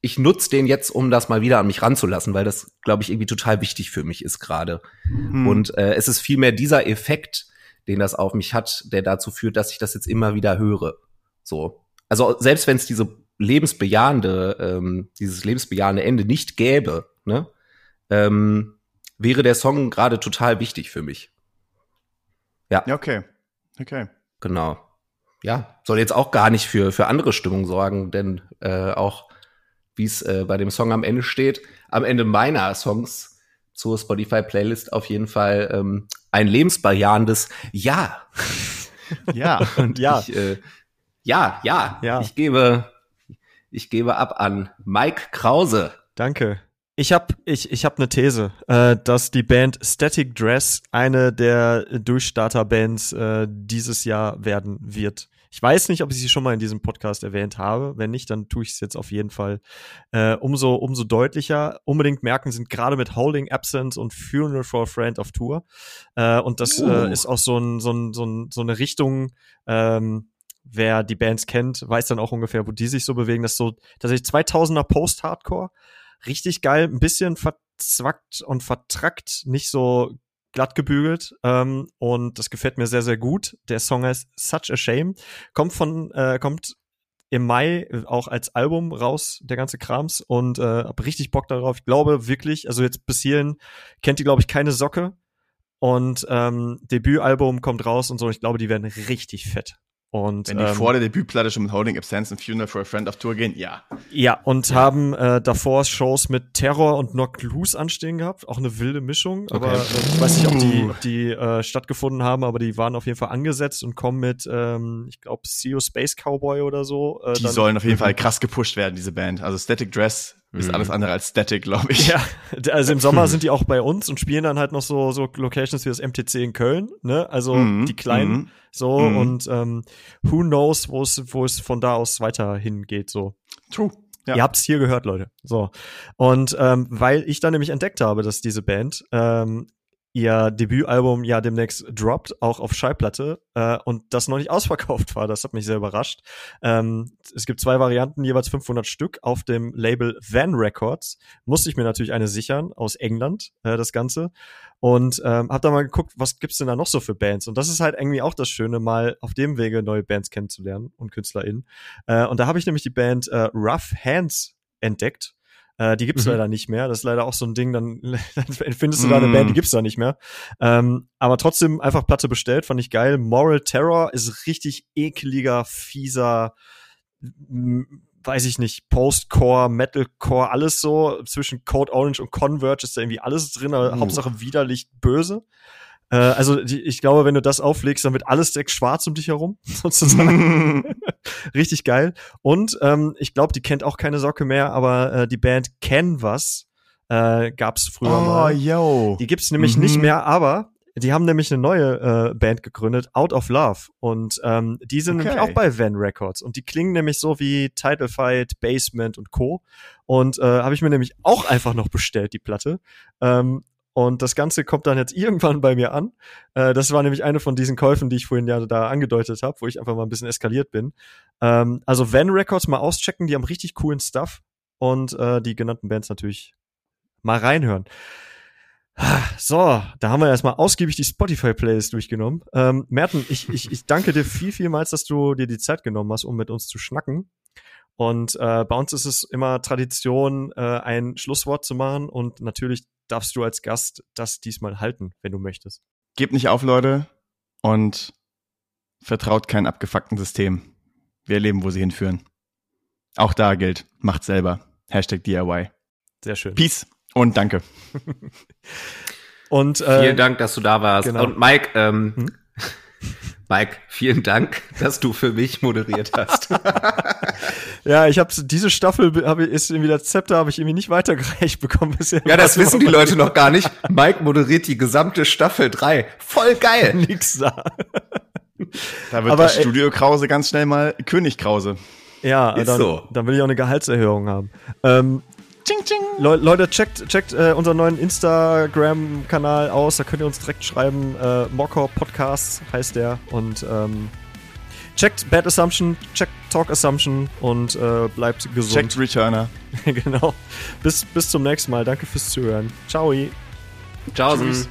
ich nutze den jetzt, um das mal wieder an mich ranzulassen, weil das, glaube ich, irgendwie total wichtig für mich ist gerade. Hm. Und äh, es ist vielmehr dieser Effekt, den das auf mich hat, der dazu führt, dass ich das jetzt immer wieder höre. So. Also selbst wenn es diese lebensbejahende, ähm, dieses lebensbejahende Ende nicht gäbe, ne, ähm, wäre der Song gerade total wichtig für mich. Ja. Ja, okay. Okay. Genau. Ja, soll jetzt auch gar nicht für, für andere Stimmung sorgen, denn äh, auch wie es äh, bei dem Song am Ende steht, am Ende meiner Songs zur Spotify-Playlist auf jeden Fall ähm, ein lebensbejahendes Ja. ja, und ja. Ich, äh, ja, ja, ja. Ich gebe, ich gebe ab an Mike Krause. Danke. Ich habe ich, ich hab eine These, äh, dass die Band Static Dress eine der Durchstarter-Bands äh, dieses Jahr werden wird. Ich weiß nicht, ob ich sie schon mal in diesem Podcast erwähnt habe. Wenn nicht, dann tue ich es jetzt auf jeden Fall äh, umso, umso deutlicher. Unbedingt merken sind gerade mit Holding Absence und Funeral for a Friend of Tour. Äh, und das uh. äh, ist auch so, ein, so, ein, so, ein, so eine Richtung, ähm, wer die Bands kennt, weiß dann auch ungefähr, wo die sich so bewegen. Das ist so tatsächlich 2000er Post-Hardcore richtig geil, ein bisschen verzwackt und vertrackt, nicht so glatt gebügelt ähm, und das gefällt mir sehr sehr gut. Der Song heißt Such a Shame, kommt von äh, kommt im Mai auch als Album raus, der ganze Krams und äh, hab richtig Bock darauf. Ich glaube wirklich, also jetzt bis hierhin kennt die glaube ich keine Socke und ähm, Debütalbum kommt raus und so. Ich glaube, die werden richtig fett. Und, Wenn die ähm, vor der Debütplatte schon mit Holding Absence und Funeral for a Friend auf Tour gehen, ja. Ja, und ja. haben äh, davor Shows mit Terror und Knock Loose anstehen gehabt. Auch eine wilde Mischung. Okay. Aber äh, ich weiß nicht, ob die, die äh, stattgefunden haben, aber die waren auf jeden Fall angesetzt und kommen mit, ähm, ich glaube, CEO Space Cowboy oder so. Äh, die sollen auf jeden Fall krass gepusht werden, diese Band. Also Static Dress ist mhm. alles andere als static, glaube ich. Ja, also im Sommer sind die auch bei uns und spielen dann halt noch so, so Locations wie das MTC in Köln, ne? Also mhm. die kleinen mhm. so mhm. und ähm, who knows, wo es, wo es von da aus weiter hingeht, so. True. Ja. Ihr habt's hier gehört, Leute. So. Und ähm, weil ich dann nämlich entdeckt habe, dass diese Band ähm, ihr Debütalbum ja demnächst droppt, auch auf Schallplatte, äh, und das noch nicht ausverkauft war. Das hat mich sehr überrascht. Ähm, es gibt zwei Varianten, jeweils 500 Stück auf dem Label Van Records. Musste ich mir natürlich eine sichern, aus England, äh, das Ganze. Und ähm, hab da mal geguckt, was gibt's denn da noch so für Bands? Und das ist halt irgendwie auch das Schöne, mal auf dem Wege neue Bands kennenzulernen und KünstlerInnen. Äh, und da habe ich nämlich die Band äh, Rough Hands entdeckt. Äh, die gibt's mhm. leider nicht mehr. Das ist leider auch so ein Ding, dann, dann findest du mhm. da eine Band, die gibt's da nicht mehr. Ähm, aber trotzdem einfach Platte bestellt, fand ich geil. Moral Terror ist richtig ekliger, fieser, weiß ich nicht, Postcore, Metalcore, alles so. Zwischen Code Orange und Converge ist da irgendwie alles drin, aber uh. Hauptsache widerlich böse. Äh, also die, ich glaube, wenn du das auflegst, dann wird alles direkt schwarz um dich herum, sozusagen. Richtig geil. Und ähm, ich glaube, die kennt auch keine Socke mehr, aber äh, die Band Canvas äh, gab es früher oh, mal. Yo. Die gibt's nämlich mhm. nicht mehr, aber die haben nämlich eine neue äh, Band gegründet, Out of Love. Und ähm, die sind okay. nämlich auch bei Van Records. Und die klingen nämlich so wie Title Fight, Basement und Co. Und äh, habe ich mir nämlich auch einfach noch bestellt, die Platte. Ähm, und das Ganze kommt dann jetzt irgendwann bei mir an. Äh, das war nämlich eine von diesen Käufen, die ich vorhin ja da angedeutet habe, wo ich einfach mal ein bisschen eskaliert bin. Ähm, also Van Records mal auschecken, die haben richtig coolen Stuff. Und äh, die genannten Bands natürlich mal reinhören. So, da haben wir erstmal ausgiebig die Spotify-Playlist durchgenommen. Ähm, Merten, ich, ich, ich danke dir viel, vielmals, dass du dir die Zeit genommen hast, um mit uns zu schnacken. Und äh, bei uns ist es immer Tradition, äh, ein Schlusswort zu machen. Und natürlich darfst du als Gast das diesmal halten, wenn du möchtest. Gebt nicht auf, Leute, und vertraut kein abgefuckten System. Wir erleben, wo sie hinführen. Auch da gilt, macht selber. Hashtag DIY. Sehr schön. Peace und danke. und äh, vielen Dank, dass du da warst. Genau. Und Mike, ähm, hm? Mike, vielen Dank, dass du für mich moderiert hast. ja, ich habe diese Staffel hab, ist irgendwie das Zepter habe ich irgendwie nicht weitergereicht bekommen bisher. Ja, das wissen die Leute noch gar nicht. Mike moderiert die gesamte Staffel 3. Voll geil. Nix da. Da wird Aber, das Studio Krause ganz schnell mal König Krause. Ja, ist dann, so. dann will ich auch eine Gehaltserhöhung haben. Ähm, Ching, ching. Le Leute, checkt, checkt äh, unseren neuen Instagram-Kanal aus. Da könnt ihr uns direkt schreiben. Äh, Mocker Podcast heißt der. Und ähm, checkt Bad Assumption, checkt Talk Assumption und äh, bleibt gesund. Checkt Returner. genau. Bis, bis zum nächsten Mal. Danke fürs Zuhören. Ciao. Ciao. Tschüss.